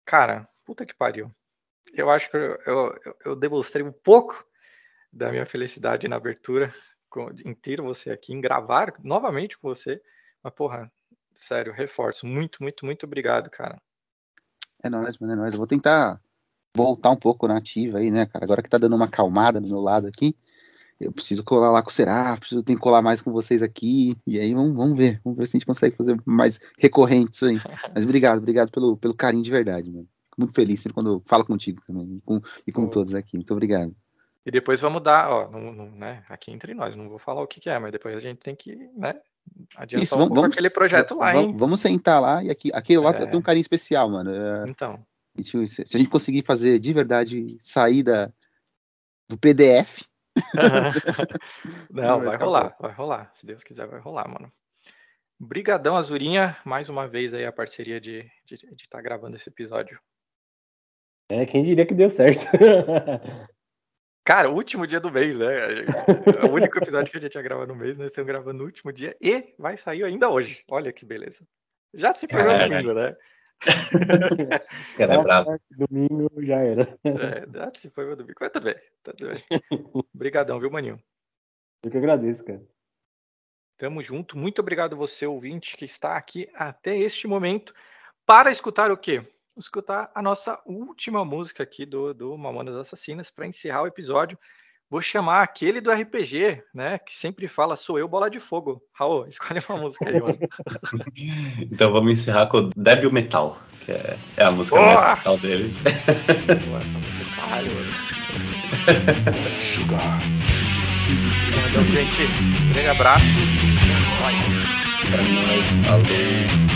Cara, puta que pariu. Eu acho que eu, eu, eu demonstrei um pouco da minha felicidade na abertura com, inteiro você aqui, em gravar novamente com você. Mas, porra, sério, reforço. Muito, muito, muito obrigado, cara. É nóis, mano, é nóis. Eu vou tentar voltar um pouco na ativa aí, né, cara? Agora que tá dando uma acalmada do meu lado aqui, eu preciso colar lá com o Seraf, preciso ter que colar mais com vocês aqui, e aí vamos, vamos ver, vamos ver se a gente consegue fazer mais recorrente isso aí. Mas obrigado, obrigado pelo, pelo carinho de verdade, mano. Fico muito feliz sempre quando eu falo contigo também, e com, e com todos aqui. Muito obrigado. E depois vamos dar, ó, no, no, né, aqui entre nós, não vou falar o que, que, é, mas depois a gente tem que, né, adiantar Isso, vamos, um vamos, aquele projeto lá, vamos, hein? Vamos sentar lá, e aqui, aquele lá é. tem um carinho especial, mano. É, então. Se a gente conseguir fazer de verdade sair da, do PDF. Não, vai rolar, vai rolar. Se Deus quiser, vai rolar, mano. Brigadão, Azurinha. Mais uma vez aí a parceria de estar de, estar gravando esse episódio. É, quem diria que deu certo. Cara, o último dia do mês, né? É o único episódio que a gente ia gravar no mês, nós estamos gravando no último dia e vai sair ainda hoje. Olha que beleza. Já se foi no Caralho. domingo, né? Esse cara é brabo. Domingo já era. É, já se foi no domingo. Mas tudo bem, tudo bem. Obrigadão, viu, maninho? Eu que agradeço, cara. Tamo junto. Muito obrigado você, ouvinte, que está aqui até este momento para escutar o quê? Escutar a nossa última música aqui do, do Mamonas Assassinas para encerrar o episódio. Vou chamar aquele do RPG, né? Que sempre fala, sou eu, bola de fogo. Raul, escolhe uma música aí, mano. Então vamos encerrar com o Débil Metal, que é, é a música Boa! mais metal deles. Pô, essa música é caralho, mano. Sugar. Então, gente, grande abraço. Pra nós, falou.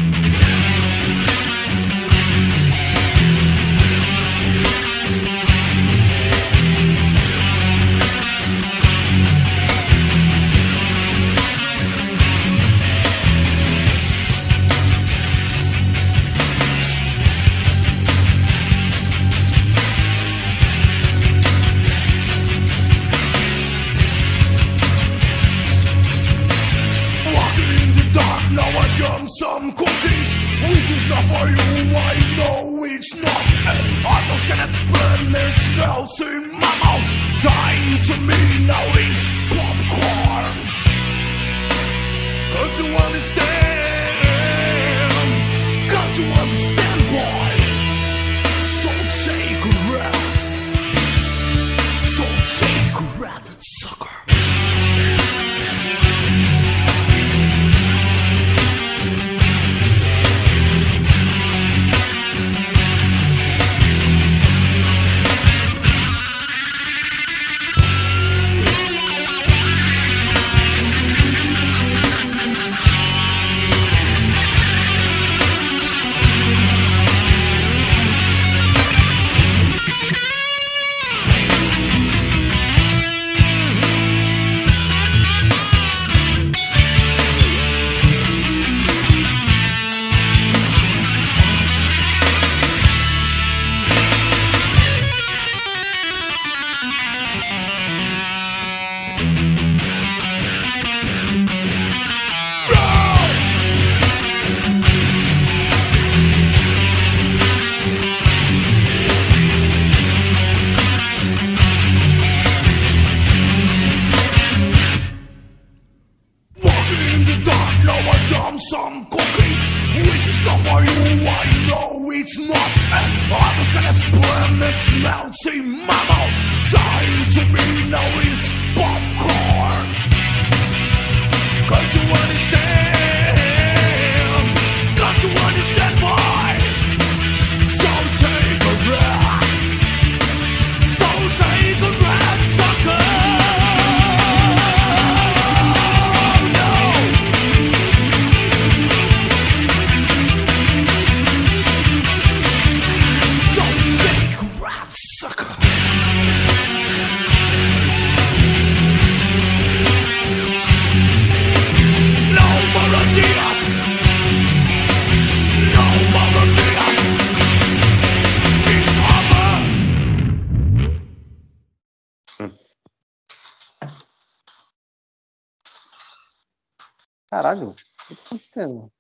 Acontecendo?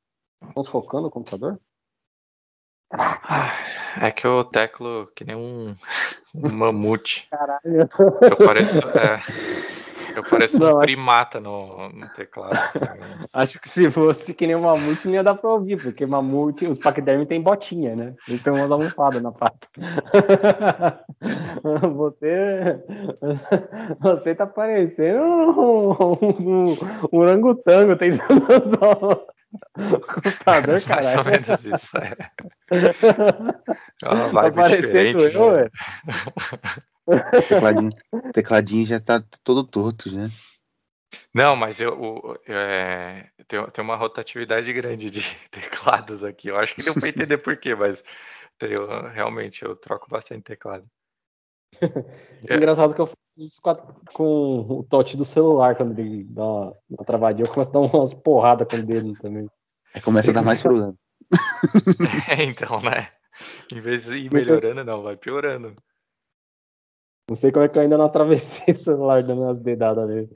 Estamos focando o computador? É que eu teclo que nem um, um mamute. Caralho. Eu pareço, é, eu pareço Não, um acho- primata no, no teclado. Acho que se fosse que nem um mamute não ia dar pra ouvir, porque mamute, os paquiderme tem botinha, né? Eles têm umas almofadas na pata. Você, você tá parecendo um, um, um orangotango tentando computador, Mais caralho. ou menos isso, é. É uma vibe parecendo diferente, eu, né? tecladinho, tecladinho já tá todo torto já. Não, mas eu, o- é, tem, tem uma rotatividade grande de teclados aqui. Eu acho que deu para entender por quê, mas Eu, realmente, eu troco bastante teclado. É engraçado que eu faço isso com, a- com o touch do celular, quando ele dá uma, uma travadinha, eu começo a dar umas porradas com o dedo também. Aí começa a dar mais problema. É, então, né? Em vez de ir melhorando, não, vai piorando. Não sei como é que eu ainda não atravessei o celular dando umas dedadas nele.